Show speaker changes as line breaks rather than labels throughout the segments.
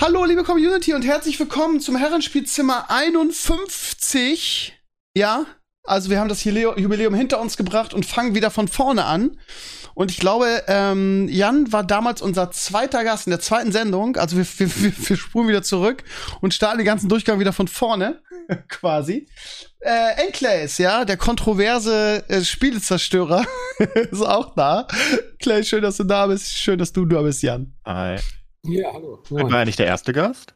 Hallo, liebe Community und herzlich willkommen zum Herrenspielzimmer 51. Ja, also wir haben das Jubiläum hinter uns gebracht und fangen wieder von vorne an. Und ich glaube, ähm, Jan war damals unser zweiter Gast in der zweiten Sendung. Also wir, wir, wir, wir spulen wieder zurück und starten den ganzen Durchgang wieder von vorne, quasi. Äh, Enclays, ja, der kontroverse äh, Spielezerstörer ist auch da. Clay, schön, dass du da bist. Schön, dass du da bist, Jan.
Hi.
Ja, hallo.
War er nicht der erste Gast?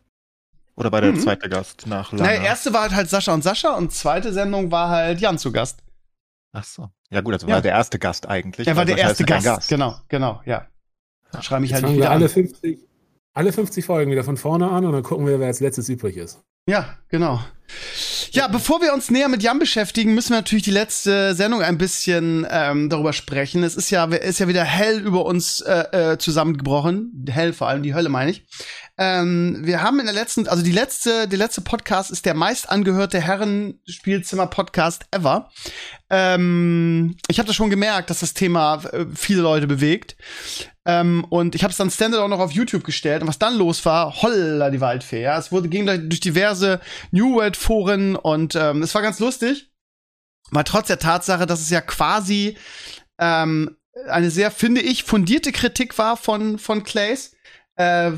Oder war der mhm. zweite Gast nach
langer? Naja, erste war halt Sascha und Sascha und zweite Sendung war halt Jan zu Gast.
Ach so. Ja gut, also ja. war der erste Gast eigentlich.
Er war der erste Gast. Gast. Genau, genau, ja.
Schreibe ich halt nicht wieder alle 50, alle 50 Folgen wieder von vorne an und dann gucken wir, wer als letztes übrig ist.
Ja, genau. Ja, bevor wir uns näher mit Jan beschäftigen, müssen wir natürlich die letzte Sendung ein bisschen ähm, darüber sprechen. Es ist ja, ist ja wieder hell über uns äh, äh, zusammengebrochen. Hell vor allem, die Hölle meine ich. Ähm, wir haben in der letzten, also die letzte, der letzte Podcast ist der meist angehörte Herrenspielzimmer-Podcast ever. Ähm, ich habe das schon gemerkt, dass das Thema äh, viele Leute bewegt. Ähm, und ich habe es dann Standard auch noch auf YouTube gestellt. Und was dann los war, holla die Waldfee. Ja? Es wurde ging durch diverse New World Foren und ähm, es war ganz lustig. Mal trotz der Tatsache, dass es ja quasi ähm, eine sehr, finde ich, fundierte Kritik war von, von Clays. Äh,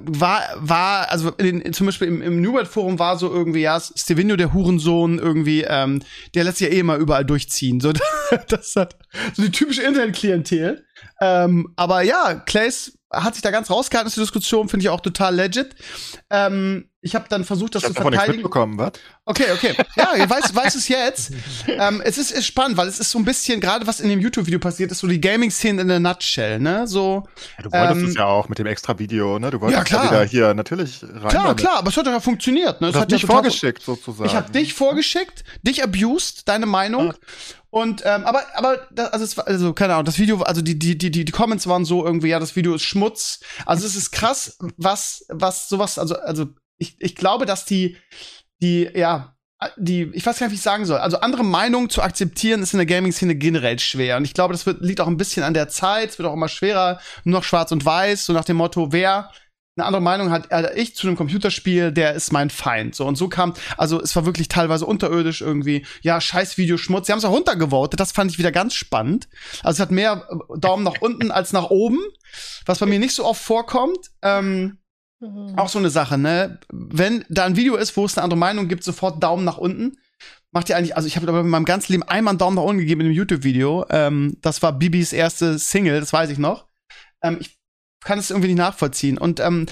war, war, also in, zum Beispiel im, im New World Forum war so irgendwie, ja, Stevenio der Hurensohn irgendwie, ähm, der lässt ja eh immer überall durchziehen. So, das hat so die typische Internet-Klientel. Ähm, aber ja, Clays hat sich da ganz rausgehalten aus der Diskussion, finde ich auch total legit. Ähm, ich habe dann versucht, das ich zu verteidigen.
Mitbekommen, was?
Okay, okay. Ja, ich weiß, weiß es jetzt. ähm, es ist, ist spannend, weil es ist so ein bisschen, gerade was in dem YouTube-Video passiert ist, so die Gaming-Szene in der Nutshell, ne? So.
Ja, du wolltest ähm, es ja auch mit dem extra Video, ne? Du wolltest ja, klar. ja wieder hier natürlich rein.
Klar, damit. klar, aber es hat ja funktioniert, ne? Es
hat dich ja vorgeschickt, sozusagen.
Ich habe dich vorgeschickt, dich abused, deine Meinung. Ah. Und ähm, aber aber das, also es war, also keine Ahnung, das Video, also die die die die Comments waren so irgendwie, ja, das Video ist Schmutz. Also es ist krass, was was sowas, also also ich ich glaube, dass die die ja die, ich weiß gar nicht, wie ich sagen soll. Also andere Meinungen zu akzeptieren ist in der Gaming-Szene generell schwer. Und ich glaube, das wird, liegt auch ein bisschen an der Zeit. Es wird auch immer schwerer, nur noch schwarz und weiß, so nach dem Motto, wer eine andere Meinung hat, äh, ich zu einem Computerspiel, der ist mein Feind. So und so kam, also es war wirklich teilweise unterirdisch irgendwie. Ja, scheiß Videoschmutz. Sie haben es auch runtergevotet. Das fand ich wieder ganz spannend. Also es hat mehr äh, Daumen nach unten als nach oben, was bei mir nicht so oft vorkommt. Ähm, mhm. Auch so eine Sache, ne? Wenn da ein Video ist, wo es eine andere Meinung gibt, sofort Daumen nach unten. Macht ihr eigentlich, also ich habe in meinem ganzen Leben einmal einen Daumen nach unten gegeben in einem YouTube-Video. Ähm, das war Bibis erste Single, das weiß ich noch. Ähm, ich kann es irgendwie nicht nachvollziehen. Und ähm,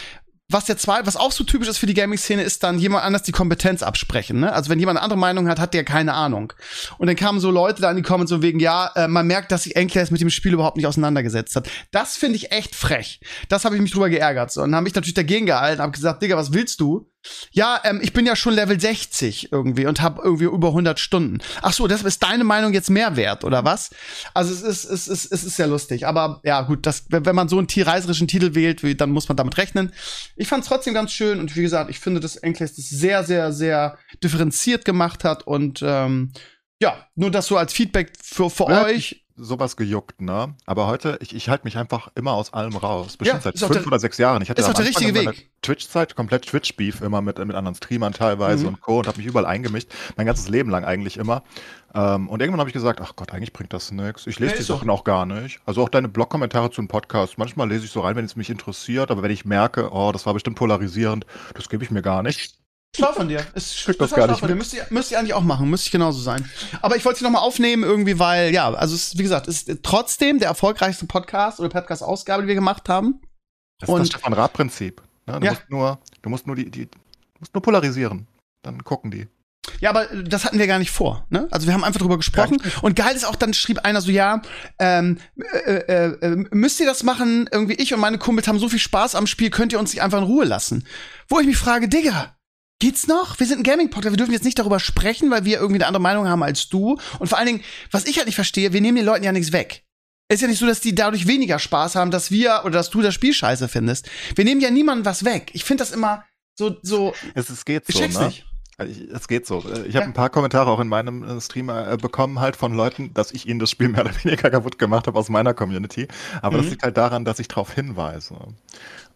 was der zwei, was auch so typisch ist für die Gaming-Szene, ist dann jemand anders die Kompetenz absprechen. Ne? Also wenn jemand eine andere Meinung hat, hat der keine Ahnung. Und dann kamen so Leute da in die Comments so wegen, ja, äh, man merkt, dass sich Enkles mit dem Spiel überhaupt nicht auseinandergesetzt hat. Das finde ich echt frech. Das habe ich mich drüber geärgert. So. Und dann habe ich natürlich dagegen gehalten, habe gesagt, Digga, was willst du? Ja, ähm, ich bin ja schon Level 60 irgendwie und habe irgendwie über 100 Stunden. Ach so, das ist deine Meinung jetzt mehr wert oder was? Also es ist es ist es ist sehr lustig, aber ja, gut, das wenn man so einen reißerischen Titel wählt, dann muss man damit rechnen. Ich fand es trotzdem ganz schön und wie gesagt, ich finde, dass Enkles das sehr sehr sehr differenziert gemacht hat und ähm, ja, nur das so als Feedback für, für ja, euch
sowas gejuckt, ne? Aber heute, ich, ich halte mich einfach immer aus allem raus. Bestimmt ja, seit fünf der, oder sechs Jahren. Ich hatte
ist auch der richtige Weg.
Twitch-Zeit, komplett Twitch-Beef immer mit, mit anderen Streamern teilweise mhm. und Co. und habe mich überall eingemischt. Mein ganzes Leben lang eigentlich immer. Ähm, und irgendwann habe ich gesagt, ach Gott, eigentlich bringt das nichts. Ich lese nee, die Sachen auch gar nicht. Also auch deine Blog-Kommentare zu einem Podcast. Manchmal lese ich so rein, wenn es mich interessiert, aber wenn ich merke, oh, das war bestimmt polarisierend, das gebe ich mir gar nicht.
Schlau von dir. Ist
Krieg das gar nicht
von dir. Müsst ihr, müsst ihr eigentlich auch machen. Müsste ich genauso sein. Aber ich wollte sie nochmal aufnehmen irgendwie, weil, ja, also es, wie gesagt, es ist trotzdem der erfolgreichste Podcast oder Podcast-Ausgabe, die wir gemacht haben.
Das ist Und, das Stefan Raab-Prinzip. Ne? Du, ja. musst nur, du musst nur die, die, musst nur polarisieren. Dann gucken die.
Ja, aber das hatten wir gar nicht vor. Ne? Also wir haben einfach drüber gesprochen. Und geil ist auch, dann schrieb einer so, ja, ähm, äh, äh, äh, müsst ihr das machen? Irgendwie ich und meine Kumpels haben so viel Spaß am Spiel, könnt ihr uns nicht einfach in Ruhe lassen? Wo ich mich frage, Digga, Geht's noch? Wir sind ein Gaming-Podcast. Wir dürfen jetzt nicht darüber sprechen, weil wir irgendwie eine andere Meinung haben als du. Und vor allen Dingen, was ich halt nicht verstehe, wir nehmen den Leuten ja nichts weg. Es ist ja nicht so, dass die dadurch weniger Spaß haben, dass wir oder dass du das Spiel scheiße findest. Wir nehmen ja niemandem was weg. Ich finde das immer so, so.
Es, es geht so, ne? Nicht. Es geht so. Ich habe ja. ein paar Kommentare auch in meinem äh, Stream äh, bekommen, halt von Leuten, dass ich ihnen das Spiel mehr oder weniger kaputt gemacht habe aus meiner Community. Aber mhm. das liegt halt daran, dass ich darauf hinweise.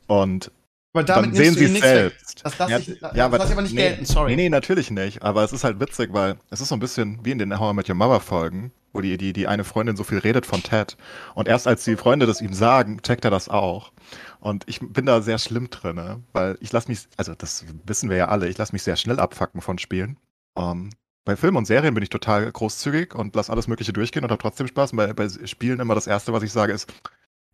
Und
aber damit
dann sehen sie es selbst.
Das lasse ja, ich, das ja, aber, lass ich aber nicht nee, gelten, sorry.
Nee, nee, natürlich nicht. Aber es ist halt witzig, weil es ist so ein bisschen wie in den How I Met Your Mother Folgen, wo die, die, die eine Freundin so viel redet von Ted. Und erst als die Freunde das ihm sagen, checkt er das auch. Und ich bin da sehr schlimm drin, ne? weil ich lasse mich, also das wissen wir ja alle, ich lasse mich sehr schnell abfacken von Spielen. Um, ähm, bei Filmen und Serien bin ich total großzügig und lasse alles Mögliche durchgehen und habe trotzdem Spaß. Und bei, bei Spielen immer das Erste, was ich sage, ist,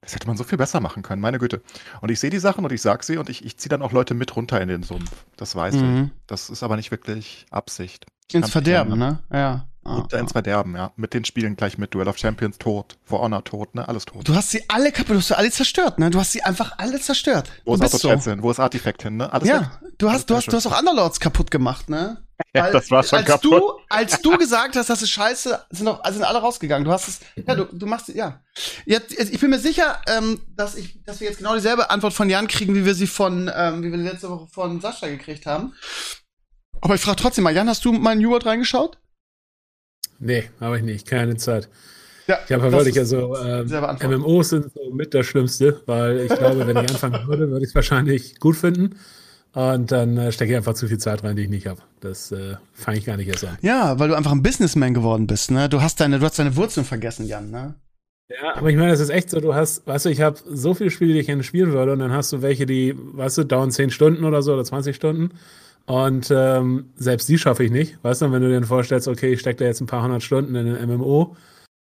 das hätte man so viel besser machen können, meine Güte. Und ich sehe die Sachen und ich sage sie und ich, ich ziehe dann auch Leute mit runter in den Sumpf. Das weiß mhm. ich. Das ist aber nicht wirklich Absicht.
Ins Verderben, ne? Ja.
Ah, und ins Verderben, ja. Mit den Spielen gleich mit Duel of Champions tot, For Honor tot, ne? Alles tot.
Du hast sie alle kaputt, du hast sie alle zerstört, ne? Du hast sie einfach alle zerstört.
Wo ist Autochat so. hin? Wo ist Artifact hin, ne?
Alles ja, weg. du hast, du hast, du hast auch Underlords kaputt gemacht, ne?
Ja, Weil, das war schon
als
kaputt.
Du, als du gesagt hast, das ist scheiße, sind, noch, sind alle rausgegangen. Du hast es, ja, du, du machst, ja. Jetzt, ich bin mir sicher, ähm, dass ich, dass wir jetzt genau dieselbe Antwort von Jan kriegen, wie wir sie von, ähm, wie wir letzte Woche von Sascha gekriegt haben. Aber ich frage trotzdem mal, Jan, hast du mal in New World reingeschaut?
Nee, habe ich nicht. Keine Zeit. Ja, ich habe ja wirklich, also ähm, MMOs sind so mit das Schlimmste, weil ich glaube, wenn ich anfangen würde, würde ich es wahrscheinlich gut finden. Und dann äh, stecke ich einfach zu viel Zeit rein, die ich nicht habe. Das äh, fange ich gar nicht erst an.
Ja, weil du einfach ein Businessman geworden bist, ne? Du hast deine, du hast deine Wurzeln vergessen, Jan, ne?
Ja, aber ich meine, es ist echt so, du hast, weißt du, ich habe so viele Spiele, die ich gerne spielen würde, und dann hast du welche, die, weißt du, dauern 10 Stunden oder so oder 20 Stunden. Und ähm, selbst die schaffe ich nicht. Weißt du, wenn du dir vorstellst, okay, ich stecke da jetzt ein paar hundert Stunden in ein MMO,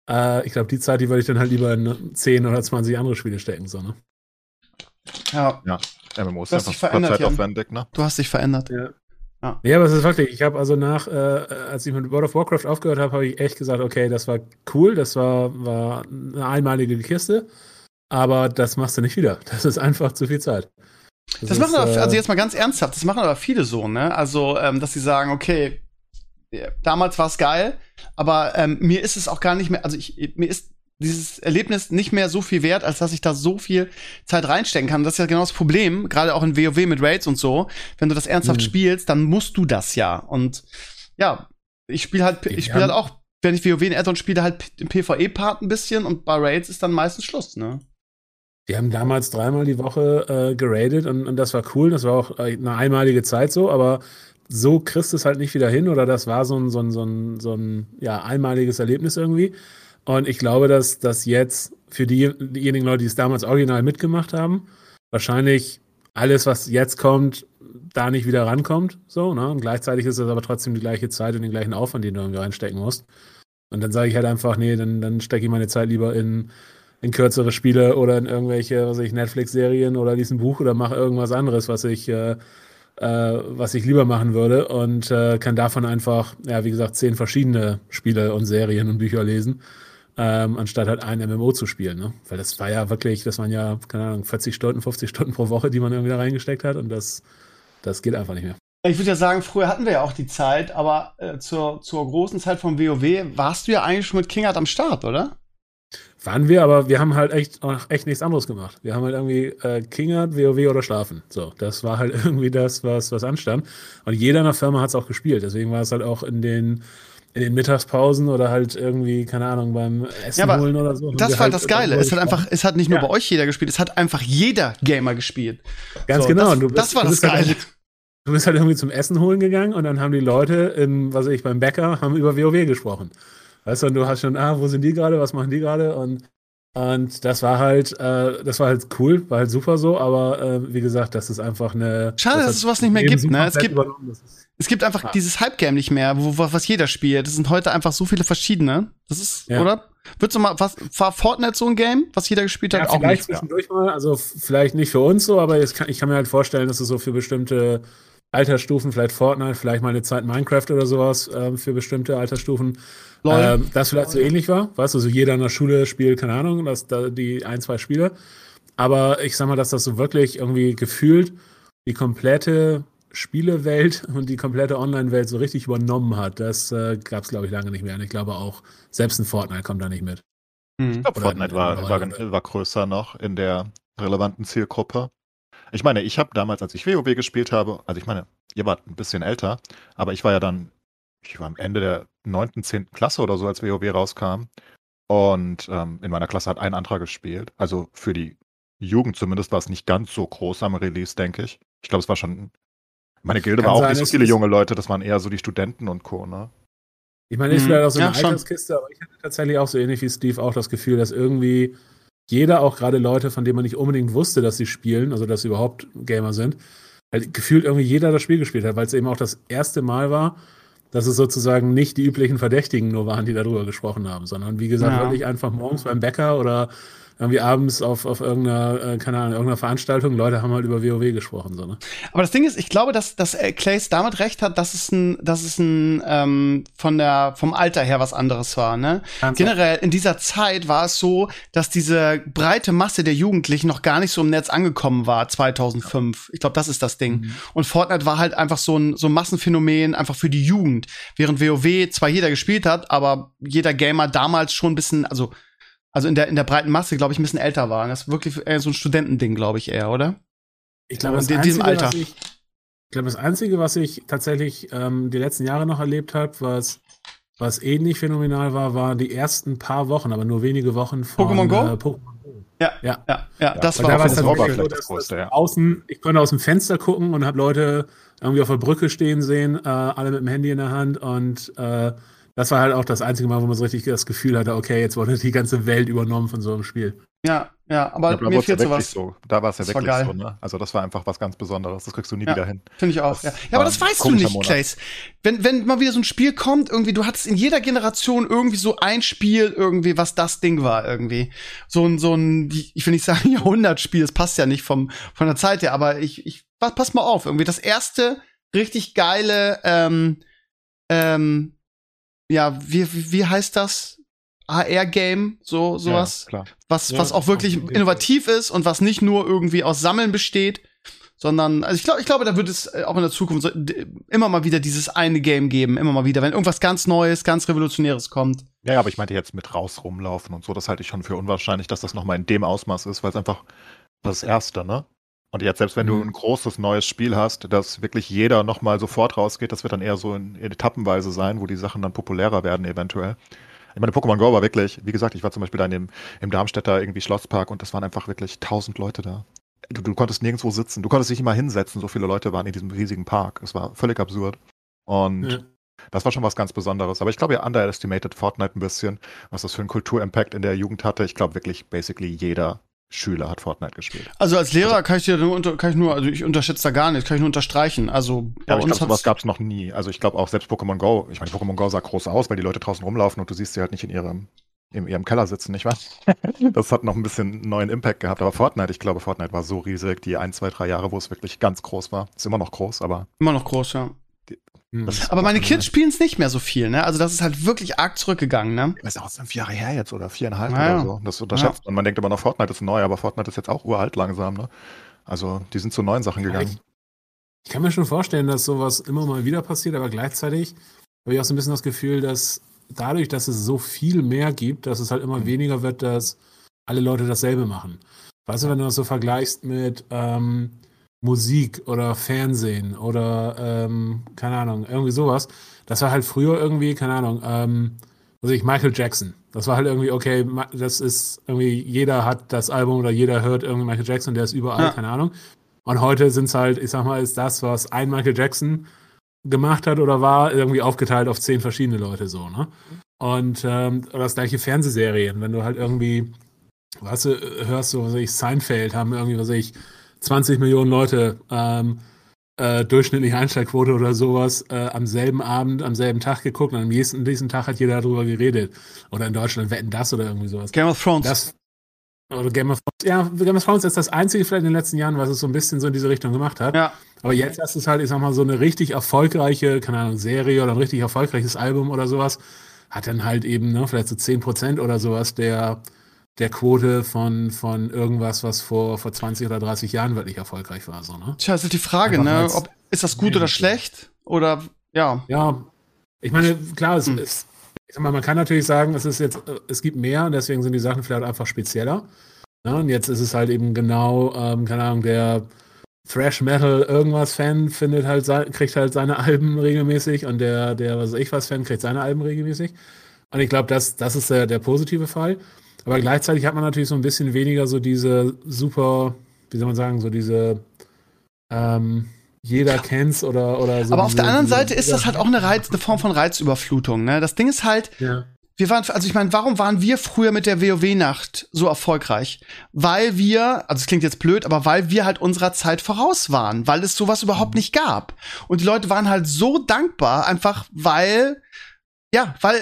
äh, ich glaube, die Zeit, die würde ich dann halt lieber in 10 oder 20 andere Spiele stecken, so, ne?
Ja.
Ja, MMOs
du hast dich verändert, aufwendig, ne? Du hast dich verändert.
Ja. Ja. ja, aber es ist wirklich, ich habe also nach, äh, als ich mit World of Warcraft aufgehört habe, habe ich echt gesagt, okay, das war cool, das war, war eine einmalige Kiste, aber das machst du nicht wieder. Das ist einfach zu viel Zeit.
Das, das machen aber, äh, also jetzt mal ganz ernsthaft, das machen aber viele so, ne? Also, ähm, dass sie sagen, okay, damals war es geil, aber ähm, mir ist es auch gar nicht mehr, also ich, mir ist dieses Erlebnis nicht mehr so viel wert, als dass ich da so viel Zeit reinstecken kann. Das ist ja genau das Problem, gerade auch in WoW mit Raids und so. Wenn du das ernsthaft mhm. spielst, dann musst du das ja. Und ja, ich spiele halt, ich spiele halt auch, wenn ich WoW in Addon spiele, halt im PvE-Part ein bisschen und bei Raids ist dann meistens Schluss, ne?
Wir haben damals dreimal die Woche äh, geradet und, und das war cool. Das war auch äh, eine einmalige Zeit so, aber so kriegst du es halt nicht wieder hin oder das war so ein, so ein, so ein, so ein ja, einmaliges Erlebnis irgendwie. Und ich glaube, dass das jetzt für die, diejenigen Leute, die es damals original mitgemacht haben, wahrscheinlich alles, was jetzt kommt, da nicht wieder rankommt. So, ne? Und gleichzeitig ist es aber trotzdem die gleiche Zeit und den gleichen Aufwand, den du irgendwie reinstecken musst. Und dann sage ich halt einfach, nee, dann, dann stecke ich meine Zeit lieber in in kürzere Spiele oder in irgendwelche, was ich, Netflix-Serien oder lese ein Buch oder mache irgendwas anderes, was ich, äh, äh, was ich lieber machen würde und äh, kann davon einfach, ja, wie gesagt, zehn verschiedene Spiele und Serien und Bücher lesen, ähm, anstatt halt ein MMO zu spielen, ne? Weil das war ja wirklich, das waren ja, keine Ahnung, 40 Stunden, 50 Stunden pro Woche, die man irgendwie da reingesteckt hat und das, das geht einfach nicht mehr.
Ich würde ja sagen, früher hatten wir ja auch die Zeit, aber äh, zur, zur großen Zeit vom WoW warst du ja eigentlich schon mit Kingart am Start, oder?
Waren wir, aber wir haben halt echt, echt nichts anderes gemacht. Wir haben halt irgendwie äh, Kingert, WoW oder Schlafen. So, das war halt irgendwie das, was, was anstand. Und jeder in der Firma hat es auch gespielt. Deswegen war es halt auch in den, in den Mittagspausen oder halt irgendwie, keine Ahnung, beim Essen ja, holen oder so.
Das war halt das Geile. Es hat einfach, es hat nicht nur ja. bei euch jeder gespielt, es hat einfach jeder Gamer gespielt.
Ganz so, genau.
Das, bist, das war das halt Geile. Halt,
du bist halt irgendwie zum Essen holen gegangen und dann haben die Leute in, was weiß ich, beim Bäcker, haben über WoW gesprochen. Weißt du, und du hast schon, ah, wo sind die gerade, was machen die gerade? Und, und das war halt, äh, das war halt cool, war halt super so, aber äh, wie gesagt, das ist einfach eine.
Schade, das dass es sowas nicht mehr gibt, ne? Es gibt, es gibt einfach ah. dieses Hype-Game nicht mehr, wo, was jeder spielt. Es sind heute einfach so viele verschiedene. Das ist, ja. oder? Würdest du mal, was, war Fortnite so ein Game, was jeder gespielt hat? Ja,
auch vielleicht nicht, zwischendurch mal, also vielleicht nicht für uns so, aber kann, ich kann mir halt vorstellen, dass es so für bestimmte Altersstufen, vielleicht Fortnite, vielleicht mal eine Zeit Minecraft oder sowas äh, für bestimmte Altersstufen, ähm, das vielleicht so ähnlich war. Weißt du, so jeder in der Schule spielt, keine Ahnung, dass da die ein, zwei Spiele. Aber ich sag mal, dass das so wirklich irgendwie gefühlt die komplette Spielewelt und die komplette Online-Welt so richtig übernommen hat, das äh, gab es, glaube ich, lange nicht mehr. Und ich glaube auch, selbst ein Fortnite kommt da nicht mit.
Mhm. Ich glaube, Fortnite war, war, war, größer noch in der relevanten Zielgruppe. Ich meine, ich habe damals, als ich WoW gespielt habe, also ich meine, ihr wart ein bisschen älter, aber ich war ja dann, ich war am Ende der 9., 10. Klasse oder so, als WoW rauskam. Und ähm, in meiner Klasse hat ein anderer gespielt. Also für die Jugend zumindest war es nicht ganz so groß am Release, denke ich. Ich glaube, es war schon. Meine Gilde Kann war auch sein, nicht so viele junge Leute, das waren eher so die Studenten und Co., ne?
Ich meine, ist mhm. vielleicht auch so eine ja, Alterskiste, aber ich hatte tatsächlich auch so ähnlich wie Steve auch das Gefühl, dass irgendwie jeder, auch gerade Leute, von denen man nicht unbedingt wusste, dass sie spielen, also dass sie überhaupt Gamer sind, halt gefühlt irgendwie jeder das Spiel gespielt hat, weil es eben auch das erste Mal war, dass es sozusagen nicht die üblichen Verdächtigen nur waren, die darüber gesprochen haben, sondern wie gesagt, ja. wirklich einfach morgens beim Bäcker oder irgendwie abends auf, auf irgendeiner, äh, keine Ahnung, irgendeiner Veranstaltung, Leute haben halt über WoW gesprochen. So, ne?
Aber das Ding ist, ich glaube, dass, dass äh, Clays damit recht hat, dass es ein, dass es ein ähm, von der, vom Alter her was anderes war. Ne? Generell in dieser Zeit war es so, dass diese breite Masse der Jugendlichen noch gar nicht so im Netz angekommen war, 2005. Ich glaube, das ist das Ding. Mhm. Und Fortnite war halt einfach so ein, so ein Massenphänomen einfach für die Jugend. Während WoW zwar jeder gespielt hat, aber jeder Gamer damals schon ein bisschen, also also in der, in der breiten Masse, glaube ich, ein bisschen älter war. Das ist wirklich eher so ein Studentending, glaube ich, eher, oder?
Ich glaube, in diesem Alter. Ich, ich glaube, das Einzige, was ich tatsächlich ähm, die letzten Jahre noch erlebt habe, was, was ähnlich phänomenal war, waren die ersten paar Wochen, aber nur wenige Wochen
von Pokémon Go. Äh,
Pokémon.
Ja, ja, ja, ja,
das war da das so, das Größte, ja. Außen, ich konnte aus dem Fenster gucken und habe Leute irgendwie auf der Brücke stehen sehen, äh, alle mit dem Handy in der Hand und äh, das war halt auch das einzige Mal, wo man so richtig das Gefühl hatte, okay, jetzt wurde die ganze Welt übernommen von so einem Spiel.
Ja, ja, aber ja, mir fehlt sowas.
So. Da war es ja wirklich so, ne? Also das war einfach was ganz Besonderes. Das kriegst du nie
ja,
wieder hin.
Finde ich auch. Ja. ja, aber das weißt du nicht, Clays. Wenn, wenn mal wieder so ein Spiel kommt, irgendwie, du hattest in jeder Generation irgendwie so ein Spiel irgendwie, was das Ding war, irgendwie. So ein, so ein, ich will nicht sagen Jahrhundertspiel, das passt ja nicht vom, von der Zeit her, aber ich, ich, pass mal auf, irgendwie das erste richtig geile, ähm, ähm, ja, wie, wie heißt das? AR-Game, so sowas, ja, was ja, was auch wirklich innovativ ist und was nicht nur irgendwie aus Sammeln besteht, sondern also ich glaube, ich glaube, da wird es äh, auch in der Zukunft immer mal wieder dieses eine Game geben, immer mal wieder, wenn irgendwas ganz Neues, ganz Revolutionäres kommt.
Ja, aber ich meinte jetzt mit raus rumlaufen und so, das halte ich schon für unwahrscheinlich, dass das noch mal in dem Ausmaß ist, weil es einfach das erste, ne? Und jetzt, selbst wenn mhm. du ein großes neues Spiel hast, dass wirklich jeder nochmal sofort rausgeht, das wird dann eher so in, in Etappenweise sein, wo die Sachen dann populärer werden, eventuell. Ich meine, Pokémon Go war wirklich, wie gesagt, ich war zum Beispiel da in dem, im Darmstädter irgendwie Schlosspark und das waren einfach wirklich tausend Leute da. Du, du konntest nirgendwo sitzen, du konntest dich immer hinsetzen, so viele Leute waren in diesem riesigen Park. Es war völlig absurd. Und ja. das war schon was ganz Besonderes. Aber ich glaube, ihr underestimated Fortnite ein bisschen, was das für einen Kulturimpact in der Jugend hatte. Ich glaube wirklich, basically jeder Schüler hat Fortnite gespielt.
Also als Lehrer also, kann ich dir nur, kann ich nur, also ich unterschätze da gar nichts, kann ich nur unterstreichen. Also
bei ja, aber ich glaube, gab es noch nie. Also ich glaube auch selbst Pokémon Go, ich meine, Pokémon Go sah groß aus, weil die Leute draußen rumlaufen und du siehst sie halt nicht in ihrem, in ihrem Keller sitzen, nicht wahr? das hat noch ein bisschen neuen Impact gehabt. Aber Fortnite, ich glaube, Fortnite war so riesig, die ein, zwei, drei Jahre, wo es wirklich ganz groß war. Ist immer noch groß, aber.
Immer noch groß, ja. Hm. Aber meine Kids spielen es nicht mehr so viel, ne? Also das ist halt wirklich arg zurückgegangen, ne?
Das ist auch fünf Jahre her jetzt oder viereinhalb ja, oder so. Das unterschätzt ja. man. Man denkt immer noch, Fortnite ist neu, aber Fortnite ist jetzt auch uralt langsam, ne? Also die sind zu neuen Sachen gegangen.
Ich, ich kann mir schon vorstellen, dass sowas immer mal wieder passiert, aber gleichzeitig habe ich auch so ein bisschen das Gefühl, dass dadurch, dass es so viel mehr gibt, dass es halt immer mhm. weniger wird, dass alle Leute dasselbe machen. Weißt du, wenn du das so vergleichst mit ähm, Musik oder Fernsehen oder ähm, keine Ahnung, irgendwie sowas. Das war halt früher irgendwie, keine Ahnung, ähm, also ich Michael Jackson. Das war halt irgendwie, okay, das ist irgendwie, jeder hat das Album oder jeder hört irgendwie Michael Jackson, der ist überall, ja. keine Ahnung. Und heute sind es halt, ich sag mal, ist das, was ein Michael Jackson gemacht hat oder war, irgendwie aufgeteilt auf zehn verschiedene Leute so, ne? Und ähm, oder das gleiche Fernsehserien, wenn du halt irgendwie, weißt du, hörst du, was ich, Seinfeld haben irgendwie, was ich, 20 Millionen Leute ähm, äh, durchschnittliche Einschaltquote oder sowas äh, am selben Abend, am selben Tag geguckt und am nächsten, nächsten Tag hat jeder darüber geredet. Oder in Deutschland wetten das oder irgendwie sowas.
Game of Thrones.
Das, oder Game of Thrones. Ja, Game of Thrones ist das einzige vielleicht in den letzten Jahren, was es so ein bisschen so in diese Richtung gemacht hat.
Ja.
Aber jetzt ist es halt, ich sag mal, so eine richtig erfolgreiche, keine Ahnung, Serie oder ein richtig erfolgreiches Album oder sowas, hat dann halt eben, ne, vielleicht so 10% oder sowas der der Quote von, von irgendwas, was vor, vor 20 oder 30 Jahren wirklich erfolgreich war. So, ne?
Tja, ist halt die Frage, ne? Ob, ist das gut oder schlecht? Oder ja.
Ja, ich meine, klar, es hm. ist, ich sag mal, man kann natürlich sagen, es ist jetzt, es gibt mehr und deswegen sind die Sachen vielleicht einfach spezieller. Ja, und jetzt ist es halt eben genau, ähm, keine Ahnung, der Thrash Metal irgendwas Fan findet halt kriegt halt seine Alben regelmäßig und der der was weiß ich was Fan kriegt seine Alben regelmäßig. Und ich glaube, das das ist der, der positive Fall. Aber gleichzeitig hat man natürlich so ein bisschen weniger so diese super, wie soll man sagen, so diese ähm, jeder kennt's oder oder
so. Aber auf der anderen Seite ist das halt auch eine Reiz, eine Form von Reizüberflutung. Ne? Das Ding ist halt, ja wir waren, also ich meine, warum waren wir früher mit der WoW-Nacht so erfolgreich? Weil wir, also es klingt jetzt blöd, aber weil wir halt unserer Zeit voraus waren, weil es sowas überhaupt mhm. nicht gab. Und die Leute waren halt so dankbar, einfach weil, ja, weil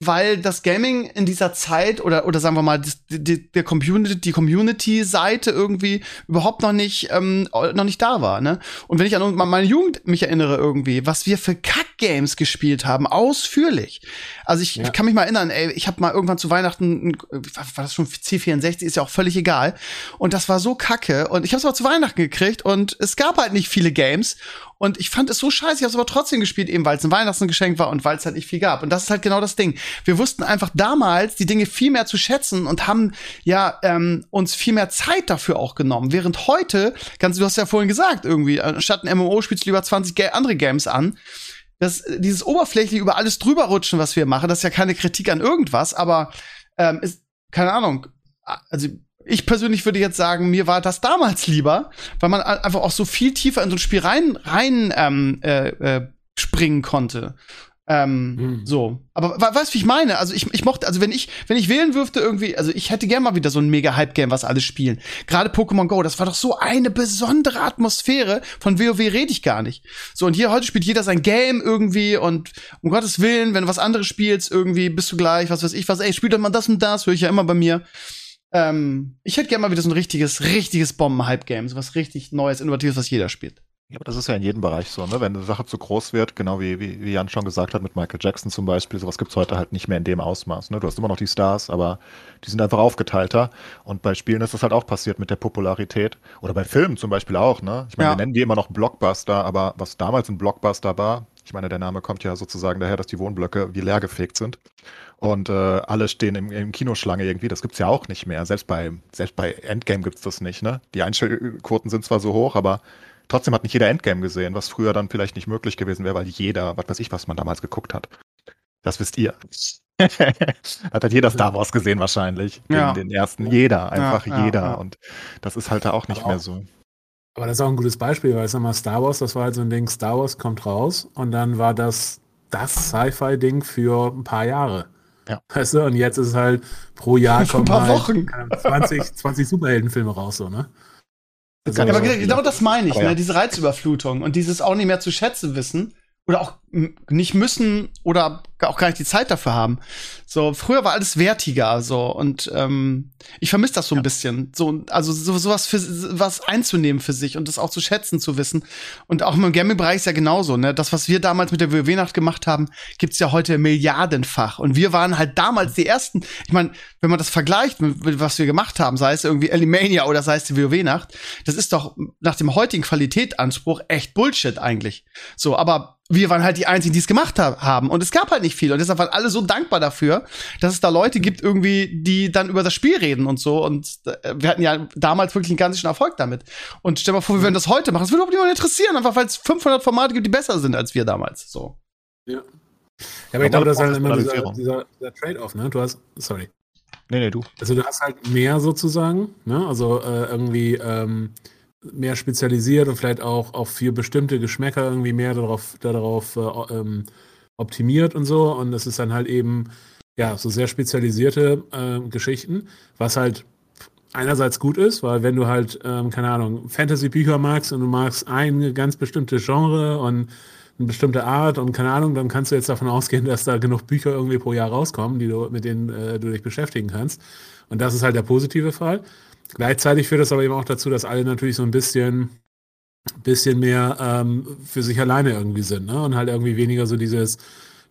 weil das Gaming in dieser Zeit oder oder sagen wir mal die, die, der Community die Community Seite irgendwie überhaupt noch nicht ähm, noch nicht da war ne? Und wenn ich an meine Jugend mich erinnere irgendwie was wir für Kack Games gespielt haben ausführlich. Also ich, ja. ich kann mich mal erinnern ey ich habe mal irgendwann zu Weihnachten war das schon C64 ist ja auch völlig egal. Und das war so kacke. Und ich habe es aber zu Weihnachten gekriegt und es gab halt nicht viele Games und ich fand es so scheiße, ich habe es aber trotzdem gespielt, eben weil es ein Weihnachtsgeschenk war und weil es halt nicht viel gab. Und das ist halt genau das Ding. Wir wussten einfach damals die Dinge viel mehr zu schätzen und haben ja ähm, uns viel mehr Zeit dafür auch genommen. Während heute, ganz, du hast ja vorhin gesagt, irgendwie, anstatt ein MMO spielst du lieber 20 Ga andere Games an. Das, dieses oberflächlich über alles drüber rutschen, was wir machen, das ist ja keine Kritik an irgendwas, aber ähm, ist, keine Ahnung, also ich persönlich würde jetzt sagen, mir war das damals lieber, weil man einfach auch so viel tiefer in so ein Spiel rein, rein ähm, äh, äh, springen konnte. Ähm, mhm. so. Aber weißt du, wie ich meine? Also ich, ich mochte, also wenn ich, wenn ich wählen dürfte irgendwie, also ich hätte gerne mal wieder so ein mega Hype-Game, was alle spielen. Gerade Pokémon Go, das war doch so eine besondere Atmosphäre. Von WoW rede ich gar nicht. So, und hier heute spielt jeder sein Game irgendwie und um Gottes Willen, wenn du was anderes spielst, irgendwie bist du gleich, was weiß ich was, ey, spiel doch mal das und das, höre ich ja immer bei mir. Ähm, ich hätte gerne mal wieder so ein richtiges, richtiges Bomben-Hype-Game, so was richtig Neues, Innovatives, was jeder spielt.
Ja, aber das ist ja in jedem Bereich so, ne? Wenn eine Sache zu groß wird, genau wie, wie, wie Jan schon gesagt hat mit Michael Jackson zum Beispiel, sowas gibt es heute halt nicht mehr in dem Ausmaß. Ne? Du hast immer noch die Stars, aber die sind einfach aufgeteilter. Und bei Spielen ist das halt auch passiert mit der Popularität. Oder bei Filmen zum Beispiel auch, ne? Ich meine, ja. wir nennen die immer noch Blockbuster, aber was damals ein Blockbuster war, ich meine, der Name kommt ja sozusagen daher, dass die Wohnblöcke wie leergefegt sind und äh, alle stehen im, im Kinoschlange irgendwie. Das gibt's ja auch nicht mehr. Selbst bei, selbst bei Endgame gibt's das nicht. Ne? Die Einstellquoten sind zwar so hoch, aber trotzdem hat nicht jeder Endgame gesehen, was früher dann vielleicht nicht möglich gewesen wäre, weil jeder, was weiß ich, was man damals geguckt hat. Das wisst ihr. hat halt jeder Star Wars gesehen wahrscheinlich. Ja. Den, den ersten. Jeder, einfach ja, jeder. Ja, und das ist halt da auch nicht aber mehr so.
Aber das ist auch ein gutes Beispiel, weil ich sag mal, Star Wars, das war halt so ein Ding, Star Wars kommt raus und dann war das das Sci-Fi-Ding für ein paar Jahre. Ja. Weißt du, und jetzt ist halt pro Jahr kommen halt Wochen. 20, 20 Superheldenfilme raus, so, ne?
Also, aber genau das meine ich, ne? Ja. Diese Reizüberflutung und dieses auch nicht mehr zu schätzen wissen oder auch nicht müssen oder auch gar nicht die Zeit dafür haben. So, früher war alles wertiger, so, und ähm, ich vermisse das so ein ja. bisschen. So, also so, sowas für was einzunehmen für sich und das auch zu schätzen zu wissen. Und auch im Gaming-Bereich ist ja genauso, ne? Das, was wir damals mit der WoW-Nacht gemacht haben, gibt's ja heute milliardenfach. Und wir waren halt damals die ersten, ich meine, wenn man das vergleicht mit, was wir gemacht haben, sei es irgendwie Elimania oder sei es die WoW-Nacht, das ist doch nach dem heutigen Qualitätsanspruch echt Bullshit eigentlich. So, aber wir waren halt die Einzigen, die es gemacht haben. Und es gab halt nicht viel. Und deshalb waren alle so dankbar dafür, dass es da Leute gibt, irgendwie, die dann über das Spiel reden und so. Und äh, wir hatten ja damals wirklich einen ganz schönen Erfolg damit. Und stell mal vor, wir würden das heute machen. Das würde überhaupt niemand interessieren, einfach weil es 500 Formate gibt, die besser sind als wir damals. So.
Ja. Ja, aber ich glaube, das ist halt immer dieser, dieser, dieser Trade-off, ne? Du hast, sorry.
Nee, nee, du.
Also du hast halt mehr sozusagen, ne? Also äh, irgendwie, ähm, mehr spezialisiert und vielleicht auch, auch für bestimmte Geschmäcker irgendwie mehr darauf, darauf äh, ähm, optimiert und so. Und das ist dann halt eben, ja, so sehr spezialisierte äh, Geschichten, was halt einerseits gut ist, weil wenn du halt, ähm, keine Ahnung, Fantasy-Bücher magst und du magst eine ganz bestimmte Genre und eine bestimmte Art und keine Ahnung, dann kannst du jetzt davon ausgehen, dass da genug Bücher irgendwie pro Jahr rauskommen, die du, mit denen äh, du dich beschäftigen kannst. Und das ist halt der positive Fall. Gleichzeitig führt das aber eben auch dazu, dass alle natürlich so ein bisschen, bisschen mehr ähm, für sich alleine irgendwie sind ne? und halt irgendwie weniger so dieses,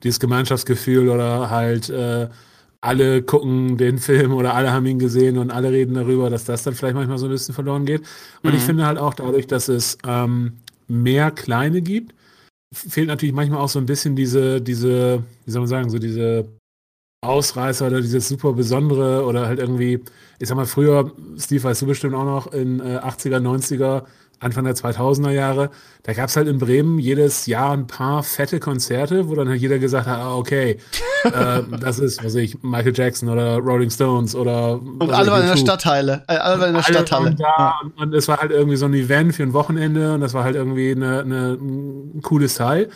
dieses Gemeinschaftsgefühl oder halt äh, alle gucken den Film oder alle haben ihn gesehen und alle reden darüber, dass das dann vielleicht manchmal so ein bisschen verloren geht. Und mhm. ich finde halt auch dadurch, dass es ähm, mehr kleine gibt, fehlt natürlich manchmal auch so ein bisschen diese, diese, wie soll man sagen, so diese Ausreißer oder dieses super Besondere oder halt irgendwie, ich sag mal, früher, Steve weißt du bestimmt auch noch, in äh, 80er, 90er Anfang der 2000er Jahre, da gab es halt in Bremen jedes Jahr ein paar fette Konzerte, wo dann halt jeder gesagt hat, ah, okay, äh, das ist, was ich, Michael Jackson oder Rolling Stones oder
Und alle waren in der Stadtteile. Äh, alle waren in der alle Stadthalle. Da
ja. und, und, es war halt irgendwie so ein Event für ein Wochenende und das war halt irgendwie eine, eine, ein cooles Teil.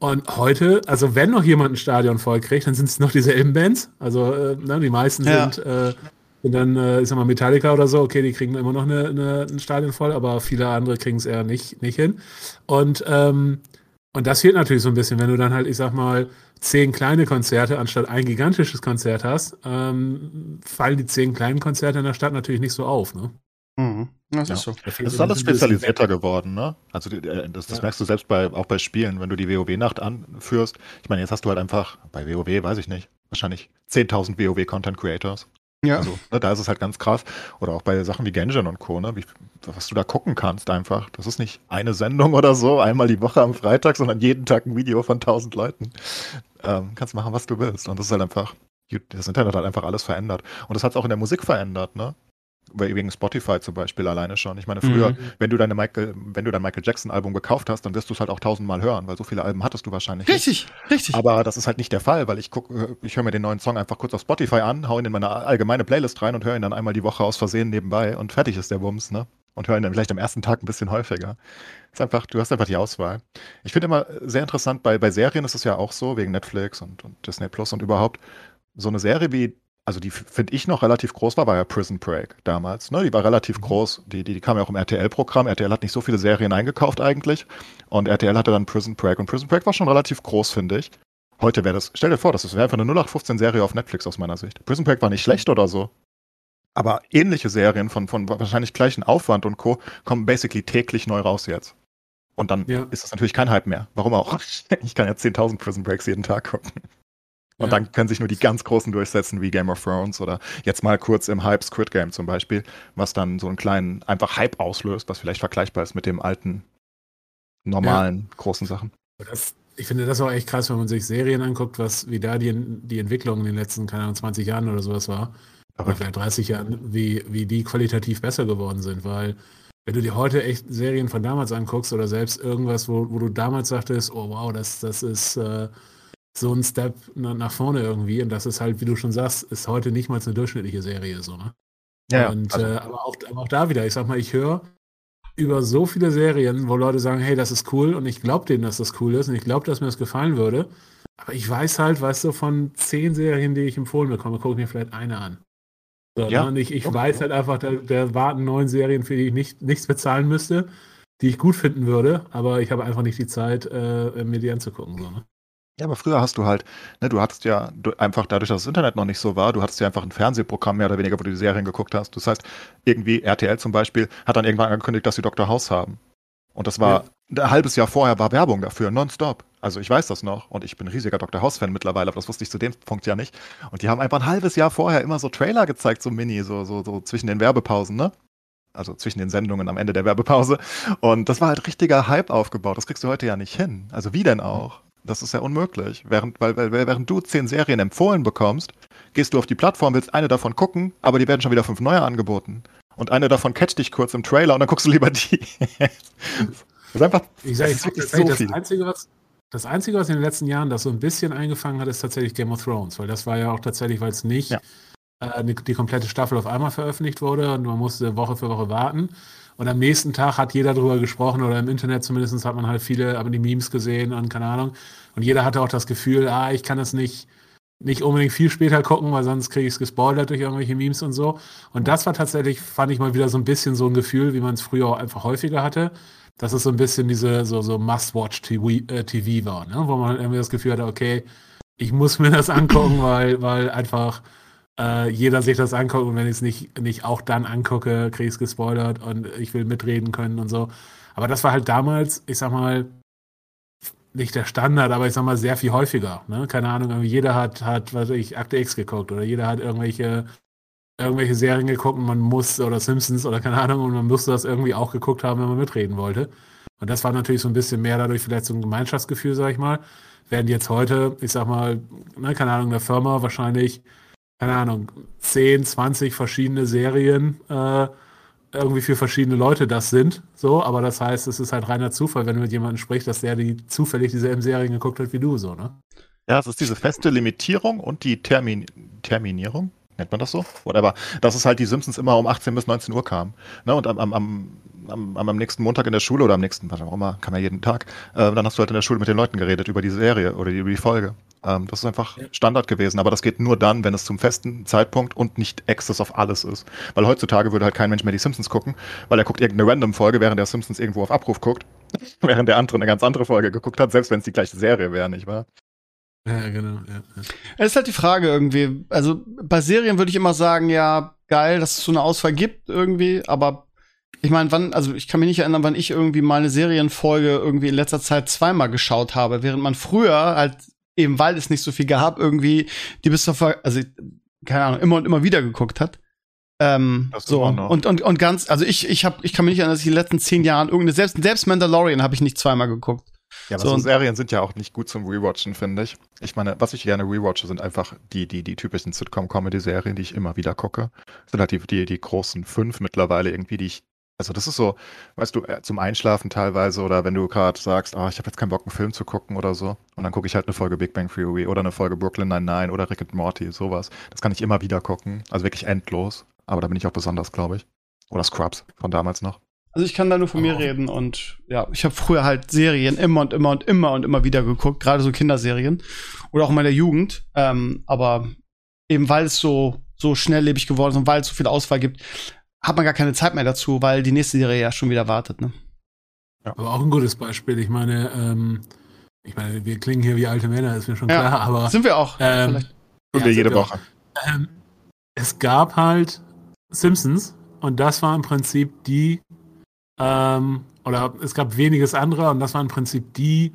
Und heute, also wenn noch jemand ein Stadion voll kriegt, dann sind es noch dieselben Bands. Also äh, ne, die meisten ja. sind äh, und dann, äh, ich sag mal, Metallica oder so, okay, die kriegen immer noch eine, eine, ein Stadion voll, aber viele andere kriegen es eher nicht, nicht hin. Und, ähm, und das fehlt natürlich so ein bisschen, wenn du dann halt, ich sag mal, zehn kleine Konzerte anstatt ein gigantisches Konzert hast, ähm, fallen die zehn kleinen Konzerte in der Stadt natürlich nicht so auf, ne?
Mhm. Das ja. ist so. Es ist alles spezialisierter geworden, ne? Also äh, das, das ja. merkst du selbst bei auch bei Spielen, wenn du die WoW-Nacht anführst. Ich meine, jetzt hast du halt einfach bei WoW, weiß ich nicht, wahrscheinlich 10.000 WoW-Content-Creators. Ja. Also, ne, da ist es halt ganz krass. Oder auch bei Sachen wie Genshin und Co., ne, wie, was du da gucken kannst einfach. Das ist nicht eine Sendung oder so, einmal die Woche am Freitag, sondern jeden Tag ein Video von tausend Leuten. Ähm, kannst machen, was du willst. Und das ist halt einfach, das Internet hat einfach alles verändert. Und das hat es auch in der Musik verändert, ne? Wegen Spotify zum Beispiel alleine schon. Ich meine, früher, mhm. wenn du deine Michael, wenn du dein Michael Jackson Album gekauft hast, dann wirst du es halt auch tausendmal hören, weil so viele Alben hattest du wahrscheinlich.
Richtig,
nicht.
richtig.
Aber das ist halt nicht der Fall, weil ich gucke, ich höre mir den neuen Song einfach kurz auf Spotify an, hau ihn in meine allgemeine Playlist rein und höre ihn dann einmal die Woche aus Versehen nebenbei und fertig ist der Bums, ne? Und höre ihn dann vielleicht am ersten Tag ein bisschen häufiger. Ist einfach, du hast einfach die Auswahl. Ich finde immer sehr interessant, bei, bei Serien ist es ja auch so, wegen Netflix und, und Disney Plus und überhaupt, so eine Serie wie also die finde ich noch relativ groß war, war ja Prison Break damals. Ne? Die war relativ mhm. groß. Die, die, die kam ja auch im RTL-Programm. RTL hat nicht so viele Serien eingekauft eigentlich. Und RTL hatte dann Prison Break. Und Prison Break war schon relativ groß, finde ich. Heute wäre das, stell dir vor, das wäre einfach eine 0815-Serie auf Netflix aus meiner Sicht. Prison Break war nicht schlecht oder so. Aber ähnliche Serien von, von wahrscheinlich gleichen Aufwand und Co. kommen basically täglich neu raus jetzt. Und dann ja. ist das natürlich kein Hype mehr. Warum auch? Ich kann ja 10.000 Prison Breaks jeden Tag gucken. Und ja. dann können sich nur die ganz Großen durchsetzen, wie Game of Thrones oder jetzt mal kurz im Hype Squid Game zum Beispiel, was dann so einen kleinen einfach Hype auslöst, was vielleicht vergleichbar ist mit dem alten, normalen, ja. großen Sachen.
Das, ich finde das auch echt krass, wenn man sich Serien anguckt, was wie da die, die Entwicklung in den letzten, keine Ahnung, 20 Jahren oder sowas war. Oder vielleicht 30 Jahren, wie, wie die qualitativ besser geworden sind, weil wenn du dir heute echt Serien von damals anguckst oder selbst irgendwas, wo, wo du damals sagtest, oh wow, das, das ist äh, so ein Step nach vorne irgendwie. Und das ist halt, wie du schon sagst, ist heute nicht mal eine durchschnittliche Serie so, ne? Ja. Und, also. äh, aber, auch, aber auch da wieder, ich sag mal, ich höre über so viele Serien, wo Leute sagen, hey, das ist cool und ich glaube denen, dass das cool ist und ich glaube, dass mir das gefallen würde. Aber ich weiß halt, weißt du, von zehn Serien, die ich empfohlen bekomme, gucke ich mir vielleicht eine an. So, ja. Ne? Und ich, ich okay. weiß halt einfach, da, da, warten neun Serien, für die ich nicht, nichts bezahlen müsste, die ich gut finden würde, aber ich habe einfach nicht die Zeit, äh, mir die anzugucken. So, ne?
Ja, aber früher hast du halt, ne, du hattest ja du, einfach dadurch, dass das Internet noch nicht so war, du hattest ja einfach ein Fernsehprogramm mehr oder weniger, wo du die Serien geguckt hast. Das heißt, irgendwie RTL zum Beispiel hat dann irgendwann angekündigt, dass sie Dr. House haben. Und das war ja. ein halbes Jahr vorher war Werbung dafür, nonstop. Also ich weiß das noch und ich bin ein riesiger Dr. House-Fan mittlerweile, aber das wusste ich zu dem Punkt ja nicht. Und die haben einfach ein halbes Jahr vorher immer so Trailer gezeigt, so Mini, so, so, so zwischen den Werbepausen, ne? Also zwischen den Sendungen am Ende der Werbepause. Und das war halt richtiger Hype aufgebaut. Das kriegst du heute ja nicht hin. Also wie denn auch? Das ist ja unmöglich. Während, weil, weil, während du zehn Serien empfohlen bekommst, gehst du auf die Plattform, willst eine davon gucken, aber die werden schon wieder fünf neue angeboten. Und eine davon catcht dich kurz im Trailer und dann guckst du lieber die. das
ist einfach ich sag, ich, ich, so das, Einzige, was, das Einzige, was in den letzten Jahren das so ein bisschen eingefangen hat, ist tatsächlich Game of Thrones, weil das war ja auch tatsächlich, weil es nicht ja. äh, die, die komplette Staffel auf einmal veröffentlicht wurde und man musste Woche für Woche warten. Und am nächsten Tag hat jeder darüber gesprochen oder im Internet zumindest hat man halt viele, aber die Memes gesehen und keine Ahnung. Und jeder hatte auch das Gefühl, ah, ich kann das nicht, nicht unbedingt viel später gucken, weil sonst kriege ich es gespoilert durch irgendwelche Memes und so. Und das war tatsächlich, fand ich mal wieder so ein bisschen so ein Gefühl, wie man es früher auch einfach häufiger hatte. Dass es so ein bisschen diese so, so Must-Watch-TV äh, TV war, ne? wo man irgendwie das Gefühl hatte, okay, ich muss mir das angucken, weil, weil einfach äh, jeder sich das anguckt und wenn ich es nicht, nicht auch dann angucke, kriege ich es gespoilert und ich will mitreden können und so. Aber das war halt damals, ich sag mal, nicht der Standard, aber ich sag mal sehr viel häufiger. Ne? Keine Ahnung, jeder hat, hat, was ich, Akte X geguckt oder jeder hat irgendwelche, irgendwelche Serien geguckt und man muss, oder Simpsons oder keine Ahnung, und man musste das irgendwie auch geguckt haben, wenn man mitreden wollte. Und das war natürlich so ein bisschen mehr dadurch vielleicht so ein Gemeinschaftsgefühl, sag ich mal. Während jetzt heute, ich sag mal, ne, keine Ahnung, eine Firma wahrscheinlich, keine Ahnung, 10, 20 verschiedene Serien äh, irgendwie für verschiedene Leute das sind. So, aber das heißt, es ist halt reiner Zufall, wenn du mit jemandem sprichst, dass der die zufällig dieselben Serien geguckt hat wie du, so, ne?
Ja, es ist diese feste Limitierung und die Termin Terminierung. Nennt man das so? Whatever. Dass es halt die Simpsons immer um 18 bis 19 Uhr kam. Ne? Und am, am, am, am, nächsten Montag in der Schule oder am nächsten, was auch immer, kann man jeden Tag, äh, dann hast du halt in der Schule mit den Leuten geredet über die Serie oder über die Folge. Ähm, das ist einfach ja. Standard gewesen, aber das geht nur dann, wenn es zum festen Zeitpunkt und nicht Access auf alles ist. Weil heutzutage würde halt kein Mensch mehr die Simpsons gucken, weil er guckt irgendeine Random-Folge, während der Simpsons irgendwo auf Abruf guckt, während der andere eine ganz andere Folge geguckt hat, selbst wenn es die gleiche Serie wäre, nicht wahr?
Ja, genau. Ja, ja.
Es ist halt die Frage irgendwie. Also bei Serien würde ich immer sagen, ja, geil, dass es so eine Auswahl gibt irgendwie, aber ich meine, wann, also ich kann mich nicht erinnern, wann ich irgendwie mal eine Serienfolge irgendwie in letzter Zeit zweimal geschaut habe, während man früher halt eben weil es nicht so viel gab, irgendwie die bis zur, also keine Ahnung, immer und immer wieder geguckt hat. Ähm, so und, und und ganz, also ich ich habe ich kann mich nicht erinnern, dass ich in den letzten zehn Jahren irgendeine selbst selbst Mandalorian habe ich nicht zweimal geguckt.
Ja, aber so, so Serien sind ja auch nicht gut zum Rewatchen, finde ich. Ich meine, was ich gerne rewatche, sind einfach die, die, die typischen Sitcom-Comedy-Serien, die ich immer wieder gucke. Das sind halt die, die, die großen fünf mittlerweile irgendwie, die ich also das ist so, weißt du, äh, zum Einschlafen teilweise oder wenn du gerade sagst, ah, ich habe jetzt keinen Bock, einen Film zu gucken oder so. Und dann gucke ich halt eine Folge Big Bang Theory oder eine Folge Brooklyn Nine-Nine oder Rick and Morty, sowas. Das kann ich immer wieder gucken. Also wirklich endlos. Aber da bin ich auch besonders, glaube ich. Oder Scrubs von damals noch.
Also ich kann da nur von oh. mir reden und ja, ich habe früher halt Serien immer und immer und immer und immer wieder geguckt, gerade so Kinderserien oder auch in meiner Jugend. Ähm, aber eben weil es so so schnelllebig geworden ist und weil es so viel Auswahl gibt, hat man gar keine Zeit mehr dazu, weil die nächste Serie ja schon wieder wartet. Ne?
Ja. Aber auch ein gutes Beispiel. Ich meine, ähm, ich meine, wir klingen hier wie alte Männer, ist mir schon ja, klar, aber.
Sind wir auch.
Ähm, und wir jede Woche.
Ähm, es gab halt Simpsons und das war im Prinzip die, ähm, oder es gab weniges andere und das war im Prinzip die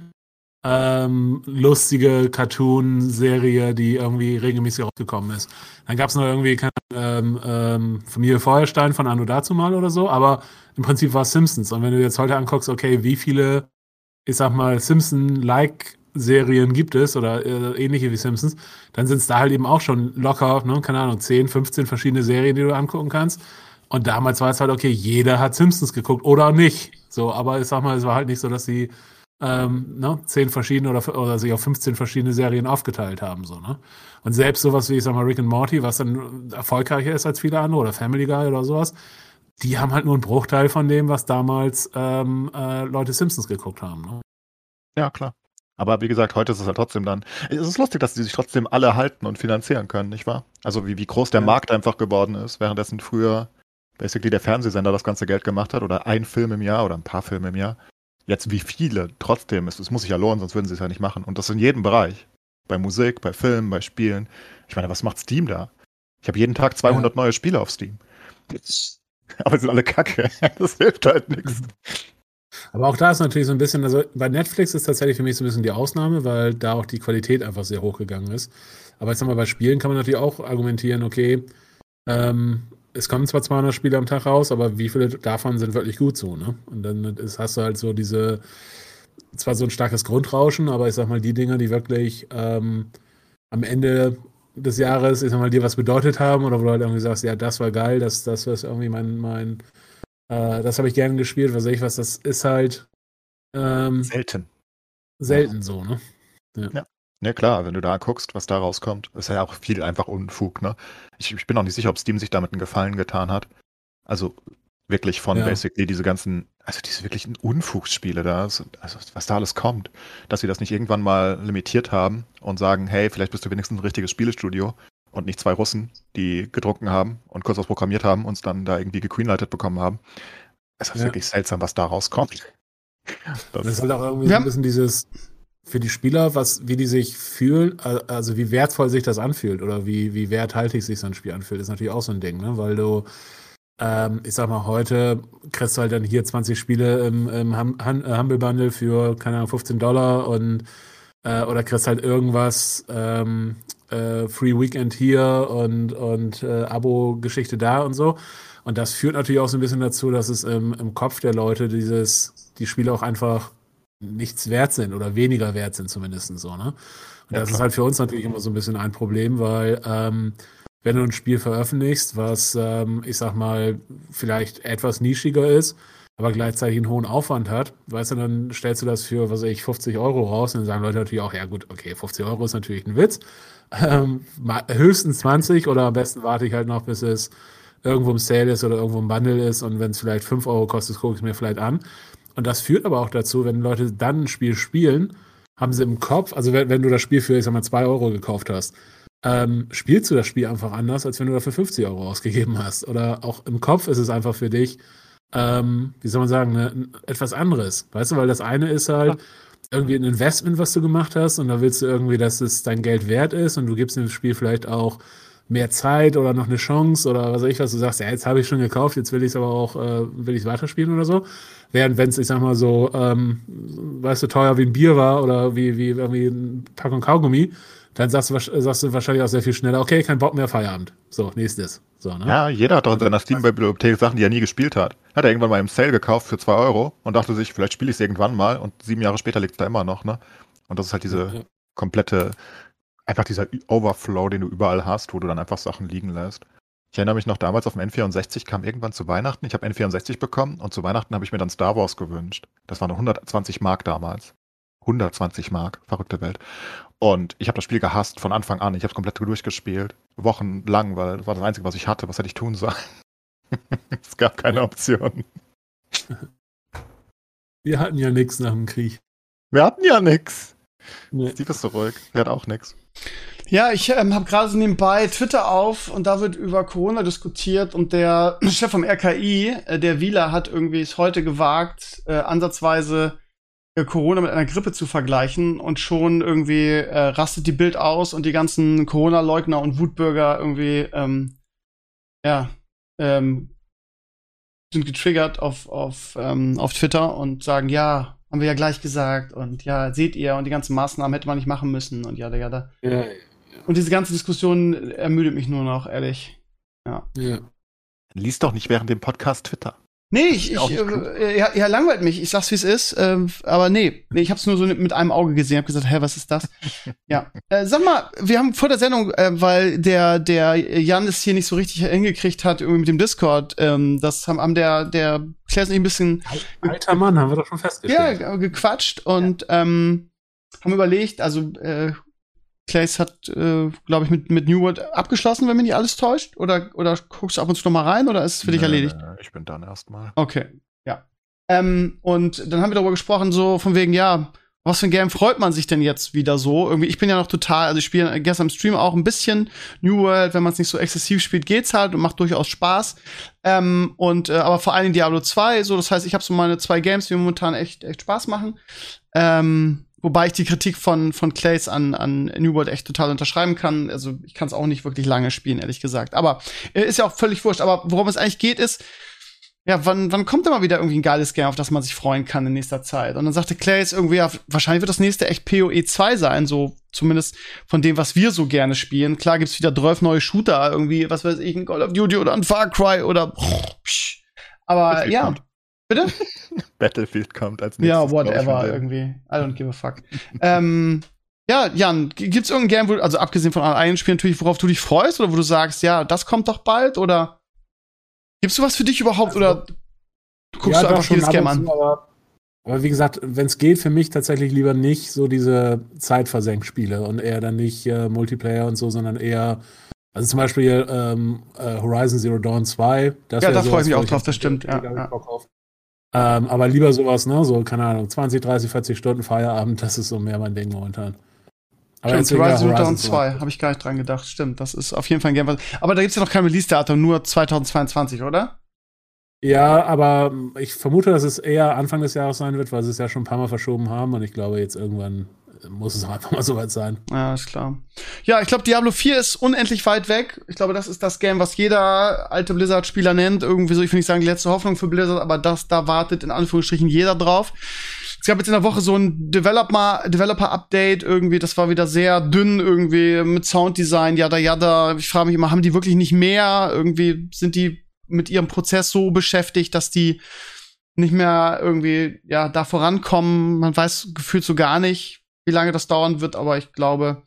ähm, lustige Cartoon-Serie, die irgendwie regelmäßig rausgekommen ist. Dann gab es noch irgendwie keine, ähm, ähm, Familie Feuerstein von Anno dazu mal oder so, aber im Prinzip war es Simpsons. Und wenn du jetzt heute anguckst, okay, wie viele, ich sag mal, Simpson-like Serien gibt es oder äh, ähnliche wie Simpsons, dann sind es da halt eben auch schon locker, ne, keine Ahnung, 10, 15 verschiedene Serien, die du angucken kannst. Und damals war es halt, okay, jeder hat Simpsons geguckt oder nicht. So, aber ich sag mal, es war halt nicht so, dass sie ähm, ne, zehn verschiedene oder, oder sich auf 15 verschiedene Serien aufgeteilt haben. So, ne? Und selbst sowas wie, ich sag mal, Rick and Morty, was dann erfolgreicher ist als viele andere, oder Family Guy oder sowas, die haben halt nur einen Bruchteil von dem, was damals ähm, äh, Leute Simpsons geguckt haben. Ne?
Ja, klar. Aber wie gesagt, heute ist es halt trotzdem dann. Es ist lustig, dass die sich trotzdem alle halten und finanzieren können, nicht wahr? Also wie, wie groß der ja. Markt einfach geworden ist, währenddessen früher basically der Fernsehsender das ganze Geld gemacht hat oder ein Film im Jahr oder ein paar Filme im Jahr. Jetzt wie viele, trotzdem, es, es muss sich ja lohnen, sonst würden sie es ja nicht machen. Und das in jedem Bereich. Bei Musik, bei Filmen, bei Spielen. Ich meine, was macht Steam da? Ich habe jeden Tag 200 ja. neue Spiele auf Steam. Aber sind alle kacke. Das hilft halt nichts.
Aber auch da ist natürlich so ein bisschen, also bei Netflix ist tatsächlich für mich so ein bisschen die Ausnahme, weil da auch die Qualität einfach sehr hoch gegangen ist. Aber ich sag mal, bei Spielen kann man natürlich auch argumentieren, okay, ähm, es kommen zwar 200 Spiele am Tag raus, aber wie viele davon sind wirklich gut so, ne? Und dann ist, hast du halt so diese, zwar so ein starkes Grundrauschen, aber ich sag mal, die Dinge, die wirklich ähm, am Ende des Jahres, ich sag mal, dir was bedeutet haben oder wo du halt irgendwie sagst, ja, das war geil, das, das ist irgendwie mein, mein, äh, das habe ich gerne gespielt, was weiß ich was, das ist halt
ähm, selten.
Selten so, ne?
Ja. ja. Ja klar, wenn du da guckst, was da rauskommt, ist ja auch viel einfach Unfug, ne? Ich, ich bin auch nicht sicher, ob Steam sich damit einen Gefallen getan hat. Also wirklich von ja. basically diese ganzen, also diese wirklichen Unfugsspiele da, also was da alles kommt, dass sie das nicht irgendwann mal limitiert haben und sagen, hey, vielleicht bist du wenigstens ein richtiges Spielestudio und nicht zwei Russen, die gedruckt haben und kurz was programmiert haben, uns dann da irgendwie gegreenlightet bekommen haben. Es ist ja. wirklich seltsam, was da rauskommt.
Das, das ist halt auch irgendwie ja. so ein bisschen dieses, für die Spieler, was, wie die sich fühlen, also wie wertvoll sich das anfühlt oder wie, wie werthaltig sich so ein Spiel anfühlt, ist natürlich auch so ein Ding, ne? Weil du, ähm, ich sag mal, heute kriegst du halt dann hier 20 Spiele im, im hum äh, Humble Bundle für, keine Ahnung, 15 Dollar und äh, oder kriegst halt irgendwas ähm, äh, Free Weekend hier und, und äh, Abo-Geschichte da und so. Und das führt natürlich auch so ein bisschen dazu, dass es im, im Kopf der Leute dieses, die Spiele auch einfach nichts wert sind oder weniger wert sind, zumindest so, ne? Und ja, das klar. ist halt für uns natürlich immer so ein bisschen ein Problem, weil ähm, wenn du ein Spiel veröffentlichst, was, ähm, ich sag mal, vielleicht etwas nischiger ist, aber gleichzeitig einen hohen Aufwand hat, weißt du, dann stellst du das für, was weiß ich, 50 Euro raus und dann sagen Leute natürlich auch, ja gut, okay, 50 Euro ist natürlich ein Witz. Ähm, höchstens 20 oder am besten warte ich halt noch, bis es irgendwo im Sale ist oder irgendwo im Bundle ist und wenn es vielleicht 5 Euro kostet, gucke ich es mir vielleicht an. Und das führt aber auch dazu, wenn Leute dann ein Spiel spielen, haben sie im Kopf, also wenn, wenn du das Spiel für, ich sag mal, 2 Euro gekauft hast, ähm, spielst du das Spiel einfach anders, als wenn du dafür 50 Euro ausgegeben hast. Oder auch im Kopf ist es einfach für dich, ähm, wie soll man sagen, ne, etwas anderes. Weißt du, weil das eine ist halt irgendwie ein Investment, was du gemacht hast, und da willst du irgendwie, dass es dein Geld wert ist und du gibst dem Spiel vielleicht auch mehr Zeit oder noch eine Chance oder was weiß ich was, du sagst, ja, jetzt habe ich schon gekauft, jetzt will ich es aber auch, äh, will ich es weiterspielen oder so. Während wenn es, ich sag mal so, ähm, weißt du, teuer wie ein Bier war oder wie, wie irgendwie ein Packung Kaugummi, dann sagst du, sagst du wahrscheinlich auch sehr viel schneller, okay, kein Bock mehr, Feierabend. So, nächstes. So, ne?
Ja, jeder hat doch in seiner Steam-Bibliothek Sachen, die er nie gespielt hat. Hat er irgendwann mal im Sale gekauft für 2 Euro und dachte sich, vielleicht spiele ich es irgendwann mal und sieben Jahre später liegt es da immer noch, ne? Und das ist halt diese komplette, einfach dieser Overflow, den du überall hast, wo du dann einfach Sachen liegen lässt. Ich erinnere mich noch damals auf dem N64 kam irgendwann zu Weihnachten. Ich habe N64 bekommen und zu Weihnachten habe ich mir dann Star Wars gewünscht. Das waren 120 Mark damals. 120 Mark, verrückte Welt. Und ich habe das Spiel gehasst von Anfang an. Ich habe es komplett durchgespielt, wochenlang, weil das war das Einzige, was ich hatte. Was hätte ich tun sollen? es gab keine Option.
Wir hatten ja nichts nach dem Krieg.
Wir hatten ja nichts. Nee. Steve ist zurück. Er hat auch nichts.
Ja, ich ähm, habe gerade so nebenbei Twitter auf und da wird über Corona diskutiert und der Chef vom RKI, äh, der Wieler, hat irgendwie es heute gewagt, äh, ansatzweise äh, Corona mit einer Grippe zu vergleichen und schon irgendwie äh, rastet die Bild aus und die ganzen Corona-Leugner und Wutbürger irgendwie, ähm, ja, ähm, sind getriggert auf, auf, ähm, auf Twitter und sagen, ja, haben wir ja gleich gesagt und ja, seht ihr und die ganzen Maßnahmen hätte man nicht machen müssen und ja, ja, da. Ja, ja. Und diese ganze Diskussion ermüdet mich nur noch, ehrlich. Ja. ja.
Lies doch nicht während dem Podcast Twitter.
Nee, ich, ich äh, ja, ja, langweilt mich. Ich sag's wie es ist. Äh, aber nee, nee, ich hab's nur so mit einem Auge gesehen. Hab gesagt, hä, was ist das? ja. Äh, sag mal, wir haben vor der Sendung, äh, weil der der Jan es hier nicht so richtig hingekriegt hat irgendwie mit dem Discord. Ähm, das haben, haben der der Klaas ein bisschen
alter Mann, haben wir doch schon festgestellt.
Ja, gequatscht und ja. ähm, haben überlegt, also äh, Clays hat, äh, glaube ich, mit, mit New World abgeschlossen, wenn mich nicht alles täuscht. Oder, oder guckst du ab und zu noch mal rein oder ist es für nee, dich erledigt?
Nee, ich bin dann erstmal.
Okay, ja. Ähm, und dann haben wir darüber gesprochen, so von wegen, ja, was für ein Game freut man sich denn jetzt wieder so? Irgendwie, ich bin ja noch total, also ich spiele gestern im Stream auch ein bisschen New World, wenn man es nicht so exzessiv spielt, geht's halt und macht durchaus Spaß. Ähm, und äh, aber vor allem Diablo 2, so, das heißt, ich habe so meine zwei Games, die momentan echt, echt Spaß machen. Ähm, Wobei ich die Kritik von, von Clays an, an New World echt total unterschreiben kann. Also ich kann es auch nicht wirklich lange spielen, ehrlich gesagt. Aber äh, ist ja auch völlig wurscht. Aber worum es eigentlich geht, ist, ja, wann, wann kommt immer wieder irgendwie ein geiles Game, auf das man sich freuen kann in nächster Zeit? Und dann sagte Clays irgendwie, ja, wahrscheinlich wird das nächste echt PoE 2 sein, so zumindest von dem, was wir so gerne spielen. Klar gibt's wieder 12 neue Shooter, irgendwie, was weiß ich, ein Call of Duty oder ein Far Cry oder aber ja. Kommt. Bitte?
Battlefield kommt als
nächstes. Ja, whatever, irgendwie. I don't give a fuck. ähm, ja, Jan, gibt's irgendein Game, wo, also abgesehen von einem Spiel natürlich, worauf du dich freust oder wo du sagst, ja, das kommt doch bald oder gibst du was für dich überhaupt also, oder
guckst ja, du einfach jedes Game an? Aber, aber, wie gesagt, wenn es geht, für mich tatsächlich lieber nicht so diese Zeitversenkspiele und eher dann nicht äh, Multiplayer und so, sondern eher also zum Beispiel ähm, äh, Horizon Zero Dawn 2.
ja, da freue ich mich auch drauf, das stimmt. Ja, ja.
Ähm, aber lieber sowas, ne? So, keine Ahnung, 20, 30, 40 Stunden Feierabend, das ist so mehr mein Ding momentan.
Aber stimmt, Horizon Dawn 2, habe ich gar nicht dran gedacht. Stimmt, das ist auf jeden Fall ein Game. Aber da gibt's ja noch kein Release-Datum, nur 2022, oder?
Ja, aber ich vermute, dass es eher Anfang des Jahres sein wird, weil sie es ja schon ein paar Mal verschoben haben und ich glaube, jetzt irgendwann muss es einfach mal soweit sein.
Ja, ist klar. Ja, ich glaube, Diablo 4 ist unendlich weit weg. Ich glaube, das ist das Game, was jeder alte Blizzard-Spieler nennt. Irgendwie so, ich will nicht sagen, die letzte Hoffnung für Blizzard, aber das, da wartet in Anführungsstrichen jeder drauf. Es gab jetzt in der Woche so ein Developer, Developer-Update irgendwie, das war wieder sehr dünn irgendwie mit Sounddesign, yada yada. Ich frage mich immer, haben die wirklich nicht mehr? Irgendwie sind die mit ihrem Prozess so beschäftigt, dass die nicht mehr irgendwie, ja, da vorankommen. Man weiß gefühlt so gar nicht, wie lange das dauern wird, aber ich glaube,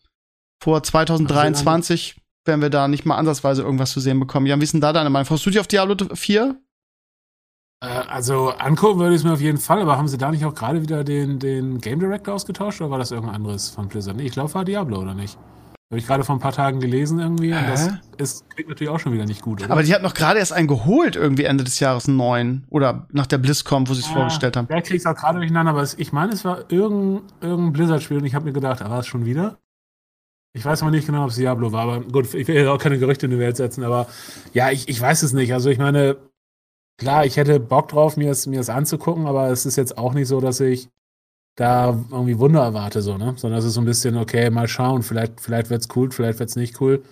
vor 2023 werden wir da nicht mal ansatzweise irgendwas zu sehen bekommen. Jan, wie ist denn da deine Meinung? Freust du dich auf Diablo 4?
Äh, also angucken würde ich es mir auf jeden Fall, aber haben sie da nicht auch gerade wieder den, den Game Director ausgetauscht oder war das irgendein anderes von Blizzard? Nee, ich glaube, war Diablo, oder nicht? Habe ich gerade vor ein paar Tagen gelesen irgendwie und das ist, klingt natürlich auch schon wieder nicht gut. Oder?
Aber die hat noch gerade erst einen geholt, irgendwie Ende des Jahres einen neuen. Oder nach der BlizzCon, wo sie es
Ja,
vorgestellt haben.
Der kriegt es auch gerade durcheinander, aber ich meine, es war irgendein, irgendein Blizzard-Spiel und ich habe mir gedacht, ah, war es schon wieder? Ich weiß aber nicht genau, ob es Diablo war, aber gut, ich will jetzt auch keine Gerüchte in die Welt setzen, aber ja, ich, ich weiß es nicht. Also ich meine, klar, ich hätte Bock drauf, mir es, mir anzugucken, aber es ist jetzt auch nicht so, dass ich da irgendwie Wunder erwarte, so, ne? Sondern es ist so ein bisschen, okay, mal schauen, vielleicht, vielleicht wird's cool, vielleicht wird's nicht cool.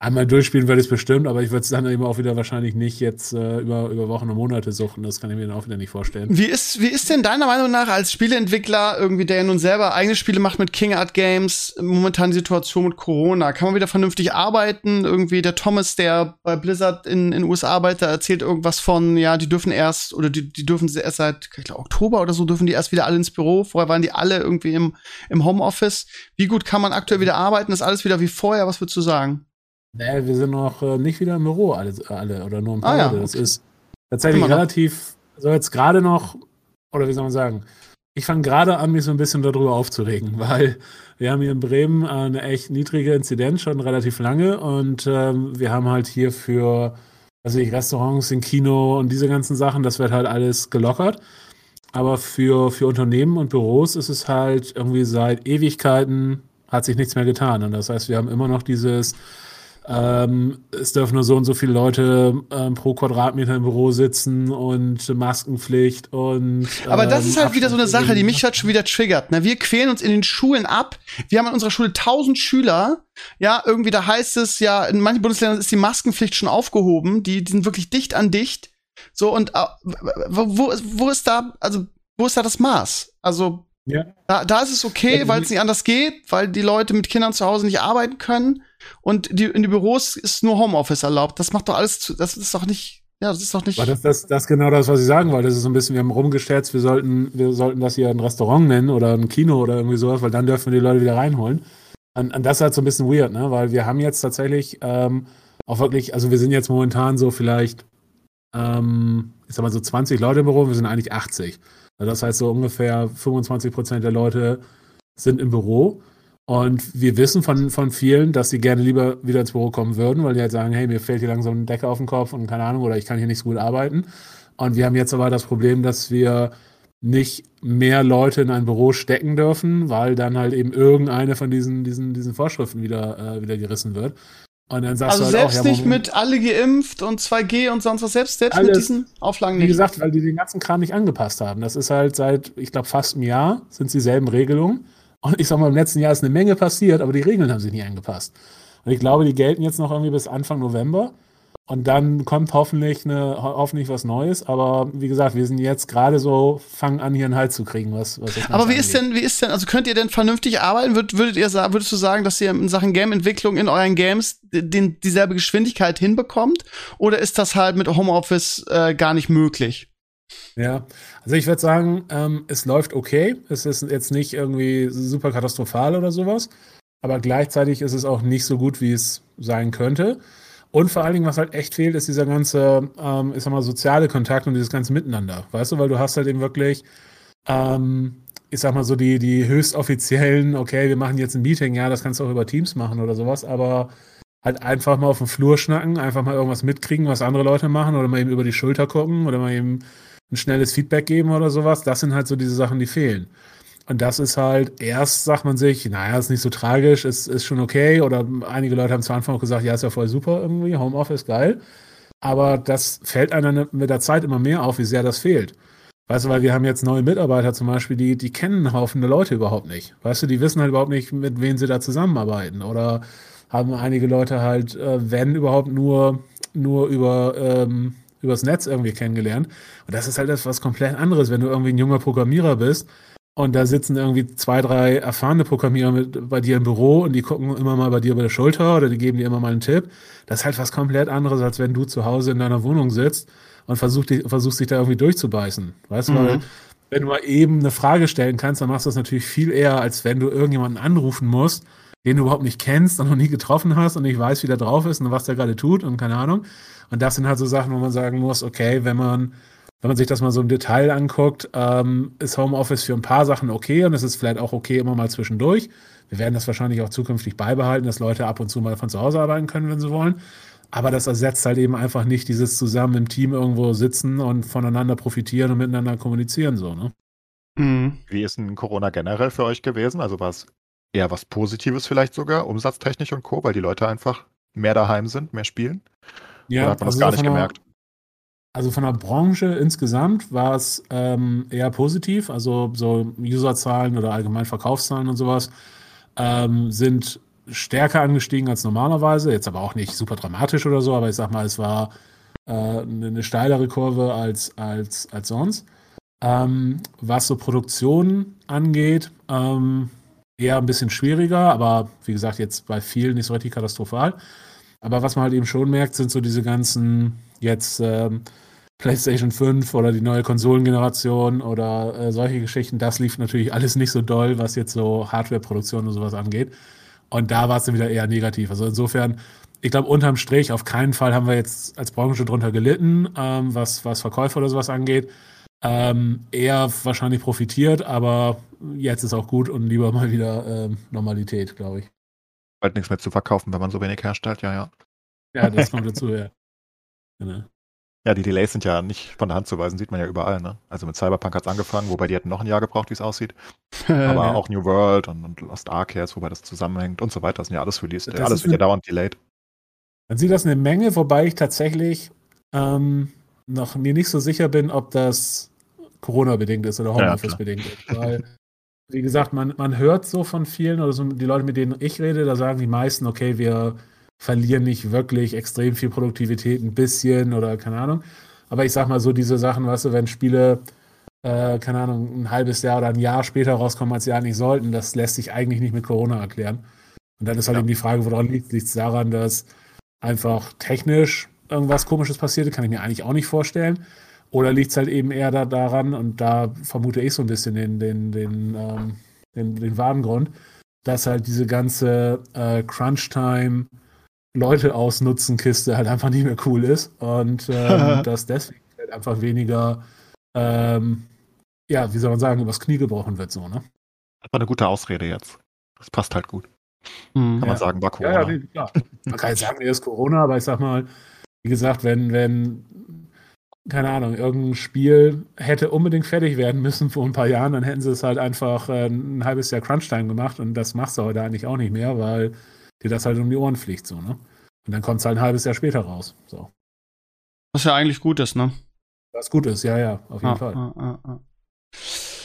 Einmal durchspielen würde ich es bestimmt, aber ich würde es dann eben auch wieder wahrscheinlich nicht jetzt äh, über, über Wochen und Monate suchen. Das kann ich mir dann auch wieder nicht vorstellen.
Wie ist, wie ist denn deiner Meinung nach als Spieleentwickler irgendwie, der ja nun selber eigene Spiele macht mit King Art Games, momentan die Situation mit Corona? Kann man wieder vernünftig arbeiten? Irgendwie der Thomas, der bei Blizzard in in USA arbeitet, erzählt irgendwas von, ja, die dürfen erst oder die, die dürfen erst seit ich glaub, Oktober oder so dürfen die erst wieder alle ins Büro. Vorher waren die alle irgendwie im im Homeoffice. Wie gut kann man aktuell wieder arbeiten? Ist alles wieder wie vorher? Was würdest du sagen?
Nee, wir sind noch äh, nicht wieder im Büro, alle, alle oder nur ein paar
Ah, ja,
Leute. Das
okay.
ist tatsächlich relativ, so jetzt gerade noch, oder wie soll man sagen, ich fange gerade an, mich so ein bisschen darüber aufzuregen, weil wir haben hier in Bremen eine echt niedrige Inzidenz schon relativ lange und ähm, wir haben halt hier für, also ich Restaurants, ein Kino und diese ganzen Sachen, das wird halt alles gelockert. Aber für, für Unternehmen und Büros ist es halt irgendwie seit Ewigkeiten hat sich nichts mehr getan. Und das heißt, wir haben immer noch dieses, ähm, es dürfen nur so und so viele Leute ähm, pro Quadratmeter im Büro sitzen und Maskenpflicht und.
Aber das
ähm,
ist halt wieder so eine Sache, die mich halt schon wieder triggert. Ne? Wir quälen uns in den Schulen ab. Wir haben in unserer Schule 1000 Schüler. Ja, irgendwie da heißt es ja, in manchen Bundesländern ist die Maskenpflicht schon aufgehoben. Die, die sind wirklich dicht an dicht. So, und äh, wo, wo, wo ist da, also, wo ist da das Maß? Also,
Ja.
da, da ist es okay, weil es nicht anders geht, weil die Leute mit Kindern zu Hause nicht arbeiten können. Und die, in die Büros ist nur Homeoffice erlaubt. Das macht doch alles zu, das ist doch nicht, ja, das ist doch nicht.
Aber das, das, das ist genau das, was ich sagen wollte. Das ist so ein bisschen, wir haben rumgescherzt, wir sollten, wir sollten das hier ein Restaurant nennen oder ein Kino oder irgendwie sowas, weil dann dürfen wir die Leute wieder reinholen. Und, und das ist halt so ein bisschen weird, ne? Weil wir haben jetzt tatsächlich ähm, auch wirklich, also wir sind jetzt momentan so vielleicht, ähm, ich sag mal so 20 Leute im Büro, wir sind eigentlich 80. Also das heißt so ungefähr 25 Prozent der Leute sind im Büro. Und wir wissen von, von vielen, dass sie gerne lieber wieder ins Büro kommen würden, weil die halt sagen, hey, mir fällt hier langsam eine Decke auf den Kopf und keine Ahnung, oder ich kann hier nicht so gut arbeiten. Und wir haben jetzt aber das Problem, dass wir nicht mehr Leute in ein Büro stecken dürfen, weil dann halt eben irgendeine von diesen, diesen, diesen Vorschriften wieder, äh, wieder gerissen wird. Und dann sagst
Also
du halt
selbst
auch, ja,
nicht mit alle geimpft und 2G und sonst was, selbst, selbst mit
Alles.
diesen Auflagen
Wie
nicht.
gesagt, weil die den ganzen Kram nicht angepasst haben. Das ist halt seit, ich glaube, fast einem Jahr sind dieselben Regelungen. Und ich sag mal, im letzten Jahr ist eine Menge passiert, aber die Regeln haben sich nie angepasst. Und ich glaube, die gelten jetzt noch irgendwie bis Anfang November. Und dann kommt hoffentlich, eine, ho- hoffentlich was Neues. Aber wie gesagt, wir sind jetzt gerade so, fangen an, hier einen Halt zu kriegen. Was, was
Aber wie ist
angeht.
denn, wie ist denn, also könnt ihr denn vernünftig arbeiten? Würd, würdet ihr sagen, würdest du sagen, dass ihr in Sachen Game-Entwicklung in euren Games den, dieselbe Geschwindigkeit hinbekommt? Oder ist das halt mit Homeoffice äh, gar nicht möglich?
Ja, also ich würde sagen, ähm, es läuft okay. Es ist jetzt nicht irgendwie super katastrophal oder sowas. Aber gleichzeitig ist es auch nicht so gut, wie es sein könnte. Und vor allen Dingen, was halt echt fehlt, ist dieser ganze, ähm, ich sag mal, soziale Kontakt und dieses ganze Miteinander. Weißt du, weil du hast halt eben wirklich, ähm, ich sag mal so, die, die höchst offiziellen, okay, wir machen jetzt ein Meeting, ja, das kannst du auch über Teams machen oder sowas, aber halt einfach mal auf dem Flur schnacken, einfach mal irgendwas mitkriegen, was andere Leute machen oder mal eben über die Schulter gucken oder mal eben ein schnelles Feedback geben oder sowas. Das sind halt so diese Sachen, die fehlen. Und das ist halt, erst sagt man sich, naja, ist nicht so tragisch, ist, ist schon okay. Oder einige Leute haben zu Anfang auch gesagt, ja, ist ja voll super irgendwie, Homeoffice geil. Aber das fällt einem mit der Zeit immer mehr auf, wie sehr das fehlt. Weißt du, weil wir haben jetzt neue Mitarbeiter zum Beispiel, die, die kennen Haufen Leute überhaupt nicht. Weißt du, die wissen halt überhaupt nicht, mit wem sie da zusammenarbeiten. Oder haben einige Leute halt, äh, wenn überhaupt, nur, nur über, ähm, übers Netz irgendwie kennengelernt. Und das ist halt etwas komplett anderes, wenn du irgendwie ein junger Programmierer bist und da sitzen irgendwie zwei, drei erfahrene Programmierer mit, bei dir im Büro und die gucken immer mal bei dir über der Schulter oder die geben dir immer mal einen Tipp. Das ist halt was komplett anderes, als wenn du zu Hause in deiner Wohnung sitzt und versuchst, versuchst dich da irgendwie durchzubeißen. Weißt du, mhm. weil wenn du mal eben eine Frage stellen kannst, dann machst du das natürlich viel eher, als wenn du irgendjemanden anrufen musst, den du überhaupt nicht kennst und noch nie getroffen hast und nicht weißt, wie der drauf ist und was der gerade tut und keine Ahnung. Und das sind halt so Sachen, wo man sagen muss, okay, wenn man wenn man sich das mal so im Detail anguckt, ähm, ist Homeoffice für ein paar Sachen okay und es ist vielleicht auch okay immer mal zwischendurch. Wir werden das wahrscheinlich auch zukünftig beibehalten, dass Leute ab und zu mal von zu Hause arbeiten können, wenn sie wollen. Aber das ersetzt halt eben einfach nicht dieses zusammen im Team irgendwo sitzen und voneinander profitieren und miteinander kommunizieren, so, ne?
Mhm. Wie ist denn Corona generell für euch gewesen? Also war es eher was Positives vielleicht sogar, umsatztechnisch und Co., weil die Leute einfach mehr daheim sind, mehr spielen?
Ja, Oder hat man also das gar nicht gemerkt? Also von der Branche insgesamt war es ähm, eher positiv. Also so Userzahlen oder allgemein Verkaufszahlen und sowas ähm, sind stärker angestiegen als normalerweise. Jetzt aber auch nicht super dramatisch oder so, aber ich sag mal, es war äh, eine steilere Kurve als, als, als sonst. Ähm, was so Produktion angeht, ähm, eher ein bisschen schwieriger, aber wie gesagt, jetzt bei vielen nicht so richtig katastrophal. Aber was man halt eben schon merkt, sind so diese ganzen jetzt ähm, PlayStation 5 oder die neue Konsolengeneration oder äh, solche Geschichten. Das lief natürlich alles nicht so doll, was jetzt so Hardware-Produktion und sowas angeht. Und da war es dann wieder eher negativ. Also insofern, ich glaube, unterm Strich, auf keinen Fall haben wir jetzt als Branche drunter gelitten, ähm, was, was Verkäufe oder sowas angeht. Ähm, eher wahrscheinlich profitiert, aber jetzt ist auch gut und lieber mal wieder ähm, Normalität, glaube ich.
Bald nichts mehr zu verkaufen, wenn man so wenig herstellt, ja, ja.
Ja, das kommt dazu, ja.
Genau. Ja, die Delays sind ja nicht von der Hand zu weisen, sieht man ja überall. Ne? Also mit Cyberpunk hat es angefangen, wobei die hätten noch ein Jahr gebraucht, wie es aussieht. Aber ja. auch New World und, und Lost Ark jetzt, wobei das zusammenhängt und so weiter. Das sind ja alles Release. Das alles wird ja dauernd delayed.
Dann sieht das eine Menge, wobei ich tatsächlich ähm, noch mir nicht so sicher bin, ob das Corona-bedingt ist oder Homeoffice-bedingt ja, ist. Weil, wie gesagt, man, man hört so von vielen, oder so die Leute, mit denen ich rede, da sagen die meisten, okay, wir verlieren nicht wirklich extrem viel Produktivität, ein bisschen oder keine Ahnung. Aber ich sag mal so, diese Sachen, weißt du, wenn Spiele, äh, keine Ahnung, ein halbes Jahr oder ein Jahr später rauskommen, als sie eigentlich sollten, das lässt sich eigentlich nicht mit Corona erklären. Und dann ist halt ja. eben die Frage, woran liegt es daran, dass einfach technisch irgendwas Komisches passierte, kann ich mir eigentlich auch nicht vorstellen. Oder liegt es halt eben eher da, daran, und da vermute ich so ein bisschen den, den, den, ähm, den, den wahren Grund, dass halt diese ganze äh, Crunch-Time, Leute ausnutzen Kiste halt einfach nicht mehr cool ist und ähm, dass deswegen halt einfach weniger, ähm, ja, wie soll man sagen, übers Knie gebrochen wird, so, ne?
Das war eine gute Ausrede jetzt. Das passt halt gut. Mhm, kann man sagen, war Corona. Ja, ja, nee,
klar. Man kann jetzt sagen, nee, ist Corona, aber ich sag mal, wie gesagt, wenn, wenn, keine Ahnung, irgendein Spiel hätte unbedingt fertig werden müssen vor ein paar Jahren, dann hätten sie es halt einfach äh, ein halbes Jahr Crunchtime gemacht und das machst du heute eigentlich auch nicht mehr, weil dir das halt um die Ohren fliegt, so, ne? Und dann kommt es halt ein halbes Jahr später raus. So.
Was ja eigentlich gut ist, ne?
Was gut ist, ja, ja, auf jeden ah, Fall. Ah, ah.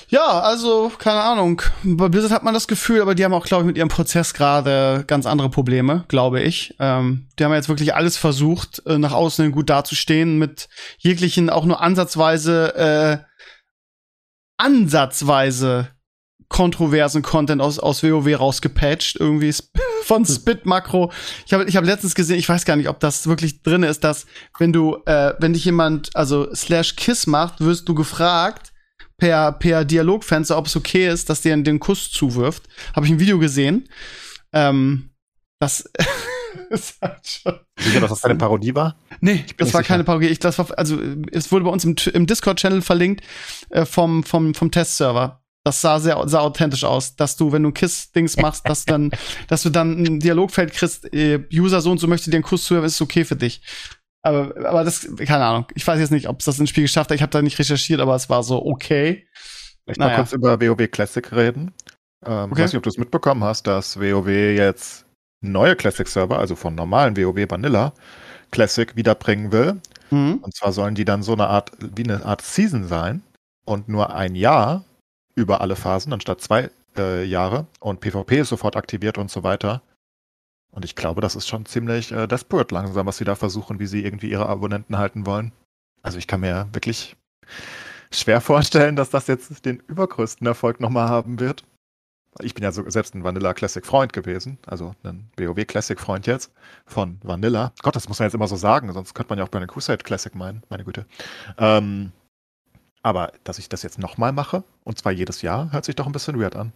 Ja, also, keine Ahnung. Bei Blizzard hat man das Gefühl, aber die haben auch, glaube ich, mit ihrem Prozess gerade ganz andere Probleme, glaube ich. Ähm, die haben jetzt wirklich alles versucht, äh, nach außen gut dazustehen, mit jeglichen auch nur ansatzweise, äh, ansatzweise kontroversen Content aus, aus WoW rausgepatcht, irgendwie von Spit Makro. Ich habe ich hab letztens gesehen, ich weiß gar nicht, ob das wirklich drin ist, dass wenn du, äh, wenn dich jemand, also slash Kiss macht, wirst du gefragt per, per Dialogfenster, ob es okay ist, dass dir den Kuss zuwirft. Habe ich ein Video gesehen. Ähm, das
ist halt schon. Sicher, dass das keine Parodie war?
Nee, das war sicher. keine Parodie. Ich, das war, also, es wurde bei uns im, im Discord-Channel verlinkt äh, vom, vom, vom Testserver. Das sah sehr sah authentisch aus, dass du, wenn du Kiss-Dings machst, dass dann, dass du dann ein Dialogfeld kriegst, äh, User so und so möchte dir einen Kuss zuhören, ist okay für dich. Aber, aber das, keine Ahnung. Ich weiß jetzt nicht, ob es das ins Spiel geschafft hat. Ich habe da nicht recherchiert, aber es war so okay.
Ich naja. mal kurz über WoW Classic reden. Ähm, okay. Ich weiß nicht, ob du es mitbekommen hast, dass WoW jetzt neue Classic-Server, also von normalen WoW Vanilla Classic wiederbringen will. Mhm. Und zwar sollen die dann so eine Art, wie eine Art Season sein und nur ein Jahr über alle Phasen anstatt zwei äh, Jahre und PvP ist sofort aktiviert und so weiter. Und ich glaube, das ist schon ziemlich äh, desperate langsam, was sie da versuchen, wie sie irgendwie ihre Abonnenten halten wollen. Also ich kann mir wirklich schwer vorstellen, dass das jetzt den übergrößten Erfolg nochmal haben wird. Ich bin ja so, selbst ein Vanilla Classic Freund gewesen, also ein WoW Classic Freund jetzt von Vanilla. Gott, das muss man jetzt immer so sagen, sonst könnte man ja auch bei einer Crusade Classic meinen, meine Güte. Ähm, aber dass ich das jetzt nochmal mache, und zwar jedes Jahr, hört sich doch ein bisschen weird an.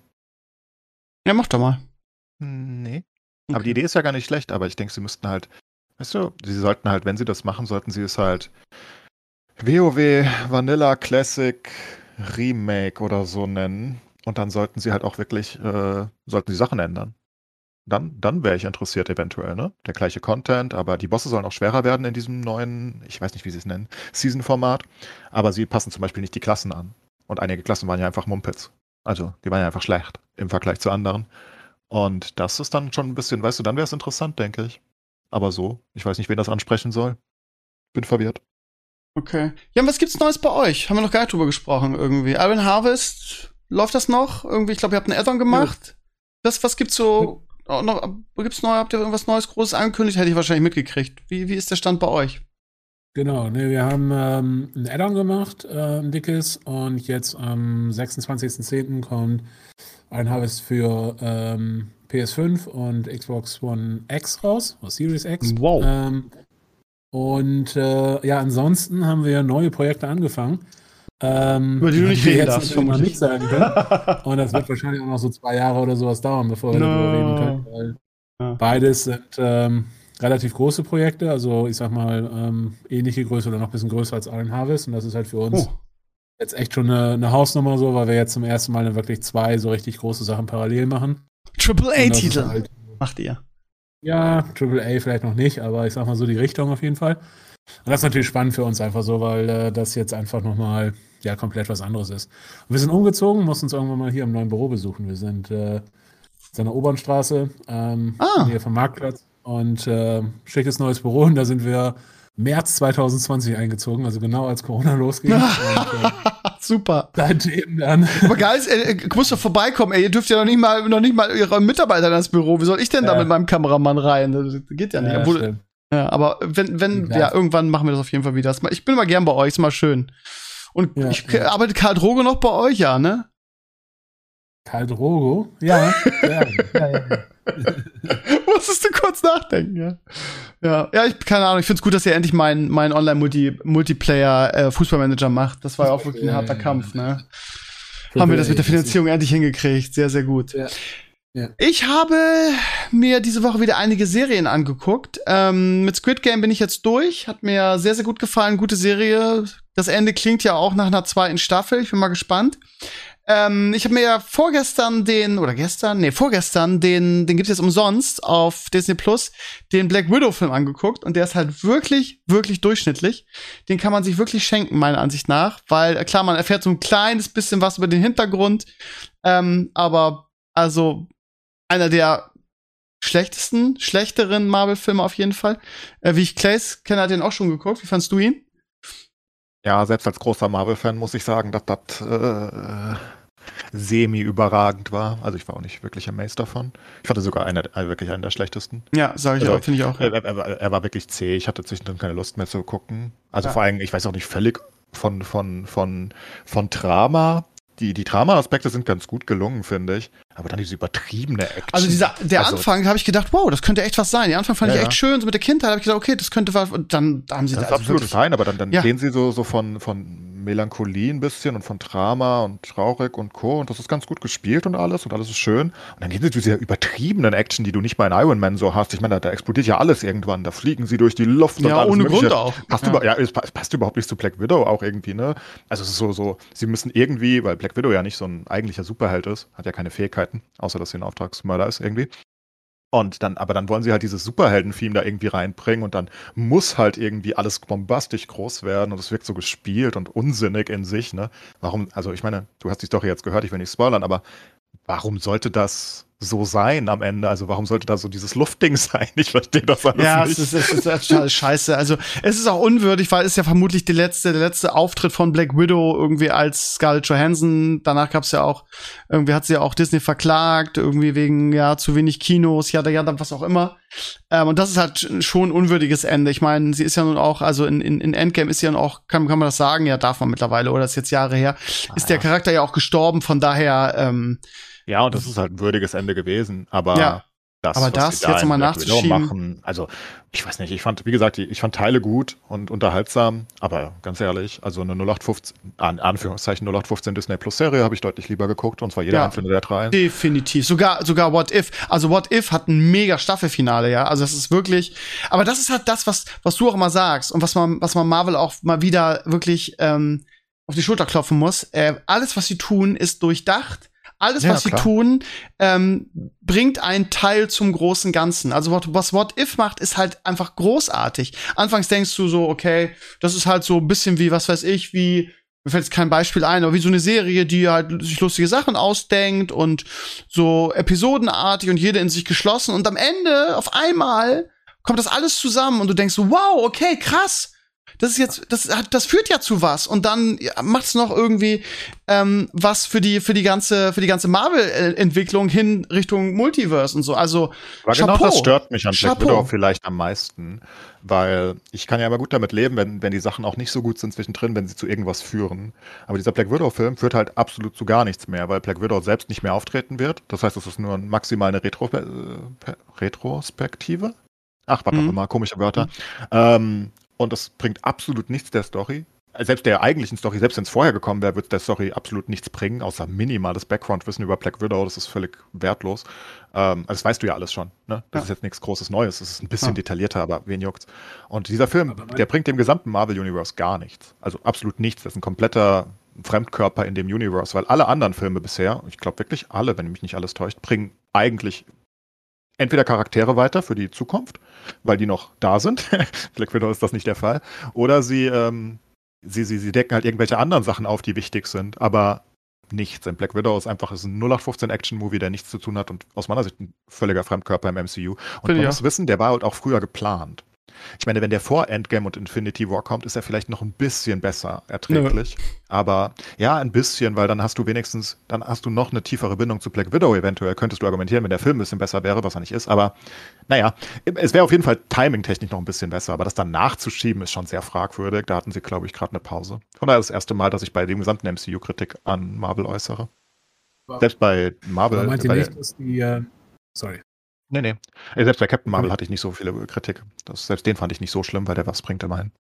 Ja, mach doch mal.
Nee. Okay. Aber die Idee ist ja gar nicht schlecht, aber ich denke, sie müssten halt, weißt du, sie sollten halt, wenn sie das machen, sollten sie es halt WoW Vanilla Classic Remake oder so nennen. Und dann sollten sie halt auch wirklich, äh, sollten die Sachen ändern. Dann, dann wäre ich interessiert eventuell, ne? Der gleiche Content, aber die Bosse sollen auch schwerer werden in diesem neuen, ich weiß nicht, wie sie es nennen, Season-Format. Aber sie passen zum Beispiel nicht die Klassen an. Und einige Klassen waren ja einfach Mumpitz. Also, die waren ja einfach schlecht im Vergleich zu anderen. Und das ist dann schon ein bisschen, weißt du, dann wäre es interessant, denke ich. Aber so, ich weiß nicht, wen das ansprechen soll. Bin verwirrt.
Okay. Ja, und was gibt's Neues bei euch? Haben wir noch gar nicht drüber gesprochen irgendwie. Iron Harvest, läuft das noch? Irgendwie, ich glaube, ihr habt einen Addon gemacht. Ja. Was, was gibt's so ja. noch, gibt's neu, habt ihr irgendwas Neues Großes angekündigt? Hätte ich wahrscheinlich mitgekriegt. Wie, wie ist der Stand bei euch?
Genau, ne, wir haben ähm, ein Addon gemacht, äh, ein dickes, und jetzt am 26.10. kommt ein Harvest für ähm, PS5 und Xbox One X raus, oder Series X.
Wow.
Ähm, und äh, ja, ansonsten haben wir neue Projekte angefangen. Ähm,
Über die du nicht reden
darfst. schon mal nicht sagen können. Und das wird wahrscheinlich auch noch so zwei Jahre oder sowas dauern, bevor wir no. darüber reden können. Weil ja. Beides sind ähm, relativ große Projekte, also ich sag mal ähm, ähnliche Größe oder noch ein bisschen größer als Allen Harvest. Und das ist halt für uns oh. jetzt echt schon eine, eine, Hausnummer so, weil wir jetzt zum ersten Mal wirklich zwei so richtig große Sachen parallel machen.
Triple A-Titel halt, macht ihr.
Ja, Triple A vielleicht noch nicht, aber ich sag mal so die Richtung auf jeden Fall. Und das ist natürlich spannend für uns einfach so, weil äh, das jetzt einfach nochmal ja komplett was anderes ist. Und wir sind umgezogen, mussten uns irgendwann mal hier im neuen Büro besuchen. Wir sind äh, in der Obernstraße, ähm, ah. hier vom Marktplatz und äh, schickes neues Büro und da sind wir März 2020 eingezogen, also genau als Corona losging. und,
äh, Super.
Seitdem dann.
Aber geil, ey, muss doch vorbeikommen, ey. Ihr dürft ja noch nicht mal, noch nicht mal ihre Mitarbeiter in das Büro. Wie soll ich denn ja. da mit meinem Kameramann rein? Das geht ja nicht. Ja, Obwohl, ja aber wenn, wenn, ja. ja. irgendwann machen wir das auf jeden Fall wieder. Ich bin immer gern bei euch, ist mal schön. Und ja, ich, ja. arbeitet Karl Drogo noch bei euch, ja, ne?
Karl Drogo? Ja. ja, ja, ja.
Musstest du kurz nachdenken, ja. Ja, ja ich, keine Ahnung, ich finde es gut, dass ihr endlich meinen mein Online-Multiplayer-Fußballmanager äh, macht. Das war ja auch wirklich ein harter Kampf, ne? Haben wir das mit der Finanzierung endlich hingekriegt. Sehr, sehr gut. Ja. Ja. Ich habe mir diese Woche wieder einige Serien angeguckt. Ähm, mit Squid Game bin ich jetzt durch. Hat mir sehr, sehr gut gefallen. Gute Serie. Das Ende klingt ja auch nach einer zweiten Staffel. Ich bin mal gespannt. Ähm, ich habe mir ja vorgestern den, oder gestern, nee, vorgestern, den, den gibt's jetzt umsonst auf Disney Plus, den Black Widow-Film angeguckt und der ist halt wirklich, wirklich durchschnittlich. Den kann man sich wirklich schenken, meiner Ansicht nach, weil, klar, man erfährt so ein kleines bisschen was über den Hintergrund, ähm, aber also einer der schlechtesten, schlechteren Marvel-Filme auf jeden Fall. Äh, wie ich Clays kenne, hat den auch schon geguckt. Wie fandst du ihn?
Ja, selbst als großer Marvel-Fan muss ich sagen, dass das äh, semi-überragend war. Also ich war auch nicht wirklich amazed davon. Ich fand sogar einer, äh, wirklich einen der schlechtesten.
Ja, sage ich also, auch, finde ich auch.
Er, er, er, war wirklich zäh. Ich hatte zwischendrin keine Lust mehr zu gucken. Also ja. vor allem, ich weiß auch nicht, völlig von, von, von, von Drama die, die Drama-Aspekte sind ganz gut gelungen, finde ich. Aber dann diese übertriebene Action.
Also dieser, der also, Anfang habe ich gedacht, wow, das könnte echt was sein. Der Anfang fand ja, ich echt schön, so mit der Kindheit habe ich gedacht, okay, das könnte was. Und dann haben sie
das. Das ist also absolut fein, aber dann, dann ja. gehen sie so, so von, von Melancholie ein bisschen und von Drama und traurig und Co. Und das ist ganz gut gespielt und alles und alles ist schön. Und dann gehen sie zu dieser übertriebenen Action, die du nicht bei Iron Man so hast. Ich meine, da, da explodiert ja alles irgendwann. Da fliegen sie durch die Luft
ja,
und alles
ohne Grund auch.
Passt, ja. Über, ja, es passt überhaupt nicht zu Black Widow auch irgendwie, ne? Also es ist so, so, sie müssen irgendwie, weil Black Widow ja nicht so ein eigentlicher Superheld ist, hat ja keine Fähigkeiten, außer dass sie ein Auftragsmörder ist irgendwie. Und dann, aber dann wollen sie halt dieses Superhelden-Theme da irgendwie reinbringen und dann muss halt irgendwie alles bombastisch groß werden und es wirkt so gespielt und unsinnig in sich, ne? Warum, also ich meine, du hast die Story jetzt gehört, ich will nicht spoilern, aber warum sollte das so sein am Ende. Also warum sollte da so dieses Luftding sein? Ich verstehe das alles
ja,
nicht.
Ja, es ist, es ist total scheiße. Also es ist auch unwürdig, weil es ist ja vermutlich der letzte, der letzte Auftritt von Black Widow irgendwie als Scarlett Johansson. Danach gab es ja auch, irgendwie hat sie ja auch Disney verklagt, irgendwie wegen ja zu wenig Kinos, ja, ja, was auch immer. Ähm, und das ist halt schon ein unwürdiges Ende. Ich meine, sie ist ja nun auch, also in, in, in Endgame ist sie ja auch, kann, kann man das sagen? Ja, darf man mittlerweile, oder ist jetzt Jahre her, ah, ist der Charakter ja auch gestorben, von daher, ähm,
ja, und das ist halt ein würdiges Ende gewesen, aber
ja.
das,
aber das da jetzt mal nachzuschieben.
Machen, also ich weiß nicht, ich fand, wie gesagt, ich fand Teile gut und unterhaltsam, aber ganz ehrlich, also eine 0815, an Anführungszeichen 0815 Disney Plus Serie habe ich deutlich lieber geguckt und zwar jeder ja, einzelne der drei.
Definitiv, sogar sogar What If, also What If hat ein mega Staffelfinale, ja, also das ist wirklich, aber das ist halt das, was was du auch immer sagst und was man was man Marvel auch mal wieder wirklich ähm, auf die Schulter klopfen muss. Äh, alles, was sie tun, ist durchdacht alles, ja, was klar. sie tun, ähm, bringt einen Teil zum großen Ganzen. Also was What If macht, ist halt einfach großartig. Anfangs denkst du so, okay, das ist halt so ein bisschen wie, was weiß ich, wie mir fällt jetzt kein Beispiel ein, aber wie so eine Serie, die halt sich lustige Sachen ausdenkt und so episodenartig und jede in sich geschlossen und am Ende auf einmal kommt das alles zusammen und du denkst so, wow, okay, krass das ist jetzt, das hat, das führt ja zu was. Und dann macht es noch irgendwie ähm, was für die, für die ganze, für die ganze Marvel-Entwicklung hin Richtung Multiverse und so. Also
Aber genau Chapeau. das stört mich an Black Widow vielleicht am meisten, weil ich kann ja immer gut damit leben, wenn, wenn die Sachen auch nicht so gut sind zwischendrin, wenn sie zu irgendwas führen. Aber dieser Black Widow-Film führt halt absolut zu gar nichts mehr, weil Black Widow selbst nicht mehr auftreten wird. Das heißt, es ist nur maximal eine Retro äh, Retrospektive. Ach, was mhm. auch immer, komische Wörter. Mhm. Ähm, und das bringt absolut nichts der Story. Selbst der eigentlichen Story, selbst wenn es vorher gekommen wäre, wird der Story absolut nichts bringen, außer minimales Background-Wissen über Black Widow. Das ist völlig wertlos. Ähm, also das weißt du ja alles schon. Ne? Das ja. ist jetzt nichts Großes Neues. Das ist ein bisschen ja. detaillierter, aber wen juckt's? Und dieser Film, der bringt dem gesamten Marvel-Universe gar nichts. Also absolut nichts. Das ist ein kompletter Fremdkörper in dem Universe, weil alle anderen Filme bisher, ich glaube wirklich alle, wenn mich nicht alles täuscht, bringen eigentlich entweder Charaktere weiter für die Zukunft, weil die noch da sind. Black Widow ist das nicht der Fall. Oder sie, ähm, sie, sie, sie decken halt irgendwelche anderen Sachen auf, die wichtig sind, aber nichts. Ein Black Widow ist einfach ist ein 0815 Action-Movie, der nichts zu tun hat und aus meiner Sicht ein völliger Fremdkörper im MCU. Und man ja. muss wissen, der war halt auch früher geplant. Ich meine, wenn der vor Endgame und Infinity War kommt, ist er vielleicht noch ein bisschen besser erträglich. Ja. Aber ja, ein bisschen, weil dann hast du wenigstens, dann hast du noch eine tiefere Bindung zu Black Widow eventuell. Könntest du argumentieren, wenn der Film ein bisschen besser wäre, was er nicht ist. Aber naja, es wäre auf jeden Fall timingtechnisch noch ein bisschen besser. Aber das dann nachzuschieben ist schon sehr fragwürdig. Da hatten sie, glaube ich, gerade eine Pause. Von daher das erste Mal, dass ich bei dem gesamten MCU Kritik an Marvel äußere. Wow. Selbst bei Marvel.
Aber meint ihr nicht, dass die, äh, sorry.
Nee, nee. Selbst bei Captain Marvel hatte ich nicht so viele Kritik. Das, selbst den fand ich nicht so schlimm, weil der was bringt immerhin.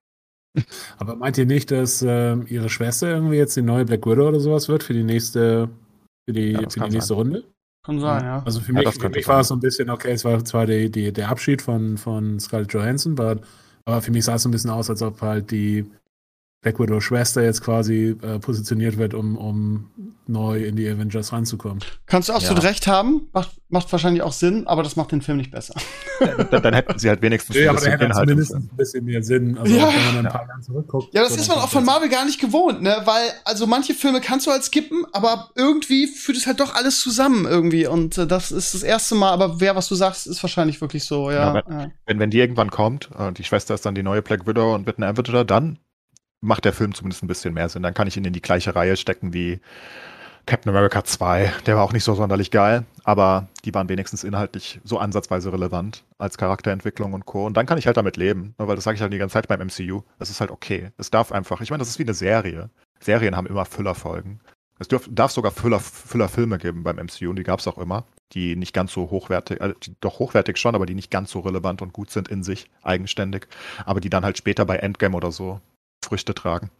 Aber meint ihr nicht, dass äh, ihre Schwester irgendwie jetzt die neue Black Widow oder sowas wird für die nächste, für die, ja, für die nächste sein. Runde?
Kann sein, ja.
Also für mich, ja, für mich war es so ein bisschen, okay, es war zwar die, die, der Abschied von, von Scarlett Johansson, aber für mich sah es so ein bisschen aus, als ob halt die Black Widow Schwester jetzt quasi äh, positioniert wird, um, um neu in die Avengers ranzukommen.
Kannst du absolut ja. recht haben, macht, macht wahrscheinlich auch Sinn, aber das macht den Film nicht besser.
dann, dann hätten sie halt wenigstens
ja, ein bisschen aber hätte zumindest ein bisschen mehr Sinn, also ja. wenn man ein paar Jahre
zurückguckt. Ja, das ist man auch von Marvel gar nicht gewohnt, ne, weil also manche Filme kannst du halt skippen, aber irgendwie führt es halt doch alles zusammen irgendwie und äh, das ist das erste Mal, aber wer was du sagst, ist wahrscheinlich wirklich so, ja. ja,
wenn, wenn, wenn die irgendwann kommt und die Schwester ist dann die neue Black Widow und wird ein Avenger, dann macht der Film zumindest ein bisschen mehr Sinn. Dann kann ich ihn in die gleiche Reihe stecken wie Captain America 2. Der war auch nicht so sonderlich geil, aber die waren wenigstens inhaltlich so ansatzweise relevant als Charakterentwicklung und Co. Und dann kann ich halt damit leben, ne, weil das sage ich halt die ganze Zeit beim MCU. Das ist halt okay. Es darf einfach, ich meine, das ist wie eine Serie. Serien haben immer Füllerfolgen. Es darf, darf sogar Füller, Füllerfilme geben beim MCU und die gab es auch immer, die nicht ganz so hochwertig, äh, doch hochwertig schon, aber die nicht ganz so relevant und gut sind in sich, eigenständig, aber die dann halt später bei Endgame oder so Früchte tragen.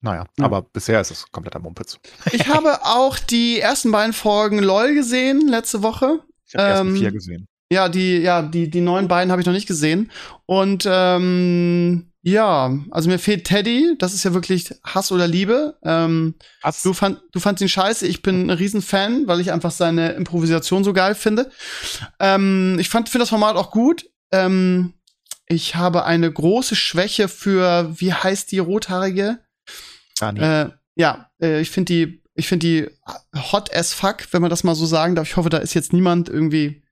Naja, ja. aber bisher ist es kompletter Mumpitz.
Ich habe auch die ersten beiden Folgen LOL gesehen letzte Woche.
Ich habe ähm, vier gesehen.
Ja, die, ja, die, die neuen beiden habe ich noch nicht gesehen. Und ähm, ja, also mir fehlt Teddy. Das ist ja wirklich Hass oder Liebe. Ähm, Hass. Du, fand, du fandst ihn scheiße. Ich bin ein Riesenfan, weil ich einfach seine Improvisation so geil finde. Ähm, ich fand, finde das Format auch gut. Ähm, ich habe eine große Schwäche für, wie heißt die rothaarige?
Dani. Äh,
ja, äh, ich finde die Ich finde die hot as fuck, wenn man das mal so sagen darf. Ich hoffe, da ist jetzt niemand irgendwie.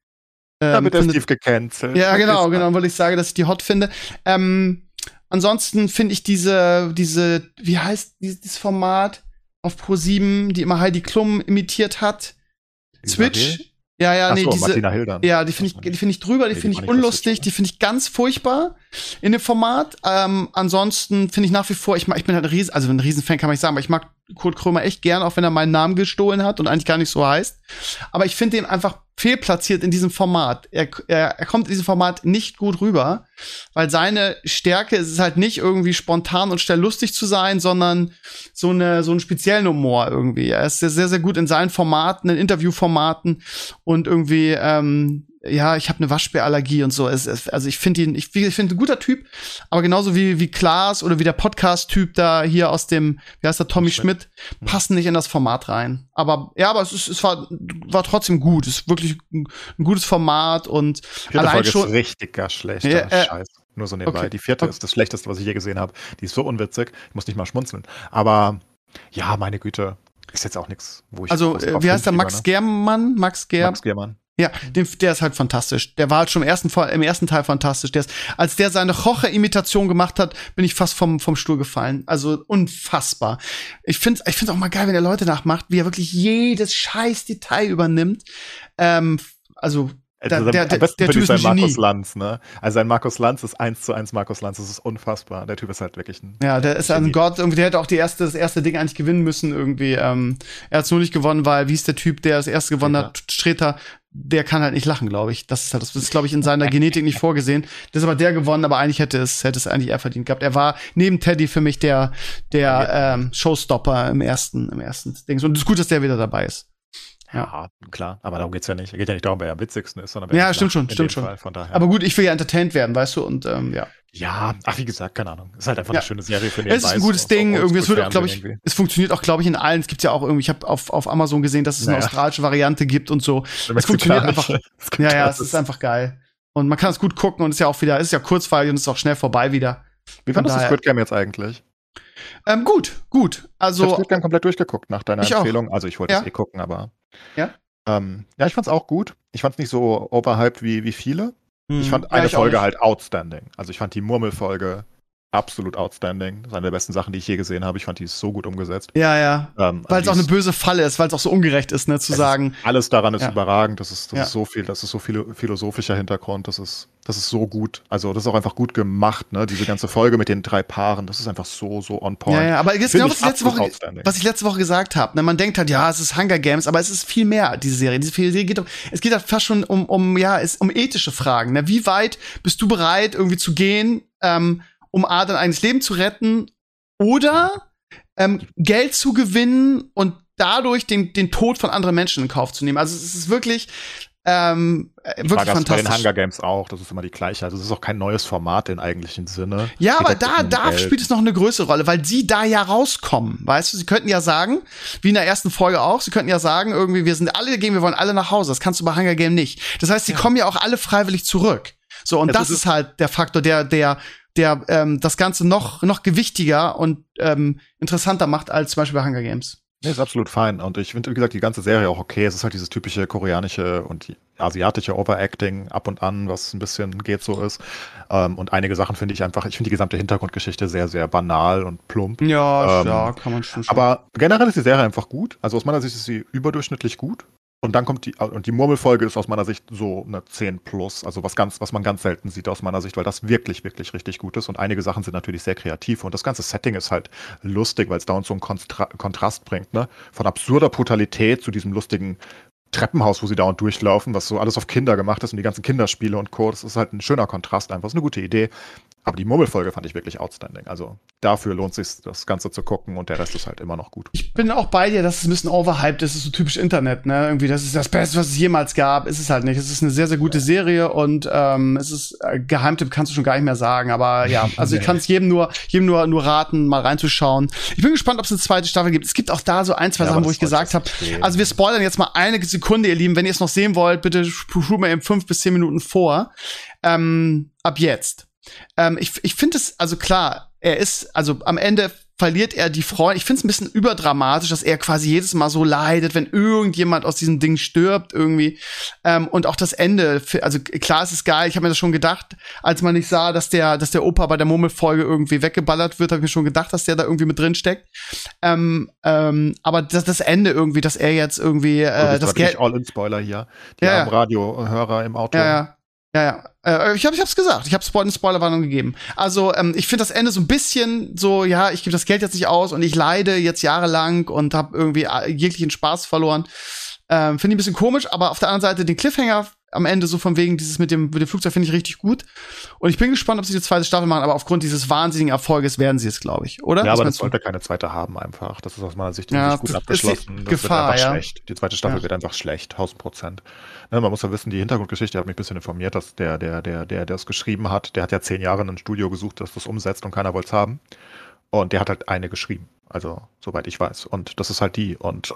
Ähm, da wird der Steve gecancelt.
Ja, genau, genau, weil ich sage, dass ich die hot finde. Ähm, ansonsten finde ich diese, diese, wie heißt dieses Format auf Pro 7, die immer Heidi Klum imitiert hat? Switch. Ja, ja,
Ach
nee,
so,
diese,
Martina Hildern.
ja, die finde ich, die finde ich drüber, die
Nee,
finde ich unlustig,
lustig,
die finde ich ganz furchtbar in dem Format. Ähm, ansonsten finde ich nach wie vor, ich mag, ich bin halt ein Riesen, also ein Riesenfan kann man nicht sagen, aber ich mag Kurt Krömer echt gern, auch wenn er meinen Namen gestohlen hat und eigentlich gar nicht so heißt. Aber ich finde ihn einfach fehlplatziert in diesem Format. Er, er, er kommt in diesem Format nicht gut rüber, weil seine Stärke ist es halt nicht irgendwie spontan und schnell lustig zu sein, sondern so eine so einen speziellen Humor irgendwie. Er ist sehr sehr, gut in seinen Formaten, in Interviewformaten und irgendwie ähm, ja, ich habe eine Waschbärallergie und so. Es, es, also ich finde ihn, ich, ich finde ein guter Typ, aber genauso wie wie Klaas oder wie der Podcast-Typ da hier aus dem, wie heißt der Tommy Schmidt,
Mhm.
passen nicht in das Format rein. Aber ja, aber es, ist, es war war trotzdem gut. Es ist wirklich ein, ein gutes Format und
Vierte
allein
Folge
schon
ist richtig gar schlecht.
Ja, äh,
Scheiß. Nur so nebenbei.
okay.
Die vierte
Okay.
ist das Schlechteste, was ich je gesehen habe. Die ist so unwitzig. Ich muss nicht mal schmunzeln. Aber ja, meine Güte. Ist jetzt auch nichts, wo ich.
Also, äh, wie heißt der? Max
ne?
Germann? Max Ger
Max Germann.
Ja, den, der ist halt fantastisch. Der war halt schon im ersten, im ersten Teil fantastisch. Der ist, als der seine Roche-Imitation gemacht hat, bin ich fast vom, vom Stuhl gefallen. Also unfassbar. Ich finde ich find's auch mal geil, wenn er Leute nachmacht, wie er wirklich jedes scheiß Detail übernimmt. Ähm, also, Da-
Also,
der- der- der Typ ist ein.
Markus Lanz, ne? Also sein Markus Lanz ist eins zu eins Markus Lanz. Das ist unfassbar. Der Typ ist halt wirklich ein.
ja, der ist ein
Genie.
Gott. Irgendwie, der hätte auch die erste, das erste Ding eigentlich gewinnen müssen. Irgendwie, ähm, er hat es nur nicht gewonnen, weil, wie ist der Typ, der das erste gewonnen hat? Streter. Der kann halt nicht lachen, glaube ich. Das ist halt, das ist, glaube ich, in seiner Genetik nicht vorgesehen. Das ist aber der gewonnen, aber eigentlich hätte es, hätte es eigentlich er verdient gehabt. Er war neben Teddy für mich der, der ähm, Showstopper im ersten, im ersten Ding. Und es ist gut, dass der wieder dabei ist.
Ja, klar. Aber darum geht's ja nicht. Es geht ja nicht darum, wer am witzigsten ist, sondern wer
Ja, stimmt schon, stimmt schon.
Fall. Von daher.
Aber gut, ich will ja entertained werden, weißt du? Und ähm, ja.
ja, ach, wie gesagt, keine Ahnung. Ist halt einfach
Ja.
eine schöne Serie für
Es ist ein gutes Ding. Irgendwie, es wird auch, glaube ich,
Irgendwie.
es funktioniert auch, glaube ich, in allen. Es gibt ja auch irgendwie, ich habe auf, auf Amazon gesehen, dass es eine
Naja.
australische Variante gibt und so.
Eine
Es funktioniert einfach. Ja, ja, es ist einfach geil. Und man kann es gut gucken und ist ja auch wieder, ist ja kurzweilig und ist auch schnell vorbei wieder.
Wie fandest du Squid Game jetzt eigentlich?
Ähm, gut, gut.
Ich habe
Also,
Squid Game komplett durchgeguckt nach deiner
Ich auch.
Empfehlung. Also ich wollte es
Ja.
eh gucken, aber.
Ja?
Ähm, ja, ich fand's auch gut. Ich fand's nicht so overhyped wie, wie viele. Ich fand
ja,
eine
ich auch
Folge halt outstanding. Also ich fand die Murmelfolge absolut outstanding. Das ist eine der besten Sachen, die ich je gesehen habe. Ich fand die so gut umgesetzt.
Ja, ja.
Ähm,
Weil es auch eine böse Falle ist, weil es auch so ungerecht ist, ne, zu
Es ist-
sagen.
Alles daran ist
Ja.
überragend. Das ist, das
Ja.
ist so viel, das ist so viel philosophischer Hintergrund. Das ist, das ist so gut. Also das ist auch einfach gut gemacht, ne? Diese ganze Folge mit den drei Paaren, das ist einfach so, so on point.
Ja, ja, aber jetzt genau, was ich letzte Woche, was ich letzte Woche gesagt habe. Ne, man denkt halt, ja, es ist Hunger Games, aber es ist viel mehr, diese Serie. Diese Serie geht um, es geht halt fast schon um, um, ja, es, um ethische Fragen. Ne? Wie weit bist du bereit, irgendwie zu gehen, ähm, um A, dein eigenes Leben zu retten oder ähm, Geld zu gewinnen und dadurch den, den Tod von anderen Menschen in Kauf zu nehmen. Also es ist wirklich, ähm, äh,
Ich
wirklich
mag das bei den
fantastisch.
Hunger Games auch. Das ist immer die gleiche. Also es ist auch kein neues Format im eigentlichen Sinne.
Ja, aber da, da spielt es noch eine größere Rolle, weil sie da ja rauskommen. Weißt du, sie könnten ja sagen, wie in der ersten Folge auch, sie könnten ja sagen, irgendwie, wir sind alle gehen, wir wollen alle nach Hause. Das kannst du bei Hunger Game nicht. Das heißt, sie kommen ja auch alle freiwillig zurück. So, und
Es
das
ist-
ist halt der Faktor, der, der, der ähm, das Ganze noch, noch gewichtiger und ähm, interessanter macht als zum Beispiel bei Hunger Games.
Nee, ist absolut fein. Und ich finde, wie gesagt, die ganze Serie auch okay. Es ist halt dieses typische koreanische und asiatische Overacting ab und an, was ein bisschen geht so ist. Ähm, und einige Sachen finde ich einfach, ich finde die gesamte Hintergrundgeschichte sehr, sehr banal und plump.
Ja,
Ähm,
ja, kann man schon.
Aber generell ist die Serie einfach gut. Also aus meiner Sicht ist sie überdurchschnittlich gut. Und dann kommt die, und die Murmelfolge ist aus meiner Sicht so eine 10 plus, also was ganz, was man ganz selten sieht aus meiner Sicht, weil das wirklich, wirklich richtig gut ist. Und einige Sachen sind natürlich sehr kreativ und das ganze Setting ist halt lustig, weil es dauernd so einen Konstra Kontrast bringt, ne? Von absurder Brutalität zu diesem lustigen Treppenhaus, wo sie dauernd durchlaufen, was so alles auf Kinder gemacht ist und die ganzen Kinderspiele und Co. Das ist halt ein schöner Kontrast einfach. Das ist eine gute Idee. Aber die Murmelfolge fand ich wirklich outstanding. Also dafür lohnt es sich, das Ganze zu gucken und der Rest ist halt immer noch gut.
Ich bin auch bei dir, dass es ein bisschen overhyped ist. Das ist so typisch Internet, ne? Irgendwie, das ist das Beste, was es jemals gab. Ist es halt nicht. Es ist eine sehr, sehr gute Serie und ähm, es ist äh, Geheimtipp, kannst du schon gar nicht mehr sagen. Aber ja, also ich kann es jedem nur, jedem nur, nur raten, mal reinzuschauen. Ich bin gespannt, ob es eine zweite Staffel gibt. Es gibt auch da so ein, zwei
Ja,
Sachen, wo
das
ich gesagt habe. Also wir spoilern jetzt mal eine Sekunde, ihr Lieben. Wenn ihr es noch sehen wollt, bitte spult mir eben fünf bis zehn Minuten vor. Ähm, ab jetzt. Ähm, ich ich finde es, also klar, er ist, also am Ende verliert er die Freunde. Ich finde es ein bisschen überdramatisch, dass er quasi jedes Mal so leidet, wenn irgendjemand aus diesem Ding stirbt irgendwie. Ähm, und auch das Ende, also klar, es ist geil. Ich habe mir das schon gedacht, als man nicht sah, dass der, dass der Opa bei der Murmelfolge irgendwie weggeballert wird, habe ich mir schon gedacht, dass der da irgendwie mit drin steckt. Ähm, ähm, aber das, das Ende irgendwie, dass er jetzt irgendwie äh, das Geld.
All-in-Spoiler hier. Die ja, haben. Radiohörer im Auto.
Ja, ja. Ja, ja. Äh, ich habe ich hab's gesagt. Ich habe Spoiler Spoilerwarnung gegeben. Also, ähm, ich finde das Ende so ein bisschen so, ja, ich gebe das Geld jetzt nicht aus und ich leide jetzt jahrelang und habe irgendwie äh, jeglichen Spaß verloren. Ähm, finde ich ein bisschen komisch, aber auf der anderen Seite den Cliffhanger am Ende so von wegen dieses mit dem, mit dem Flugzeug finde ich richtig gut. Und ich bin gespannt, ob sie die zweite Staffel machen, aber aufgrund dieses wahnsinnigen Erfolges werden sie es, glaube ich, oder?
Ja, aber das sollte keine zweite haben einfach. Das ist aus meiner Sicht
ja,
gut abgeschlossen. Das
Gefahr,
wird einfach
ja.
schlecht. Die zweite Staffel ja. wird einfach schlecht, 1000 Prozent. Ne, man muss ja wissen, die Hintergrundgeschichte hat mich ein bisschen informiert, dass der, der, der, der, der es geschrieben hat, der hat ja zehn Jahre in ein Studio gesucht, das das umsetzt und keiner wollte es haben. Und der hat halt eine geschrieben. Also, soweit ich weiß. Und das ist halt die. Und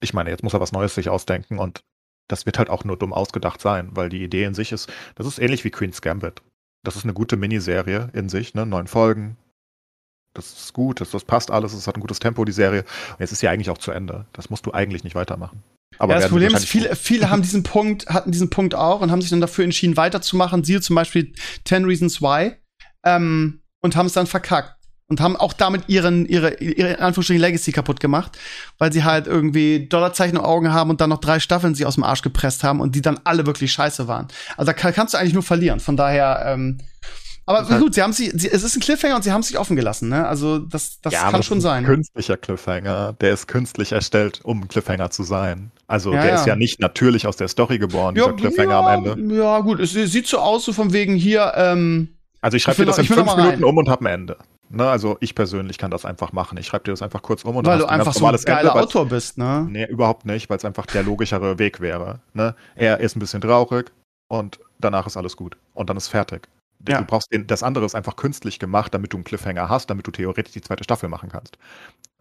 ich meine, jetzt muss er was Neues sich ausdenken und das wird halt auch nur dumm ausgedacht sein, weil die Idee in sich ist, das ist ähnlich wie Queen's Gambit. Das ist eine gute Miniserie in sich, ne? Neun Folgen. Das ist gut, das, das passt alles, es hat ein gutes Tempo, die Serie. Und jetzt ist sie eigentlich auch zu Ende. Das musst du eigentlich nicht weitermachen.
Aber ja, das Problem ist, viele, viele haben diesen Punkt, hatten diesen Punkt auch und haben sich dann dafür entschieden, weiterzumachen. Siehe zum Beispiel 10 Reasons Why. Ähm, und haben es dann verkackt und haben auch damit ihren, ihre, ihre in Anführungsstrichen Legacy kaputt gemacht, weil sie halt irgendwie Dollarzeichen im Augen haben und dann noch drei Staffeln sie aus dem Arsch gepresst haben und die dann alle wirklich scheiße waren. Also da kann, kannst du eigentlich nur verlieren. Von daher, ähm, aber halt gut, sie haben sich, sie, es ist ein Cliffhanger und sie haben sich offen gelassen, ne? Also das, das
ja,
kann schon sein.
Ein künstlicher Cliffhanger, der ist künstlich erstellt, um ein Cliffhanger zu sein. Also ja, der ja. ist ja nicht natürlich aus der Story geboren, dieser Cliffhanger am Ende.
Ja, gut, es sieht so aus, so von wegen hier, ähm,
also ich schreibe dir das in fünf Minuten rein. um und hab ein Ende. Ne, also ich persönlich kann das einfach machen. Ich schreibe dir das einfach kurz um und
weil du einfach so ein geiler Ende, Autor bist, ne?
Nee, überhaupt nicht, weil es einfach der logischere Weg wäre. Ne? Er ist ein bisschen traurig und danach ist alles gut und dann ist fertig. Ja. Du brauchst den, das andere ist einfach künstlich gemacht, damit du einen Cliffhanger hast, damit du theoretisch die zweite Staffel machen kannst.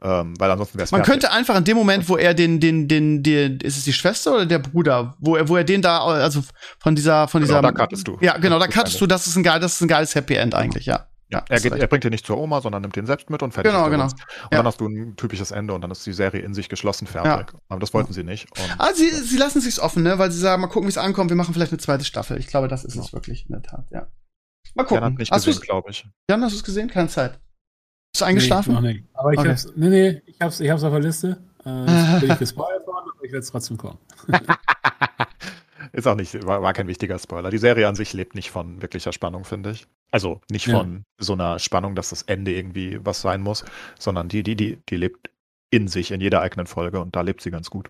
Ähm, weil ansonsten wäre es
Man fertig. könnte einfach in dem Moment, wo er den, den, den, den, ist es die Schwester oder der Bruder, wo er, wo er den da, also von dieser, von
genau,
dieser.
Da cuttest du.
Ja, genau, da cuttest du, das ist ein geil, das ist ein geiles Happy End eigentlich, ja.
Ja, er, geht, er, bringt den nicht zur Oma, sondern nimmt den selbst mit und fertig.
Genau, genau. Und
ja. dann hast du ein typisches Ende und dann ist die Serie in sich geschlossen fertig. Ja. Aber das wollten sie nicht.
ah, sie, sie lassen es sich offen, ne? Weil sie sagen, mal gucken, wie es ankommt. Wir machen vielleicht eine zweite Staffel. Ich glaube, das ist es wirklich in der Tat, ja. Mal gucken.
Jan hat nicht hast gesehen, glaube ich.
Jan, hast du es gesehen? Keine Zeit. Bist du eingeschlafen? Nee,
noch nicht. Aber ich okay. hab's, nee, nee, ich hab's, ich hab's auf der Liste. Äh, bin ich gespoilert worden, aber ich werde es trotzdem kommen.
Ist auch nicht, war, war, kein wichtiger Spoiler. Die Serie an sich lebt nicht von wirklicher Spannung, finde ich. Also nicht ja. von so einer Spannung, dass das Ende irgendwie was sein muss, sondern die, die, die, die lebt in sich, in jeder eigenen Folge und da lebt sie ganz gut.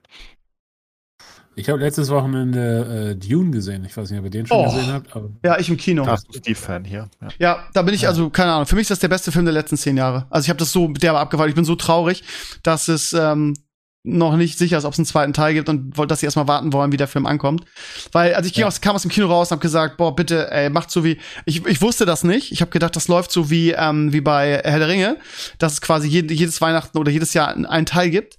Ich habe letztes Wochenende äh, Dune gesehen. Ich weiß nicht, ob ihr den schon oh. gesehen habt. Aber
ja, ich im Kino.
Da bist du Steve-Fan hier.
Ja. ja. da bin ich, also, keine Ahnung. Für mich ist das der beste Film der letzten zehn Jahre. Also, ich habe das so derbe abgefallen. Ich bin so traurig, dass es ähm, noch nicht sicher ist, ob es einen zweiten Teil gibt und dass sie erstmal warten wollen, wie der Film ankommt. Weil, also ich ja. kam aus dem Kino raus und habe gesagt, boah, bitte, ey, macht so wie. Ich, ich wusste das nicht. Ich habe gedacht, das läuft so wie, ähm, wie bei Herr der Ringe, dass es quasi jed jedes Weihnachten oder jedes Jahr einen Teil gibt.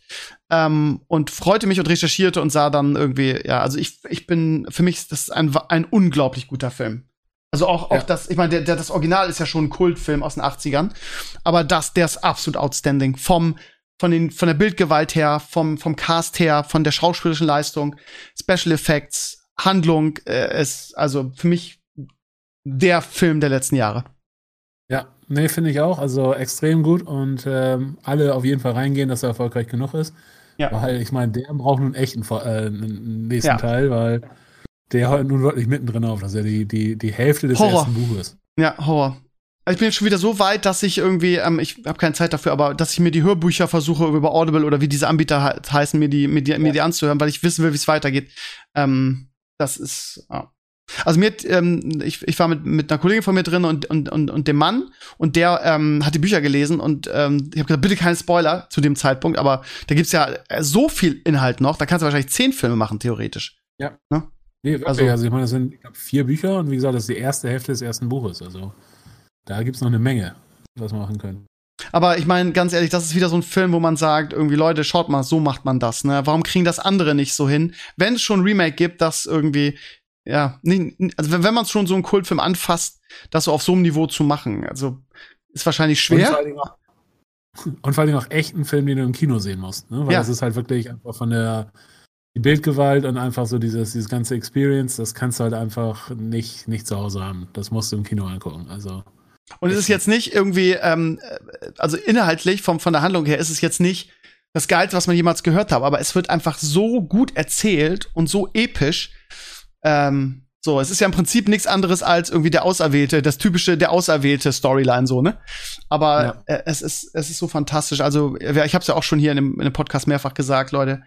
Ähm, und freute mich und recherchierte und sah dann irgendwie, ja, also ich, ich bin, für mich ist das ein, ein unglaublich guter Film. Also auch, auch ja. das, ich meine, der, der, das Original ist ja schon ein Kultfilm aus den 80ern, aber das, der ist absolut outstanding. Vom, von, den, von der Bildgewalt her, vom, vom Cast her, von der schauspielerischen Leistung, Special Effects, Handlung, äh, ist also für mich der Film der letzten Jahre.
Ja, nee, finde ich auch. Also extrem gut und ähm, alle auf jeden Fall reingehen, dass er erfolgreich genug ist. Ja. Weil ich meine, der braucht nun echt einen, äh, einen nächsten ja. Teil, weil der hört nun wirklich mittendrin auf. dass er die, die, die Hälfte des Horror. ersten Buches.
Ja, Horror. Also ich bin jetzt schon wieder so weit, dass ich irgendwie, ähm, ich habe keine Zeit dafür, aber dass ich mir die Hörbücher versuche über Audible oder wie diese Anbieter he heißen, mir die, mir die, ja. mir die anzuhören, weil ich wissen will, wie es weitergeht. Ähm, das ist, ja. Also mir, ähm, ich, ich war mit, mit einer Kollegin von mir drin und, und, und, und dem Mann und der ähm, hat die Bücher gelesen und ähm, ich habe gesagt, bitte keine Spoiler zu dem Zeitpunkt, aber da gibt's ja so viel Inhalt noch, da kannst du wahrscheinlich zehn Filme machen, theoretisch.
Ja. Ne? Nee, okay, also, also ich meine, das sind ich glaub, vier Bücher und wie gesagt, das ist die erste Hälfte des ersten Buches. Also da gibt's noch eine Menge, was wir machen können.
Aber ich meine, ganz ehrlich, das ist wieder so ein Film, wo man sagt, irgendwie, Leute, schaut mal, so macht man das, ne? Warum kriegen das andere nicht so hin? Wenn es schon ein Remake gibt, das irgendwie ja, nicht, also wenn, wenn man schon so einen Kultfilm anfasst, das so auf so einem Niveau zu machen, also ist wahrscheinlich schwer.
Und vor allem auch echt ein Film, den du im Kino sehen musst. Ne? Weil
Ja.
das ist halt wirklich einfach von der die Bildgewalt und einfach so dieses, dieses ganze Experience, das kannst du halt einfach nicht, nicht zu Hause haben. Das musst du im Kino angucken. Also,
Und es ist jetzt nicht irgendwie, ähm, äh, also inhaltlich vom, von der Handlung her ist es jetzt nicht das Geilste, was man jemals gehört hat, aber es wird einfach so gut erzählt und so episch. Ähm, so, es ist ja im Prinzip nichts anderes als irgendwie der Auserwählte, das typische, der Auserwählte Storyline, so, ne? Aber
Ja.
äh, es ist, es ist so fantastisch. Also, ja, ich habe es ja auch schon hier in dem, in dem Podcast mehrfach gesagt, Leute.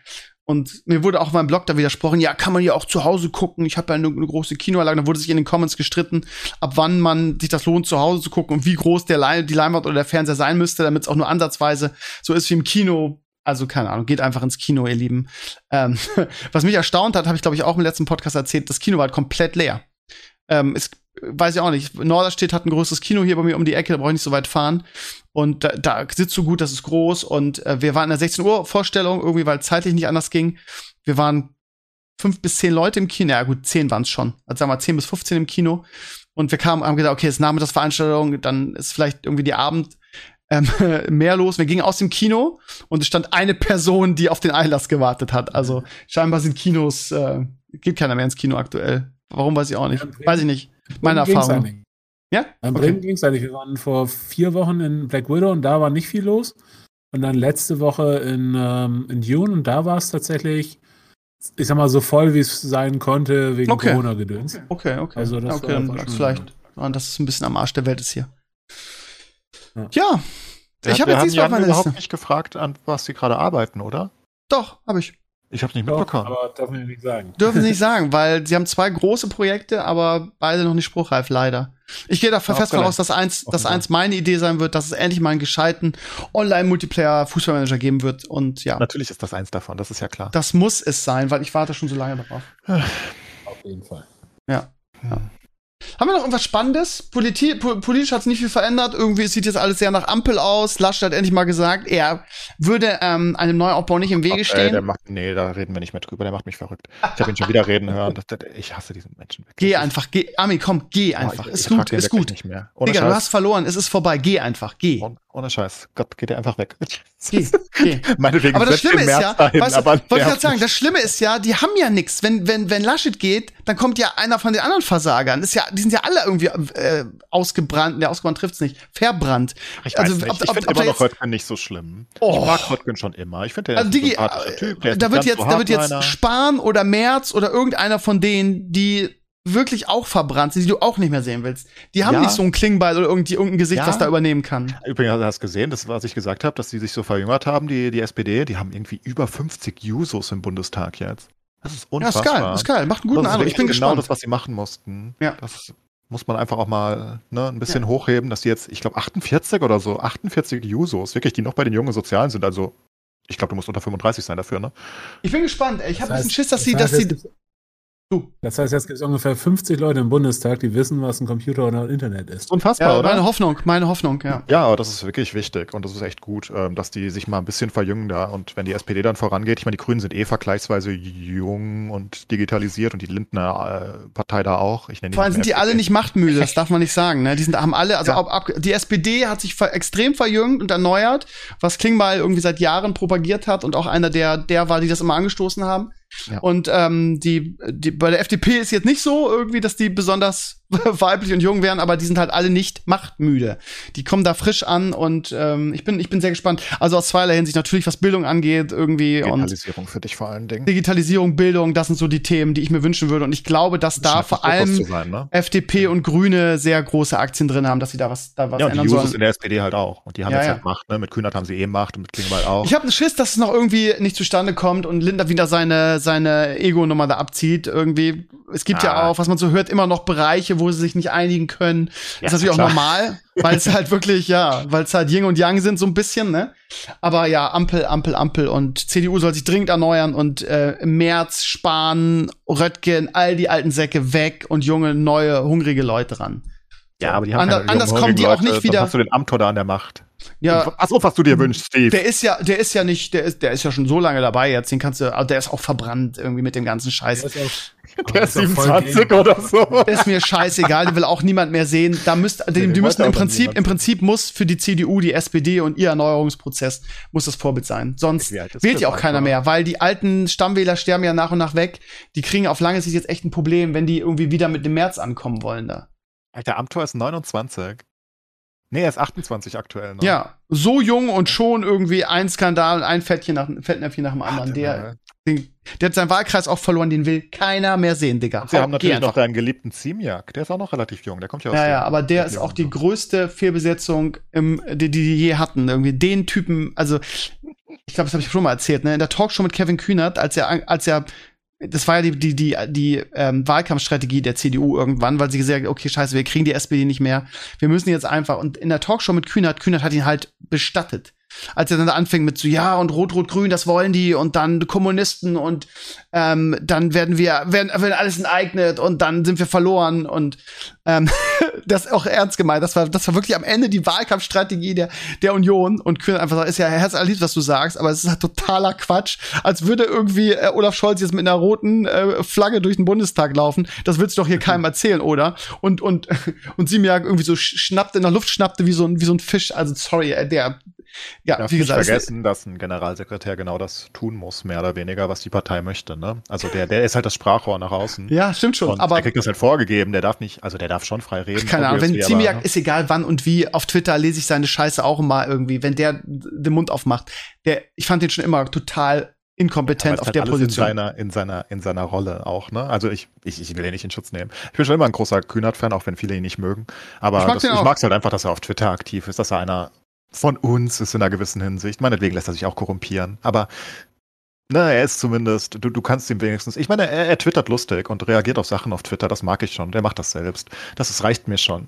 Und mir wurde auch meinem Blog da widersprochen, ja, kann man ja auch zu Hause gucken. Ich habe ja eine, eine große Kinoanlage. Da wurde sich in den Comments gestritten, ab wann man sich das lohnt, zu Hause zu gucken und wie groß der Lein die Leinwand oder der Fernseher sein müsste, damit es auch nur ansatzweise so ist wie im Kino. Also keine Ahnung, geht einfach ins Kino, ihr Lieben. Ähm, was mich erstaunt hat, habe ich glaube ich auch im letzten Podcast erzählt, das Kino war halt komplett leer. Ähm, ist, weiß ich auch nicht. Norderstedt hat ein größeres Kino hier bei mir um die Ecke, da brauche ich nicht so weit fahren. Und da, da sitzt so gut, das ist groß. Und äh, wir waren in der 16 Uhr Vorstellung, irgendwie, weil zeitlich nicht anders ging. Wir waren fünf bis zehn Leute im Kino. Ja, gut, zehn waren es schon. Also sagen wir zehn bis 15 im Kino. Und wir kamen, haben gesagt, okay, es ist Nachmittagsveranstaltung, dann ist vielleicht irgendwie die Abend ähm, mehr los. Wir gingen aus dem Kino und es stand eine Person, die auf den Einlass gewartet hat. Also scheinbar sind Kinos, äh, geht keiner mehr ins Kino aktuell. Warum weiß ich auch nicht. Weiß ich nicht. Meine Erfahrung.
eigentlich.
Ja?
In
Okay.
Bremen ging es eigentlich. Wir waren vor vier Wochen in Black Widow und da war nicht viel los. Und dann letzte Woche in, ähm, in Dune und da war es tatsächlich, ich sag mal, so voll, wie es sein konnte wegen
Okay.
Corona-Gedöns.
Okay, okay.
Also das
okay,
war-
dann lag's vielleicht daran, dass es ein bisschen am Arsch der Welt ist hier.
Ja.
Ja. Ich habe jetzt diesmal
Jan
meiner
überhaupt
Liste.
nicht gefragt, an was sie gerade arbeiten, oder?
Doch, habe ich.
Ich habe nicht
Doch,
mitbekommen.
aber darf man ja nicht sagen.
Dürfen sie nicht sagen, weil sie haben zwei große Projekte, aber beide noch nicht spruchreif, leider. Ich gehe da fest
Aufgeregt.
voraus, dass eins, dass eins meine Idee sein wird, dass es endlich mal einen gescheiten Online-Multiplayer-Fußballmanager geben wird. Und ja,
Natürlich ist das eins davon, das ist ja klar.
das muss es sein, weil ich warte schon so lange darauf.
Auf jeden Fall.
Haben wir noch irgendwas Spannendes? Politi po politisch hat es nicht viel verändert. Irgendwie sieht jetzt alles sehr nach Ampel aus. Laschet hat endlich mal gesagt, er würde ähm, einem Neuaufbau nicht im Wege
Ey, der
stehen.
macht, nee, da reden wir nicht mehr drüber, der macht mich verrückt. Ich habe ihn schon wieder reden hören. Das, das, ich hasse diesen Menschen. wirklich.
Geh einfach, geh. Ami, komm, geh einfach.
ich,
ist
ich
gut, ist gut.
Nicht mehr.
Digga, du hast verloren. Es ist vorbei. Geh einfach, geh.
Ohne, ohne Scheiß. Gott, geht er einfach weg.
Geh, geh.
Meinetwegen
Aber das Schlimme ist ja,
dahin,
weißt
aber
wollte ich gerade sagen, das Schlimme ist ja, die haben ja nichts. Wenn, wenn, wenn Laschet geht, dann kommt ja einer von den anderen Versagern. Ist ja, die sind ja alle irgendwie äh, ausgebrannt. Der ausgebrannt trifft's nicht. Verbrannt.
Ich
also,
nicht.
ob-
ich finde immer noch Röttgen nicht so schlimm.
Oh.
Ich mag Röttgen schon immer. Ich finde, der
Also
ist ein
Digi,
sympathischer Typ. Der ist
da wird jetzt,
so
da wird jetzt. Spahn oder Merz oder irgendeiner von denen, die wirklich auch verbrannt sind, die du auch nicht mehr sehen willst. Die haben
Ja.
nicht so ein Klingbeil oder irgendwie irgendein Gesicht,
Ja.
was da übernehmen kann.
Übrigens, hast du gesehen, das, was ich gesagt habe, dass die sich so verjüngert haben, die, die SPD, die haben irgendwie über 50 Jusos im Bundestag jetzt. Das ist
Ja,
unfassbar.
ist geil, ist geil. Macht einen guten Eindruck. Ich bin
genau
gespannt.
das, was sie machen mussten.
Ja.
Das muss man einfach auch mal ne, ein bisschen hochheben, dass die jetzt, ich glaube, 48 oder so, 48 Jusos, wirklich, die noch bei den jungen Sozialen sind. Also, ich glaube, du musst unter 35 sein dafür, ne?
Ich bin gespannt. Ey. Ich habe ein bisschen Schiss, dass
das
sie,
heißt,
dass sie. Du.
Das heißt, jetzt gibt es ungefähr 50 Leute im Bundestag, die wissen, was ein Computer oder ein Internet ist.
Unfassbar,
Ja,
oder?
meine Hoffnung, meine Hoffnung, ja.
Ja, aber das ist wirklich wichtig und das ist echt gut, ähm, dass die sich mal ein bisschen verjüngen da. Und wenn die SPD dann vorangeht, ich meine, die Grünen sind eh vergleichsweise jung und digitalisiert und die Lindner äh, Partei da auch. Ich nenne
Vor allem sind die alle nicht machtmüde, das darf man nicht sagen. Ne? Die sind haben alle, also
Ja.
ab, ab, die SPD hat sich ver extrem verjüngt und erneuert, was Klingbeil irgendwie seit Jahren propagiert hat und auch einer der, der war, die das immer angestoßen haben.
Ja.
Und ähm, die, die bei der FDP ist jetzt nicht so irgendwie, dass die besonders weiblich und jung wären, aber die sind halt alle nicht machtmüde. Die kommen da frisch an und ähm, ich bin ich bin sehr gespannt. Also aus zweierlei Hinsicht natürlich, was Bildung angeht irgendwie und
Digitalisierung für dich vor allen Dingen.
Digitalisierung, Bildung, das sind so die Themen, die ich mir wünschen würde. Und ich glaube, dass da vor allem
sein, ne?
FDP und Grüne sehr große Aktien drin haben, dass sie da was, da was
Ja, und die
ändern
in
sollen.
der SPD halt auch. Und die haben
Ja,
jetzt
ja.
halt Macht, ne? Mit Kühnert haben sie eh Macht und mit Klingbeil auch.
Ich habe einen Schiss, dass es noch irgendwie nicht zustande kommt und Linda wieder seine, seine Ego-Nummer da abzieht. Irgendwie, es gibt ja
Ah.
auch, was man so hört, immer noch Bereiche, wo sie sich nicht einigen können.
Ja,
ist natürlich auch
klar.
normal, weil es halt wirklich, ja, weil es halt Yin und Yang sind, so ein bisschen, ne? Aber ja, Ampel, Ampel, Ampel und CDU soll sich dringend erneuern und äh, im März Spahn, Röttgen, all die alten Säcke weg und junge, neue, hungrige Leute ran.
ja, aber die haben
Ander-
keine
anders kommen die
hungrigen
auch nicht
Leute.
wieder-
hast du den Amtor da an der Macht.
Ja,
Achso, was du dir wünschst, Steve.
Der ist ja, der ist ja nicht, der ist, der ist ja schon so lange dabei jetzt, den kannst du, also der ist auch verbrannt irgendwie mit dem ganzen Scheiß.
Der ist auch,
Der ist 27 oder so.
Ist mir scheißegal, den will auch niemand mehr sehen. Da müsst, die,
den
die müssen im Prinzip, im Prinzip muss für die CDU, die SPD und ihr Erneuerungsprozess muss das Vorbild sein. Sonst wählt
das
ja auch keiner mehr, weil die alten Stammwähler sterben ja nach und nach weg. Die kriegen auf lange Sicht jetzt echt ein Problem, wenn die irgendwie wieder mit dem März ankommen wollen da.
Alter, Amtor ist 29. Nee, er ist 28 aktuell noch.
Ja, so jung und schon irgendwie ein Skandal, ein Fettchen nach, Fettnäpfchen nach dem anderen. Der, den, der hat seinen Wahlkreis auch verloren, den will keiner mehr sehen, Digga.
Sie
Hau-
haben natürlich noch deinen geliebten Ziemiak. Der ist auch noch relativ jung. Der kommt ja aus
Ja, ja, aber der ist auch die größte Fehlbesetzung, im, die, die die je hatten. Irgendwie den Typen, also ich glaube, das habe ich schon mal erzählt, ne? In der Talkshow mit Kevin Kühnert, als er, als er, das war ja die, die, die, die ähm, Wahlkampfstrategie der CDU irgendwann, weil sie gesagt hat, okay, scheiße, wir kriegen die SPD nicht mehr. Wir müssen jetzt einfach. Und in der Talkshow mit Kühnert, Kühnert hat ihn halt bestattet. Als er dann da anfing mit so, ja, und Rot-Rot-Grün, das wollen die, und dann Kommunisten und ähm, dann werden wir, werden, werden alles enteignet und dann sind wir verloren und ähm, das auch ernst gemeint. Das war, das war wirklich am Ende die Wahlkampfstrategie der, der Union. Und Kühn einfach sagt, ist ja herzallerliebst, was du sagst, aber es ist halt totaler Quatsch. Als würde irgendwie äh, Olaf Scholz jetzt mit einer roten äh, Flagge durch den Bundestag laufen. Das willst du doch hier keinem erzählen, oder? Und, und, und sie mir irgendwie so sch- schnappte, in der Luft schnappte wie so ein, wie so ein Fisch. Also, sorry, äh, der, ja,
Darf
wie
nicht
gesagt, es-
vergessen, dass ein Generalsekretär genau das tun muss, mehr oder weniger, was die Partei möchte. Ne? Also der, der ist halt das Sprachrohr nach außen.
ja, stimmt schon. Aber
der kriegt das halt vorgegeben. Der darf nicht, also der darf schon frei reden.
Keine Ahnung, wenn
aber,
Ziemiak
ne?
ist egal wann und wie, auf Twitter lese ich seine Scheiße auch immer irgendwie, wenn der den Mund aufmacht. Der, ich fand den schon immer total inkompetent auf der
halt alles
Position.
In seiner, in seiner, in seiner Rolle auch, ne? Also ich, ich, ich will ihn nicht in Schutz nehmen. Ich bin schon immer ein großer Kühnert-Fan, auch wenn viele ihn nicht mögen. Aber
Ich den
mag es halt einfach, dass er auf Twitter aktiv ist, dass er einer von uns ist in einer gewissen Hinsicht. Meinetwegen lässt er sich auch korrumpieren. Aber na, er ist zumindest, du, du kannst ihm wenigstens, ich meine, er, er twittert lustig und reagiert auf Sachen auf Twitter, das mag ich schon. Der macht das selbst. Das ist, reicht mir schon.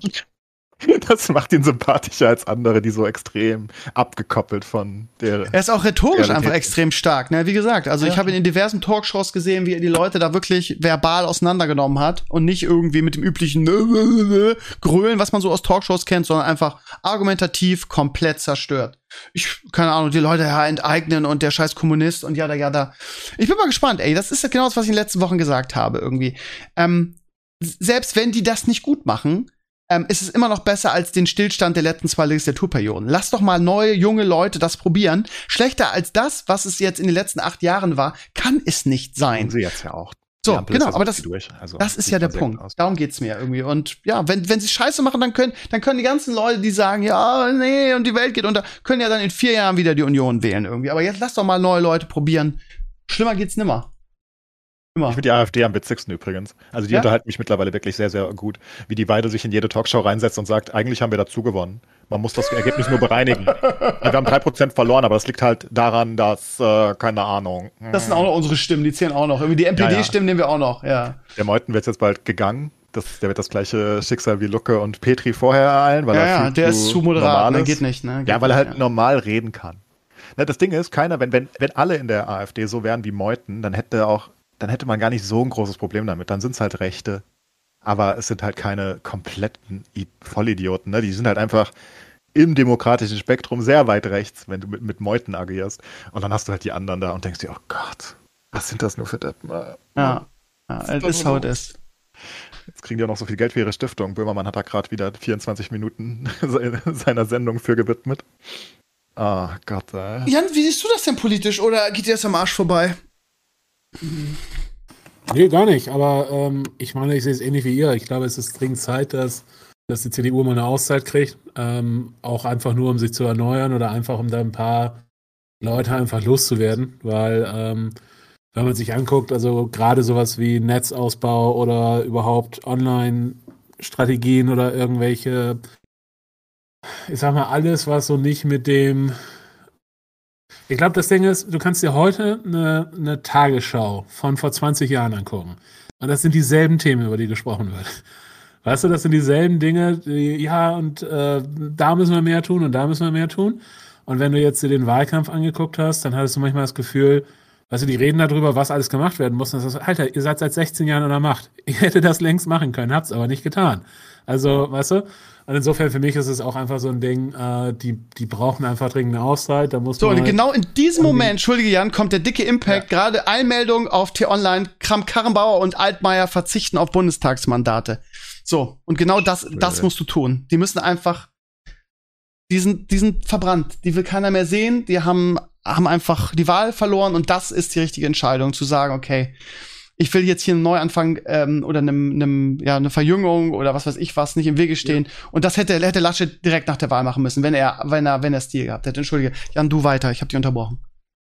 Das macht ihn sympathischer als andere, die so extrem abgekoppelt von der.
Er ist auch rhetorisch
Realität.
einfach extrem stark, ne? Wie gesagt, also ich
Ja.
habe ihn in diversen Talkshows gesehen, wie er die Leute da wirklich verbal auseinandergenommen hat und nicht irgendwie mit dem üblichen Grölen, was man so aus Talkshows kennt, sondern einfach argumentativ komplett zerstört. Ich, keine Ahnung, die Leute ja enteignen und der scheiß Kommunist und jada jada. Ich bin mal gespannt, ey. Das ist ja genau das, was ich in den letzten Wochen gesagt habe, irgendwie. Ähm, selbst wenn die das nicht gut machen, ähm, ist es immer noch besser als den Stillstand der letzten zwei Legislaturperioden. Lass doch mal neue, junge Leute das probieren. Schlechter als das, was es jetzt in den letzten acht Jahren war, kann es nicht sein.
sie jetzt ja auch.
So, genau, aber das.
Also,
das ist ja der Punkt.
aus.
Darum geht's mir irgendwie. Und ja, wenn, wenn sie Scheiße machen, dann können, dann können die ganzen Leute, die sagen, ja, nee, und die Welt geht unter, können ja dann in vier Jahren wieder die Union wählen irgendwie. Aber jetzt lass doch mal neue Leute probieren. Schlimmer geht's nimmer. Immer.
Ich finde die AfD am witzigsten übrigens. Also die
Ja?
unterhalten mich mittlerweile wirklich sehr, sehr gut. Wie die Weide sich in jede Talkshow reinsetzt und sagt, eigentlich haben wir dazu gewonnen. Man muss das Ergebnis nur bereinigen. Wir haben 3% verloren, aber das liegt halt daran, dass, äh, keine Ahnung.
Das sind auch noch unsere Stimmen, die zählen auch noch. Irgendwie die
Ja, ja.
NPD-Stimmen nehmen wir auch noch, ja.
Der Meuthen wird jetzt bald gegangen. Das, der wird das gleiche Schicksal wie Lucke und Petri vorher ereilen, weil
Ja,
er
ja, der ist zu moderat, ne, geht nicht, ne? Geht
Ja, weil er halt normal reden kann. Ne, das Ding ist, keiner, wenn, wenn, wenn alle in der AfD so wären wie Meuthen, dann hätte auch, dann hätte man gar nicht so ein großes Problem damit. Dann sind es halt Rechte. Aber es sind halt keine kompletten I Vollidioten. Ne? Die sind halt einfach im demokratischen Spektrum sehr weit rechts, wenn du mit, mit Meuthen agierst. Und dann hast du halt die anderen da und denkst dir, oh Gott, was sind das nur für Deppen?
Ja, ja es ist how it is.
Jetzt kriegen die auch noch so viel Geld für ihre Stiftung. Böhmermann hat da gerade wieder 24 Minuten se- seiner Sendung für gewidmet. Ah Gott, ey.
Jan, wie siehst du das denn politisch oder geht dir das am Arsch vorbei?
Nee, gar nicht. Aber ähm, ich meine, ich sehe es ähnlich wie ihr. Ich glaube, es ist dringend Zeit, dass, dass die CDU mal eine Auszeit kriegt. Ähm, auch einfach nur, um sich zu erneuern oder einfach, um da ein paar Leute einfach loszuwerden. Weil, ähm, wenn man sich anguckt, also gerade sowas wie Netzausbau oder überhaupt Online-Strategien oder irgendwelche, ich sag mal, alles, was so nicht mit dem ich glaube, das Ding ist, du kannst dir heute eine, eine Tagesschau von vor 20 Jahren angucken. Und das sind dieselben Themen, über die gesprochen wird. Weißt du, das sind dieselben Dinge, die, ja, und äh, da müssen wir mehr tun und da müssen wir mehr tun. Und wenn du jetzt dir den Wahlkampf angeguckt hast, dann hattest du manchmal das Gefühl, Weißt du, die reden darüber, was alles gemacht werden muss. Und das ist, Alter, ihr seid seit 16 Jahren an der Macht. Ihr hättet das längst machen können, habt's aber nicht getan. Also, weißt du? Und insofern für mich ist es auch einfach so ein Ding, äh, die, die brauchen einfach dringend eine Auszeit. Da muss
so,
man
und
halt
genau in diesem Moment, entschuldige Jan, kommt der dicke Impact. Ja. Gerade Einmeldung auf T-Online, Kram-Karrenbauer und Altmaier verzichten auf Bundestagsmandate. So, und genau das, das musst du tun. Die müssen einfach, die sind, die sind verbrannt. Die will keiner mehr sehen. Die haben, haben einfach die Wahl verloren und das ist die richtige Entscheidung, zu sagen, okay, ich will jetzt hier einen Neuanfang ähm, oder einem, einem, ja, eine Verjüngung oder was weiß ich was nicht im Wege stehen. Ja. Und das hätte, hätte Laschet direkt nach der Wahl machen müssen, wenn er, wenn er, wenn er Stil gehabt hätte. Entschuldige. Jan, du weiter, ich habe dich unterbrochen.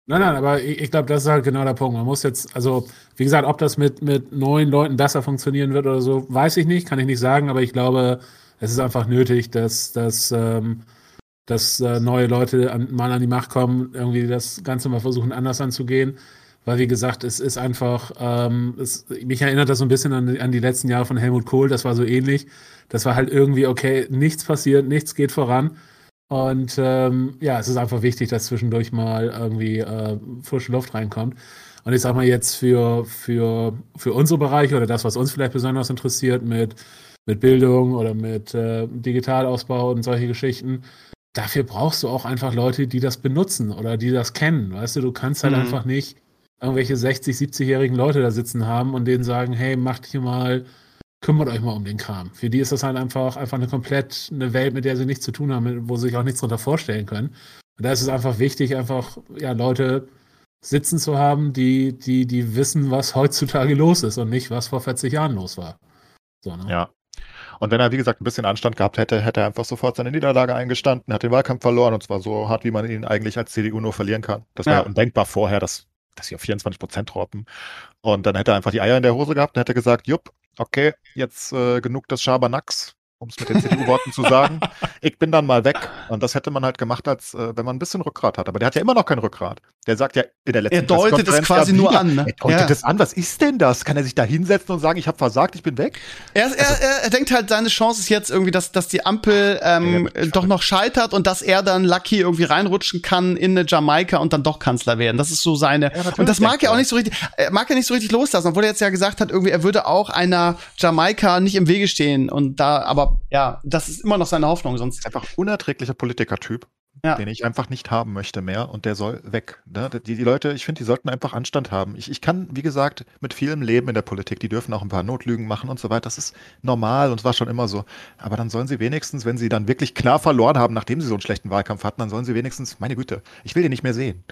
Nein, nein, aber ich, ich glaube, das ist halt genau der Punkt. Man muss jetzt, also, wie gesagt, ob das mit, mit neuen Leuten besser funktionieren wird oder so, weiß ich nicht, kann ich nicht sagen, aber ich glaube, es ist einfach nötig, dass, dass, ähm, dass äh, neue Leute an, mal an die Macht kommen, irgendwie das Ganze mal versuchen, anders anzugehen. Weil, wie gesagt, es ist einfach, ähm, es, mich erinnert das so ein bisschen an, an die letzten Jahre von Helmut Kohl, das war so ähnlich. Das war halt irgendwie, okay, nichts passiert, nichts geht voran. Und ähm, ja, es ist einfach wichtig, dass zwischendurch mal irgendwie äh, frische Luft reinkommt. Und ich sag mal jetzt für, für, für unsere Bereiche oder das, was uns vielleicht besonders interessiert mit, mit Bildung oder mit äh, Digitalausbau und solche Geschichten, dafür brauchst du auch einfach Leute, die das benutzen oder die das kennen. Weißt du, du kannst halt mhm. einfach nicht irgendwelche 60, 70-jährigen Leute da sitzen haben und denen sagen, hey, macht hier mal, kümmert euch mal um den Kram. Für die ist das halt einfach, einfach eine komplett eine Welt, mit der sie nichts zu tun haben, wo sie sich auch nichts darunter vorstellen können. Und da ist es einfach wichtig, einfach, ja, Leute sitzen zu haben, die, die, die wissen, was heutzutage los ist und nicht, was vor 40 Jahren los war.
So, ne? Ja. Und wenn er, wie gesagt, ein bisschen Anstand gehabt hätte, hätte er einfach sofort seine Niederlage eingestanden, hat den Wahlkampf verloren und zwar so hart, wie man ihn eigentlich als CDU nur verlieren kann. Das war ja. undenkbar vorher, dass dass sie auf 24 Prozent droppen. Und dann hätte er einfach die Eier in der Hose gehabt und hätte gesagt, jupp, okay, jetzt äh, genug des Schabernacks um es mit den CDU-Worten zu sagen. Ich bin dann mal weg. Und das hätte man halt gemacht, als äh, wenn man ein bisschen Rückgrat hat. Aber der hat ja immer noch kein Rückgrat. Der sagt ja in der letzten
Er deutet es quasi ja nur an. Ne?
Er deutet es ja. an. Was ist denn das? Kann er sich da hinsetzen und sagen, ich habe versagt, ich bin weg?
Er, also, er, er, denkt halt, seine Chance ist jetzt irgendwie, dass, dass die Ampel ähm, ja, doch noch scheitert und dass er dann Lucky irgendwie reinrutschen kann in eine Jamaika und dann doch Kanzler werden. Das ist so seine. und das mag er auch nicht so richtig, er mag er nicht so richtig loslassen, obwohl er jetzt ja gesagt hat, irgendwie, er würde auch einer Jamaika nicht im Wege stehen. Und da, aber ja, das ist immer noch seine Hoffnung, sonst.
Einfach unerträglicher Politikertyp, ja. den ich einfach nicht haben möchte mehr und der soll weg. Ne? Die, die Leute, ich finde, die sollten einfach Anstand haben. Ich, ich kann, wie gesagt, mit vielem leben in der Politik. Die dürfen auch ein paar Notlügen machen und so weiter. Das ist normal und es war schon immer so. Aber dann sollen sie wenigstens, wenn sie dann wirklich klar verloren haben, nachdem sie so einen schlechten Wahlkampf hatten, dann sollen sie wenigstens, meine Güte, ich will den nicht mehr sehen.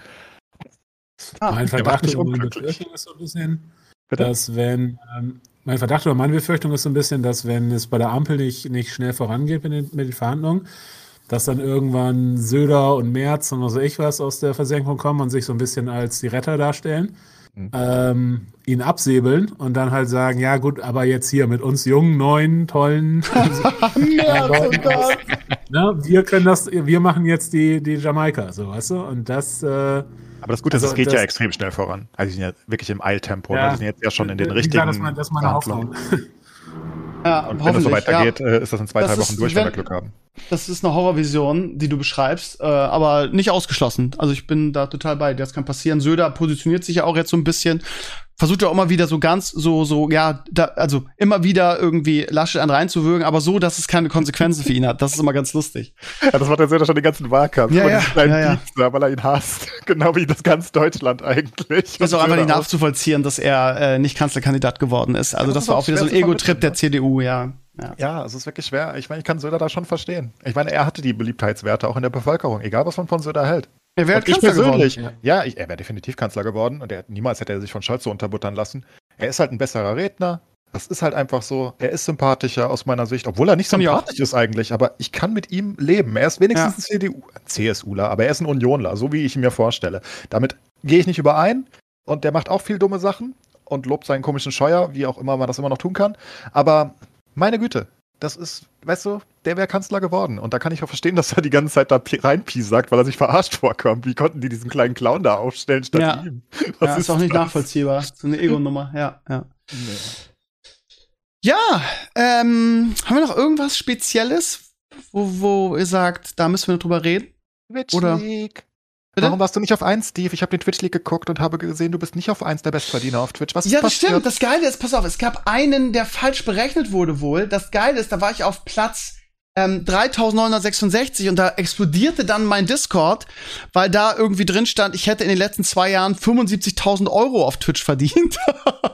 Ah, mein Verdacht ist so ein bisschen, dass wenn ähm, mein Verdacht oder meine Befürchtung ist so ein bisschen, dass wenn es bei der Ampel nicht, nicht schnell vorangeht mit den, mit den Verhandlungen, dass dann irgendwann Söder und Merz und was weiß ich was aus der Versenkung kommen und sich so ein bisschen als die Retter darstellen, mhm. ähm, ihn absäbeln und dann halt sagen, ja gut, aber jetzt hier mit uns jungen, neuen, tollen Leuten, ne, wir können das, wir machen jetzt die, die Jamaika, so weißt du, und das äh,
aber das Gute ist, also, es geht das, ja extrem schnell voran. Also die sind ja wirklich im Eiltempo. Ja, ne? Die sind jetzt ja schon in den richtigen.
Das, das ist meine Hoffnung.
Ja, und wenn es so weitergeht, ja. Äh, ist das in zwei, das drei Wochen durch, wenn wir Glück haben.
Das ist eine Horrorvision, die du beschreibst, äh, aber nicht ausgeschlossen. Also ich bin da total bei. Das kann passieren. Söder positioniert sich ja auch jetzt so ein bisschen versucht ja auch immer wieder so ganz, so, so, ja, da, also immer wieder irgendwie Laschet an reinzuwürgen, aber so, dass es keine Konsequenzen für ihn hat. Das ist immer ganz lustig.
Ja, das macht er selber schon den ganzen Wahlkampf.
Ja, ja, ja, ja.
Da, weil er ihn hasst. genau wie das ganz Deutschland eigentlich.
Das ist auch einfach nicht nachzuvollziehen, dass er äh, nicht Kanzlerkandidat geworden ist. Also ja, das, das war auch wieder so ein Ego-Trip der CDU, ja.
Ja. ja, es ist wirklich schwer. Ich meine, ich kann Söder da schon verstehen. Ich meine, er hatte die Beliebtheitswerte auch in der Bevölkerung, egal was man von Söder hält.
Er wäre Kanzler persönlich, geworden.
Ja, ich, er wäre definitiv Kanzler geworden und er, niemals hätte er sich von Scholz so unterbuttern lassen. Er ist halt ein besserer Redner. Das ist halt einfach so. Er ist sympathischer aus meiner Sicht, obwohl er nicht sympathisch ist eigentlich, aber ich kann mit ihm leben. Er ist wenigstens ja. ein CDU, CSUler, aber er ist ein Unionler, so wie ich ihn mir vorstelle. Damit gehe ich nicht überein und der macht auch viel dumme Sachen und lobt seinen komischen Scheuer, wie auch immer man das immer noch tun kann. Aber meine Güte, das ist, weißt du, der wäre Kanzler geworden. Und da kann ich auch verstehen, dass er die ganze Zeit da reinpie sagt, weil er sich verarscht vorkommt. Wie konnten die diesen kleinen Clown da aufstellen statt
ja.
ihm?
Was ja, ist, ist auch nicht das? nachvollziehbar. So eine Ego-Nummer, ja, ja. Ja, ähm, haben wir noch irgendwas Spezielles, wo, wo ihr sagt, da müssen wir drüber reden?
Witch Oder? League. Bitte? Warum warst du nicht auf 1, Steve? Ich habe den Twitch League geguckt und habe gesehen, du bist nicht auf 1 der Bestverdiener auf Twitch.
Was ja, das passiert? stimmt. Das Geile ist, pass auf, es gab einen, der falsch berechnet wurde wohl. Das Geile ist, da war ich auf Platz ähm, 3966 und da explodierte dann mein Discord, weil da irgendwie drin stand, ich hätte in den letzten zwei Jahren 75.000 Euro auf Twitch verdient.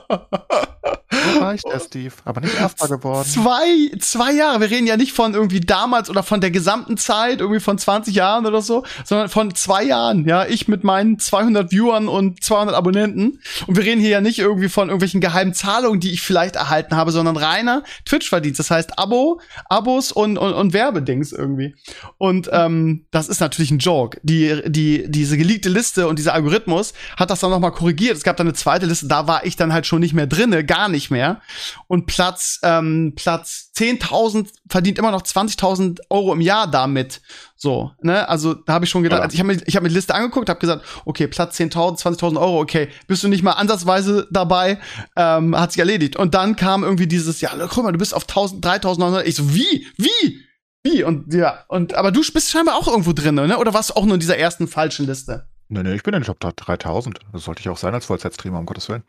So reicht er, Steve. Aber nicht Erster geworden.
Zwei, zwei Jahre. Wir reden ja nicht von irgendwie damals oder von der gesamten Zeit, irgendwie von 20 Jahren oder so, sondern von zwei Jahren. Ja, ich mit meinen 200 Viewern und 200 Abonnenten. Und wir reden hier ja nicht irgendwie von irgendwelchen geheimen Zahlungen, die ich vielleicht erhalten habe, sondern reiner Twitch-Verdienst. Das heißt Abo, Abos und, und, und Werbedings irgendwie. Und ähm, das ist natürlich ein Joke. Die, die, diese geleakte Liste und dieser Algorithmus hat das dann noch mal korrigiert. Es gab dann eine zweite Liste, da war ich dann halt schon nicht mehr drinne, gar nicht mehr. Und Platz, ähm, Platz 10.000 verdient immer noch 20.000 Euro im Jahr damit. So, ne? Also da habe ich schon gedacht, also ich habe mir, ich hab mir die Liste angeguckt, habe gesagt, okay, Platz 10.000, 20.000 Euro, okay, bist du nicht mal ansatzweise dabei, ähm, hat sich erledigt. Und dann kam irgendwie dieses, ja, guck mal, du bist auf 1.000, 3.900. Ich so, wie, wie, wie? Und ja, und aber du bist scheinbar auch irgendwo drin, ne? Oder warst du auch nur in dieser ersten falschen Liste?
Nee, nee, ich bin in den Top 3000. Das sollte ich auch sein als Vollzeitstreamer, um Gottes Willen.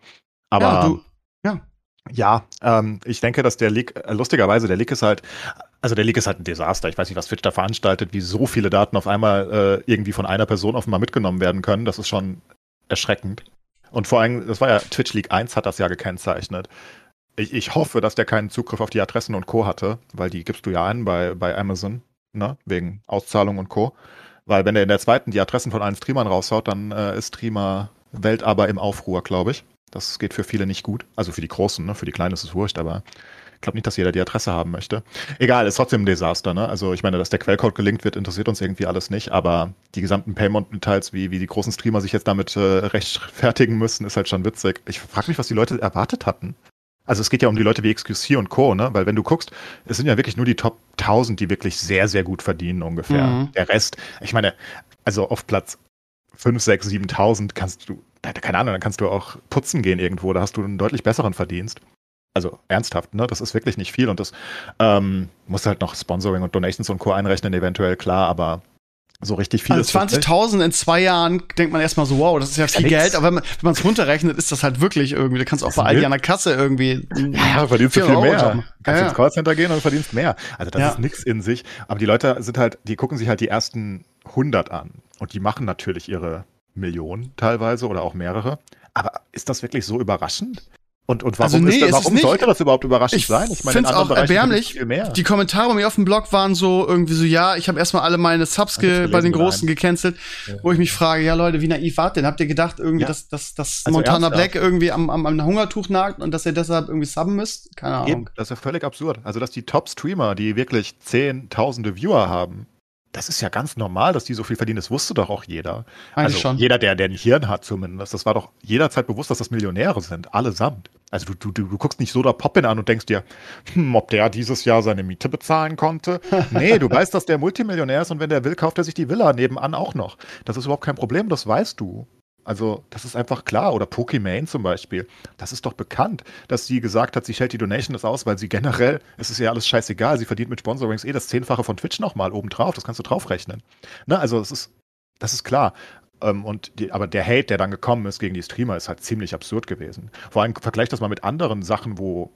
Aber
ja, du, ja.
Ja, ähm, ich denke, dass der Leak, äh, lustigerweise, der Leak ist halt, also der Leak ist halt ein Desaster. Ich weiß nicht, was Twitch da veranstaltet, wie so viele Daten auf einmal äh, irgendwie von einer Person offenbar mitgenommen werden können. Das ist schon erschreckend. Und vor allem, das war ja Twitch Leak 1 hat das ja gekennzeichnet. Ich, ich hoffe, dass der keinen Zugriff auf die Adressen und Co. hatte, weil die gibst du ja ein bei, bei Amazon, ne? Wegen Auszahlung und Co. Weil wenn er in der zweiten die Adressen von allen Streamern raushaut, dann äh, ist Streamer Welt aber im Aufruhr, glaube ich. Das geht für viele nicht gut. Also für die Großen, ne? für die Kleinen ist es wurscht, aber ich glaube nicht, dass jeder die Adresse haben möchte. Egal, ist trotzdem ein Desaster. Ne? Also ich meine, dass der Quellcode gelinkt wird, interessiert uns irgendwie alles nicht, aber die gesamten Payment-Details, wie, wie die großen Streamer sich jetzt damit äh, rechtfertigen müssen, ist halt schon witzig. Ich frage mich, was die Leute erwartet hatten. Also es geht ja um die Leute wie XQC und Co., ne? Weil wenn du guckst, es sind ja wirklich nur die Top 1000, die wirklich sehr, sehr gut verdienen ungefähr. Mhm. Der Rest, ich meine, also auf Platz 5, 6, 7.000 kannst du keine Ahnung, dann kannst du auch putzen gehen irgendwo, da hast du einen deutlich besseren Verdienst. Also ernsthaft, ne? Das ist wirklich nicht viel und das ähm, musst halt noch Sponsoring und Donations und Co. einrechnen, eventuell, klar, aber so richtig viel.
Also 20.000 in zwei Jahren denkt man erstmal so, wow, das ist ja viel ja, Geld, aber wenn man es runterrechnet, ist das halt wirklich irgendwie, du kannst auch bei Aldi an der Kasse irgendwie.
Ja, verdienst du viel Euro mehr. Haben. Kannst ja, ins Callcenter gehen und verdienst mehr. Also das ja. ist nichts in sich. Aber die Leute sind halt, die gucken sich halt die ersten 100 an und die machen natürlich ihre Millionen teilweise oder auch mehrere. Aber ist das wirklich so überraschend? Und, und warum, also nee, das, warum sollte das überhaupt überraschend
ich sein? Ich meine, finde es auch erbärmlich. Die Kommentare bei mir auf dem Blog waren so irgendwie so, ja, ich habe erstmal alle meine Subs bei den Großen rein. gecancelt, ja. wo ich mich frage, ja Leute, wie naiv wart denn? Habt ihr gedacht irgendwie, ja. dass, dass, dass also Montana Black irgendwie am, am, am Hungertuch nagt und dass ihr deshalb irgendwie subben müsst? Keine Ahnung. Eben,
das ist ja völlig absurd. Also, dass die Top-Streamer, die wirklich zehntausende Viewer haben, das ist ja ganz normal, dass die so viel verdienen. Das wusste doch auch jeder. Eigentlich also schon. jeder, der, der ein Hirn hat zumindest. Das war doch jederzeit bewusst, dass das Millionäre sind. Allesamt. Also du, du, du guckst nicht so da Poppin an und denkst dir, hm, ob der dieses Jahr seine Miete bezahlen konnte. Nee, du weißt, dass der Multimillionär ist und wenn der will, kauft er sich die Villa nebenan auch noch. Das ist überhaupt kein Problem, das weißt du. Also, das ist einfach klar. Oder Pokimane zum Beispiel. Das ist doch bekannt, dass sie gesagt hat, sie stellt die Donations aus, weil sie generell, es ist ja alles scheißegal, sie verdient mit Sponsorings eh das Zehnfache von Twitch nochmal obendrauf. Das kannst du draufrechnen. Ne? Also, das ist, das ist klar. Ähm, und die, aber der Hate, der dann gekommen ist gegen die Streamer, ist halt ziemlich absurd gewesen. Vor allem vergleich das mal mit anderen Sachen, wo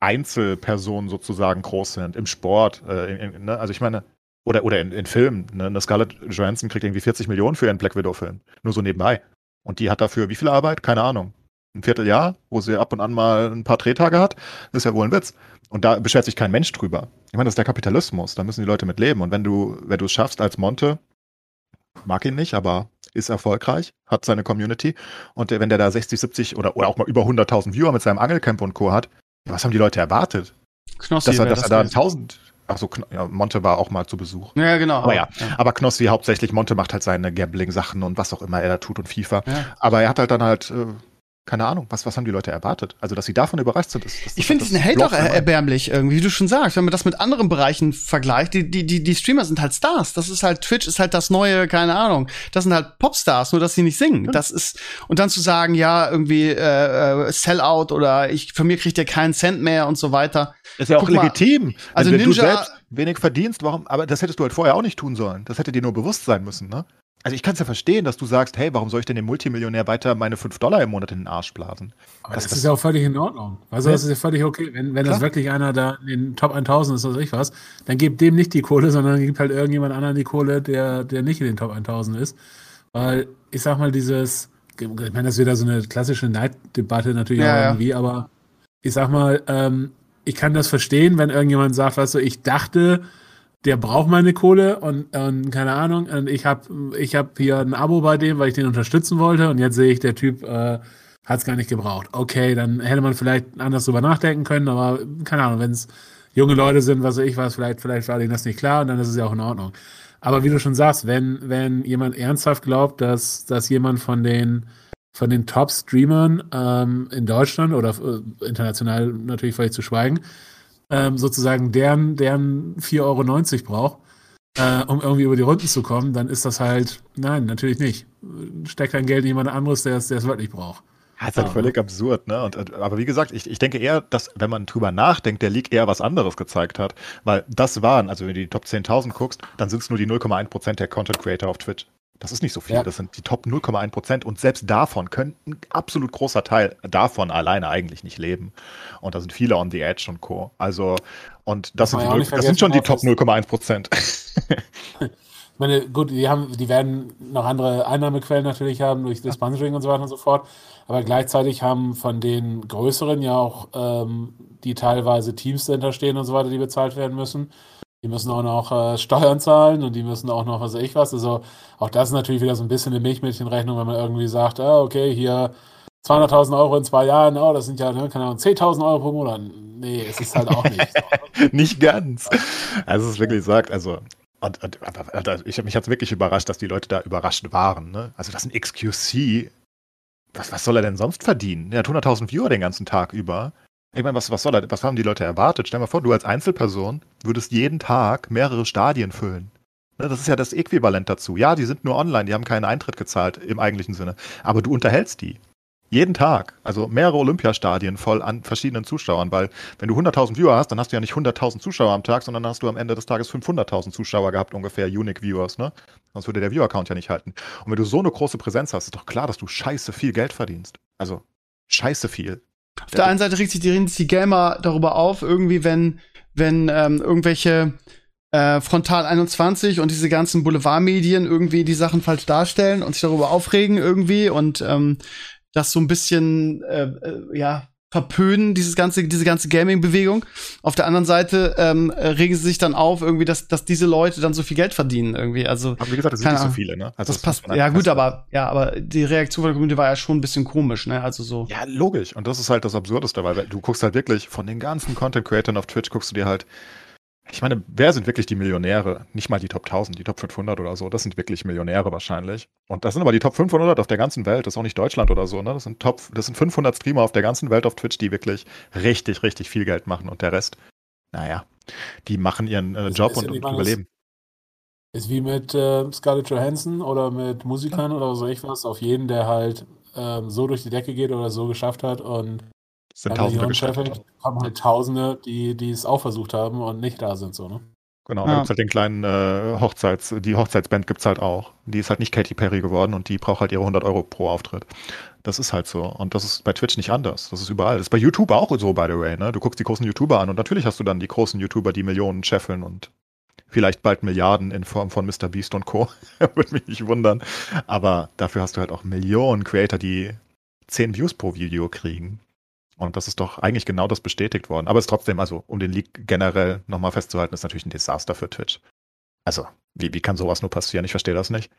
Einzelpersonen sozusagen groß sind, im Sport. Äh, in, in, ne? Also, ich meine, oder, oder in, in Filmen. Ne? Eine Scarlett Johansson kriegt irgendwie 40 Millionen für ihren Black Widow-Film. Nur so nebenbei. Und die hat dafür wie viel Arbeit? Keine Ahnung. Ein Vierteljahr, wo sie ab und an mal ein paar Drehtage hat. Das ist ja wohl ein Witz. Und da beschwert sich kein Mensch drüber. Ich meine, das ist der Kapitalismus. Da müssen die Leute mit leben. Und wenn du, wenn du es schaffst als Monte, mag ihn nicht, aber ist erfolgreich, hat seine Community. Und wenn der da 60, 70 oder, oder auch mal über 100.000 Viewer mit seinem Angelcamp und Co. hat, was haben die Leute erwartet? Knossi, dass er, dass er da 1000, Achso, ja, Monte war auch mal zu Besuch.
Ja, genau.
Aber ja, ja. aber Knossi hauptsächlich, Monte macht halt seine Gambling-Sachen und was auch immer er da tut und FIFA. Ja. Aber er hat halt dann halt, äh, keine Ahnung, was, was haben die Leute erwartet? Also, dass sie davon überrascht sind, ist,
ist Ich finde diesen Hate auch erbärmlich irgendwie, wie du schon sagst, wenn man das mit anderen Bereichen vergleicht. Die, die, die, die Streamer sind halt Stars. Das ist halt, Twitch ist halt das neue, keine Ahnung. Das sind halt Popstars, nur dass sie nicht singen. Ja. Das ist, und dann zu sagen, ja, irgendwie, äh, äh Sellout oder ich, von mir kriegt ihr keinen Cent mehr und so weiter.
Ist ja auch Guck legitim. Mal, also wenn Ninja, du selbst wenig verdienst, warum? Aber das hättest du halt vorher auch nicht tun sollen. Das hätte dir nur bewusst sein müssen, ne? Also ich kann es ja verstehen, dass du sagst, hey, warum soll ich denn dem Multimillionär weiter meine 5 Dollar im Monat in den Arsch blasen?
Aber das, das ist ja auch völlig in Ordnung. Also das ist ja völlig okay. Wenn, wenn das wirklich einer da in den Top 1000 ist, was weiß ich was, dann gebt dem nicht die Kohle, sondern gibt halt irgendjemand anderen die Kohle, der, der nicht in den Top 1000 ist. Weil ich sag mal, dieses, ich meine, das ist wieder so eine klassische Neiddebatte natürlich ja, irgendwie, ja. aber ich sag mal, ähm, ich kann das verstehen, wenn irgendjemand sagt, weißt du, ich dachte, der braucht meine Kohle und, und keine Ahnung, und ich habe ich hab hier ein Abo bei dem, weil ich den unterstützen wollte und jetzt sehe ich, der Typ äh, hat es gar nicht gebraucht. Okay, dann hätte man vielleicht anders drüber nachdenken können, aber keine Ahnung, wenn es junge Leute sind, was weiß ich was, vielleicht, vielleicht war denen das nicht klar und dann ist es ja auch in Ordnung. Aber wie du schon sagst, wenn, wenn jemand ernsthaft glaubt, dass, dass jemand von den von den Top-Streamern ähm, in Deutschland oder äh, international natürlich vielleicht zu schweigen, ähm, sozusagen deren, deren 4,90 Euro braucht, äh, um irgendwie über die Runden zu kommen, dann ist das halt, nein, natürlich nicht. Steckt dein Geld in jemand anderes, der es wirklich braucht.
Ja, ist halt ja. völlig absurd, ne? Und, aber wie gesagt, ich, ich denke eher, dass, wenn man drüber nachdenkt, der League eher was anderes gezeigt hat. Weil das waren, also wenn du die Top 10.000 guckst, dann sind es nur die 0,1% der Content Creator auf Twitch. Das ist nicht so viel. Ja. Das sind die Top 0,1 Prozent. Und selbst davon können ein absolut großer Teil davon alleine eigentlich nicht leben. Und da sind viele on the edge und Co. Also, und das, sind, die, das sind schon die Top 0,1 Prozent.
ich meine, gut, die haben, die werden noch andere Einnahmequellen natürlich haben durch das Sponsoring und so weiter und so fort. Aber gleichzeitig haben von den größeren ja auch ähm, die teilweise Teams dahinter stehen und so weiter, die bezahlt werden müssen. Die müssen auch noch äh, Steuern zahlen und die müssen auch noch was weiß ich was. Also auch das ist natürlich wieder so ein bisschen eine Milchmädchenrechnung, wenn man irgendwie sagt, ah, okay, hier 200.000 Euro in zwei Jahren, oh, das sind ja, ne, keine Ahnung, 10.000 Euro pro Monat. Nee, es ist halt auch nicht.
Nicht ganz. Also es ist wirklich sagt, also und, und, und, ich, mich hat es wirklich überrascht, dass die Leute da überrascht waren. Ne? Also das ist ein XQC. Was, was soll er denn sonst verdienen? Er hat 100.000 Viewer den ganzen Tag über. Ich meine, was, was soll das? Was haben die Leute erwartet? Stell dir mal vor, du als Einzelperson würdest jeden Tag mehrere Stadien füllen. Ne, das ist ja das Äquivalent dazu. Ja, die sind nur online, die haben keinen Eintritt gezahlt im eigentlichen Sinne. Aber du unterhältst die. Jeden Tag. Also mehrere Olympiastadien voll an verschiedenen Zuschauern, weil wenn du 100.000 Viewer hast, dann hast du ja nicht 100.000 Zuschauer am Tag, sondern hast du am Ende des Tages 500.000 Zuschauer gehabt, ungefähr Unique Viewers, ne? Sonst würde der Viewer-Count ja nicht halten. Und wenn du so eine große Präsenz hast, ist doch klar, dass du scheiße viel Geld verdienst. Also scheiße viel.
Auf der einen Seite regt sich die, die Gamer darüber auf, irgendwie, wenn, wenn ähm, irgendwelche äh, Frontal 21 und diese ganzen Boulevardmedien irgendwie die Sachen falsch darstellen und sich darüber aufregen irgendwie und ähm, das so ein bisschen äh, äh, ja verpönen, dieses ganze, diese ganze Gaming-Bewegung. Auf der anderen Seite ähm, regen sie sich dann auf, irgendwie, dass, dass diese Leute dann so viel Geld verdienen, irgendwie. Also,
aber wie gesagt, das sind nicht so viele, ne?
Also das, das passt. Ja, gut, aber, ja, aber die Reaktion von der Community war ja schon ein bisschen komisch, ne? Also so.
Ja, logisch. Und das ist halt das Absurdeste, weil du guckst halt wirklich von den ganzen Content-Creatern auf Twitch, guckst du dir halt ich meine, wer sind wirklich die Millionäre? Nicht mal die Top 1000, die Top 500 oder so. Das sind wirklich Millionäre wahrscheinlich. Und das sind aber die Top 500 auf der ganzen Welt. Das ist auch nicht Deutschland oder so. Ne? Das sind Top, das sind 500 Streamer auf der ganzen Welt auf Twitch, die wirklich richtig, richtig viel Geld machen. Und der Rest, naja, die machen ihren äh, Job und, und überleben.
Ist wie mit äh, Scarlett Johansson oder mit Musikern oder so ich was. Auf jeden, der halt äh, so durch die Decke geht oder so geschafft hat und
sind Tausende
gescheitert. haben halt Tausende, die, die es auch versucht haben und nicht da sind, so, ne?
Genau, ja. da gibt's halt den kleinen äh, Hochzeits, die Hochzeitsband gibt's halt auch. Die ist halt nicht Katy Perry geworden und die braucht halt ihre 100 Euro pro Auftritt. Das ist halt so. Und das ist bei Twitch nicht anders. Das ist überall. Das ist bei YouTube auch so, by the way. Ne? Du guckst die großen YouTuber an und natürlich hast du dann die großen YouTuber, die Millionen scheffeln und vielleicht bald Milliarden in Form von Mr. Beast und Co. Würde mich nicht wundern. Aber dafür hast du halt auch Millionen Creator, die 10 Views pro Video kriegen. Und das ist doch eigentlich genau das bestätigt worden. Aber es ist trotzdem, also um den Leak generell nochmal festzuhalten, ist natürlich ein Desaster für Twitch. Also, wie, wie kann sowas nur passieren? Ich verstehe das nicht.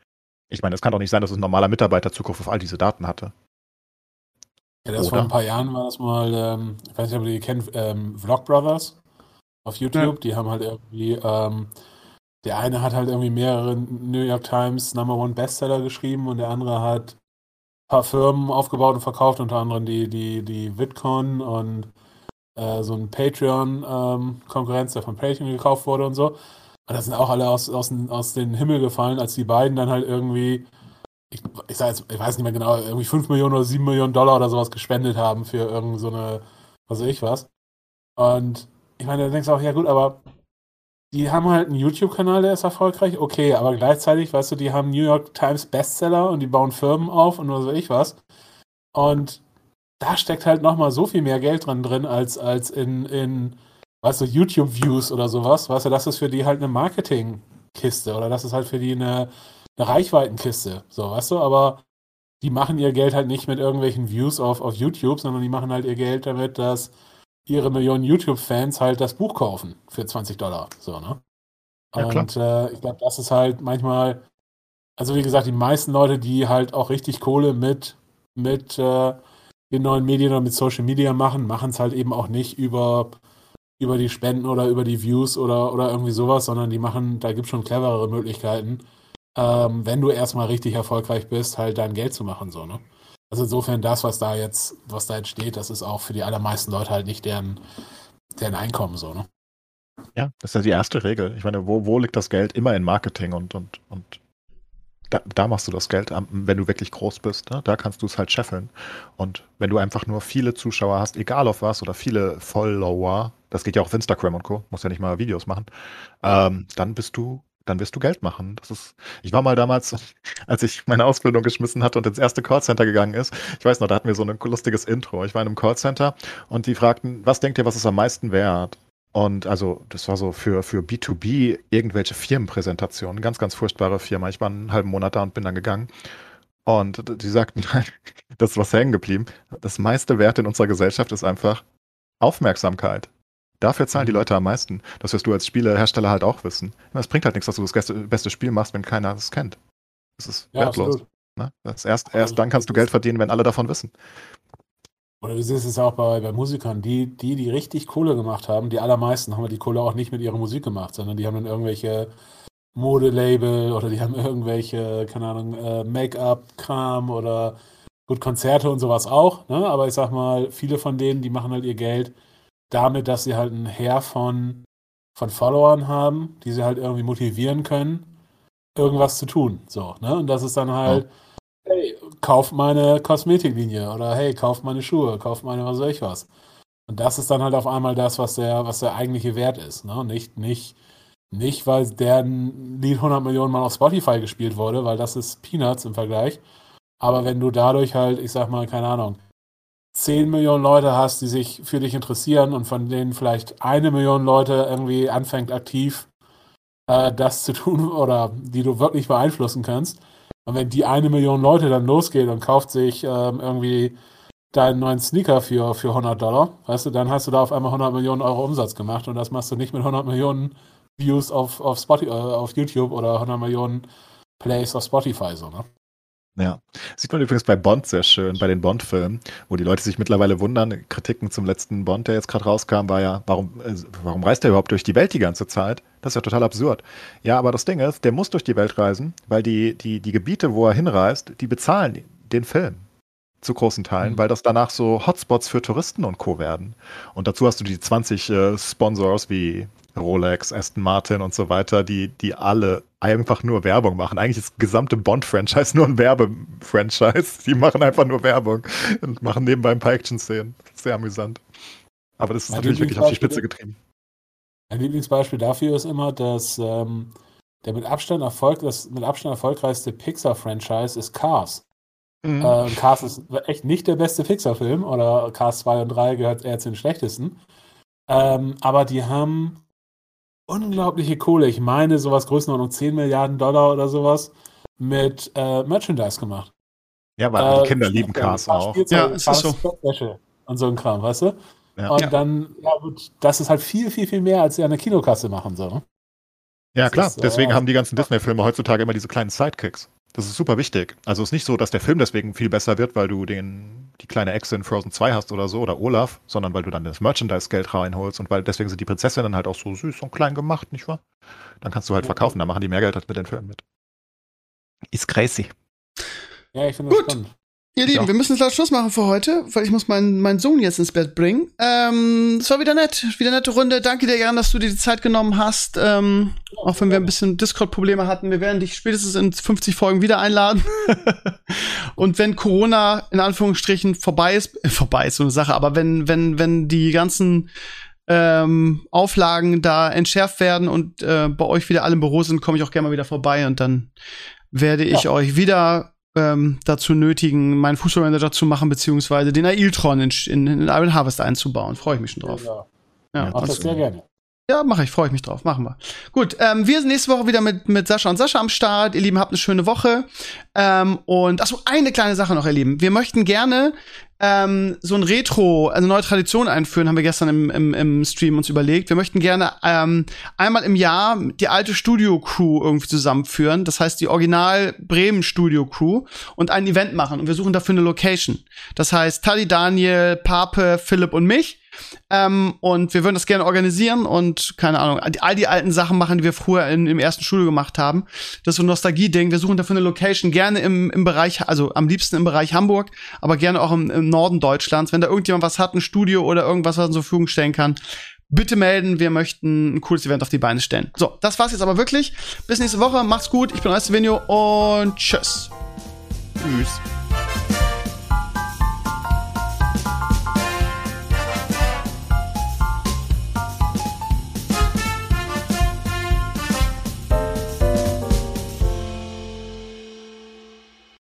Ich meine, es kann doch nicht sein, dass ein normaler Mitarbeiter Zugriff auf all diese Daten hatte.
Ja, das Oder? vor ein paar Jahren war das mal, ähm, ich weiß nicht, ob ihr die kennt, ähm, Vlog Brothers auf YouTube. Ja. Die haben halt irgendwie, ähm, der eine hat halt irgendwie mehrere New York Times Number One Bestseller geschrieben und der andere hat paar Firmen aufgebaut und verkauft, unter anderem die, die, die VidCon und äh, so ein Patreon-Konkurrenz, ähm, der von Patreon gekauft wurde und so. Und das sind auch alle aus, aus, aus den Himmel gefallen, als die beiden dann halt irgendwie, ich, ich sag jetzt, ich weiß nicht mehr genau, irgendwie 5 Millionen oder 7 Millionen Dollar oder sowas gespendet haben für irgend so eine, was weiß ich was. Und ich meine, da denkst du auch, ja gut, aber die haben halt einen YouTube-Kanal, der ist erfolgreich, okay, aber gleichzeitig, weißt du, die haben New York Times Bestseller und die bauen Firmen auf und nur so ich was. Und da steckt halt nochmal so viel mehr Geld dran drin, als, als in, in, weißt du, YouTube-Views oder sowas. Weißt du, das ist für die halt eine Marketing-Kiste oder das ist halt für die eine, eine Reichweitenkiste. So, weißt du, aber die machen ihr Geld halt nicht mit irgendwelchen Views auf, auf YouTube, sondern die machen halt ihr Geld damit, dass ihre Millionen YouTube-Fans halt das Buch kaufen für 20 Dollar. So, ne? Ja, und äh, ich glaube, das ist halt manchmal, also wie gesagt, die meisten Leute, die halt auch richtig Kohle mit, mit äh, den neuen Medien oder mit Social Media machen, machen es halt eben auch nicht über, über die Spenden oder über die Views oder, oder irgendwie sowas, sondern die machen, da gibt es schon cleverere Möglichkeiten, ähm, wenn du erstmal richtig erfolgreich bist, halt dein Geld zu machen, so, ne? Also insofern das, was da jetzt, was da entsteht, das ist auch für die allermeisten Leute halt nicht deren, deren Einkommen so, ne?
Ja, das ist ja die erste Regel. Ich meine, wo, wo liegt das Geld? Immer in Marketing und, und, und da, da machst du das Geld, wenn du wirklich groß bist. Ne? Da kannst du es halt scheffeln. Und wenn du einfach nur viele Zuschauer hast, egal auf was, oder viele Follower, das geht ja auch auf Instagram und Co., musst ja nicht mal Videos machen, ähm, dann bist du dann wirst du Geld machen. Das ist, ich war mal damals, als ich meine Ausbildung geschmissen hatte und ins erste Callcenter gegangen ist, ich weiß noch, da hatten wir so ein lustiges Intro. Ich war in einem Callcenter und die fragten, was denkt ihr, was ist am meisten wert? Und also, das war so für, für B2B irgendwelche Firmenpräsentationen, ganz, ganz furchtbare Firma. Ich war einen halben Monat da und bin dann gegangen. Und die sagten, das ist was hängen geblieben. Das meiste Wert in unserer Gesellschaft ist einfach Aufmerksamkeit. Dafür zahlen die mhm. Leute am meisten. Das wirst du als Spielehersteller halt auch wissen. Es bringt halt nichts, dass du das beste Spiel machst, wenn keiner es kennt. Das ist ja, wertlos. Ne? Das erst, erst dann kannst du Geld verdienen, wenn alle davon wissen.
Oder du siehst es auch bei, bei Musikern, die, die, die richtig Kohle gemacht haben, die allermeisten haben die Kohle auch nicht mit ihrer Musik gemacht, sondern die haben dann irgendwelche Modelabel oder die haben irgendwelche, keine Ahnung, äh, Make-up-Kram oder gut, Konzerte und sowas auch, ne? Aber ich sag mal, viele von denen, die machen halt ihr Geld damit, dass sie halt ein Heer von, von Followern haben, die sie halt irgendwie motivieren können, irgendwas zu tun. So, ne? Und das ist dann halt, ja. hey, kauf meine Kosmetiklinie oder hey, kauf meine Schuhe, kauf meine was weiß ich was. Und das ist dann halt auf einmal das, was der, was der eigentliche Wert ist. Ne? Nicht, nicht, nicht, weil der Lied 100 Millionen Mal auf Spotify gespielt wurde, weil das ist Peanuts im Vergleich. Aber wenn du dadurch halt, ich sag mal, keine Ahnung, 10 Millionen Leute hast, die sich für dich interessieren und von denen vielleicht eine Million Leute irgendwie anfängt aktiv äh, das zu tun oder die du wirklich beeinflussen kannst. Und wenn die eine Million Leute dann losgeht und kauft sich ähm, irgendwie deinen neuen Sneaker für, für 100 Dollar, weißt du, dann hast du da auf einmal 100 Millionen Euro Umsatz gemacht und das machst du nicht mit 100 Millionen Views auf, auf, Spotify, äh, auf YouTube oder 100 Millionen Plays auf Spotify, so, ne?
Ja. Sieht man übrigens bei Bond sehr schön, bei den Bond-Filmen, wo die Leute sich mittlerweile wundern. Kritiken zum letzten Bond, der jetzt gerade rauskam, war ja, warum, äh, warum reist er überhaupt durch die Welt die ganze Zeit? Das ist ja total absurd. Ja, aber das Ding ist, der muss durch die Welt reisen, weil die, die, die Gebiete, wo er hinreist, die bezahlen den Film zu großen Teilen, mhm. weil das danach so Hotspots für Touristen und Co. werden. Und dazu hast du die 20 äh, Sponsors wie Rolex, Aston Martin und so weiter, die, die alle einfach nur Werbung machen. Eigentlich ist das gesamte Bond-Franchise nur ein Werbe-Franchise. Die machen einfach nur Werbung und machen nebenbei ein paar Action-Szenen. Sehr amüsant. Aber das ist mein natürlich wirklich auf die Spitze getrieben.
Ein Lieblingsbeispiel dafür ist immer, dass ähm, der mit Abstand, Erfolg, das mit Abstand erfolgreichste Pixar-Franchise ist Cars. Mhm. Äh, Cars ist echt nicht der beste Pixar-Film oder Cars 2 und 3 gehört eher zu den schlechtesten. Ähm, aber die haben unglaubliche Kohle. Ich meine, sowas Größenordnung 10 Milliarden Dollar oder sowas mit äh, Merchandise gemacht.
Ja, weil äh, die Kinder lieben Cars auch.
Ja, ist das so.
Und so ein Kram, weißt du? Ja. Und ja. dann, ja gut, das ist halt viel, viel, viel mehr, als sie an der Kinokasse machen, so.
Ja, das klar. Ist, deswegen äh, haben die ganzen Disney-Filme heutzutage immer diese kleinen Sidekicks. Das ist super wichtig. Also es ist nicht so, dass der Film deswegen viel besser wird, weil du den, die kleine Echse in Frozen 2 hast oder so oder Olaf, sondern weil du dann das Merchandise-Geld reinholst und weil deswegen sind die Prinzessinnen halt auch so süß und klein gemacht, nicht wahr? Dann kannst du halt verkaufen, dann machen die mehr Geld als mit den Filmen mit. Ist crazy.
Ja, ich finde das spannend.
Ihr Lieben, ja. wir müssen jetzt leider Schluss machen für heute, weil ich muss meinen, meinen Sohn jetzt ins Bett bringen. Ähm, es war wieder nett, wieder nette Runde. Danke dir, Jan, dass du dir die Zeit genommen hast. Ähm, auch wenn wir ein bisschen Discord-Probleme hatten. Wir werden dich spätestens in 50 Folgen wieder einladen. Und wenn Corona in Anführungsstrichen vorbei ist, äh, vorbei ist so eine Sache, aber wenn, wenn, wenn die ganzen ähm, Auflagen da entschärft werden und äh, bei euch wieder alle im Büro sind, komme ich auch gerne mal wieder vorbei und dann werde ich ja. euch wieder ähm, dazu nötigen, meinen Fußballmanager zu machen, beziehungsweise den Ailtron in, in, in Iron Harvest einzubauen. Freue ich mich schon drauf. Ja,
ja. ja das sehr gerne.
Ja, mache ich, freue ich mich drauf. Machen wir. Gut, ähm, wir sind nächste Woche wieder mit, mit Sascha und Sascha am Start. Ihr Lieben, habt eine schöne Woche. Ähm, und achso, eine kleine Sache noch, ihr Lieben. Wir möchten gerne ähm, so ein Retro, also neue Tradition einführen, haben wir gestern im, im, im Stream uns überlegt. Wir möchten gerne ähm, einmal im Jahr die alte Studio-Crew irgendwie zusammenführen. Das heißt, die Original Bremen Studio-Crew und ein Event machen. Und wir suchen dafür eine Location. Das heißt, Tali, Daniel, Pape, Philipp und mich ähm, und wir würden das gerne organisieren und, keine Ahnung, all die alten Sachen machen, die wir früher in, im ersten Studio gemacht haben. Das ist so ein Nostalgie-Ding. Wir suchen dafür eine Location, gerne im, im Bereich, also am liebsten im Bereich Hamburg, aber gerne auch im, im Norden Deutschlands. Wenn da irgendjemand was hat, ein Studio oder irgendwas, was uns zur Verfügung stellen kann, bitte melden. Wir möchten ein cooles Event auf die Beine stellen. So, das war's jetzt aber wirklich. Bis nächste Woche. Macht's gut. Ich bin Eustevenio und tschüss.
Tschüss.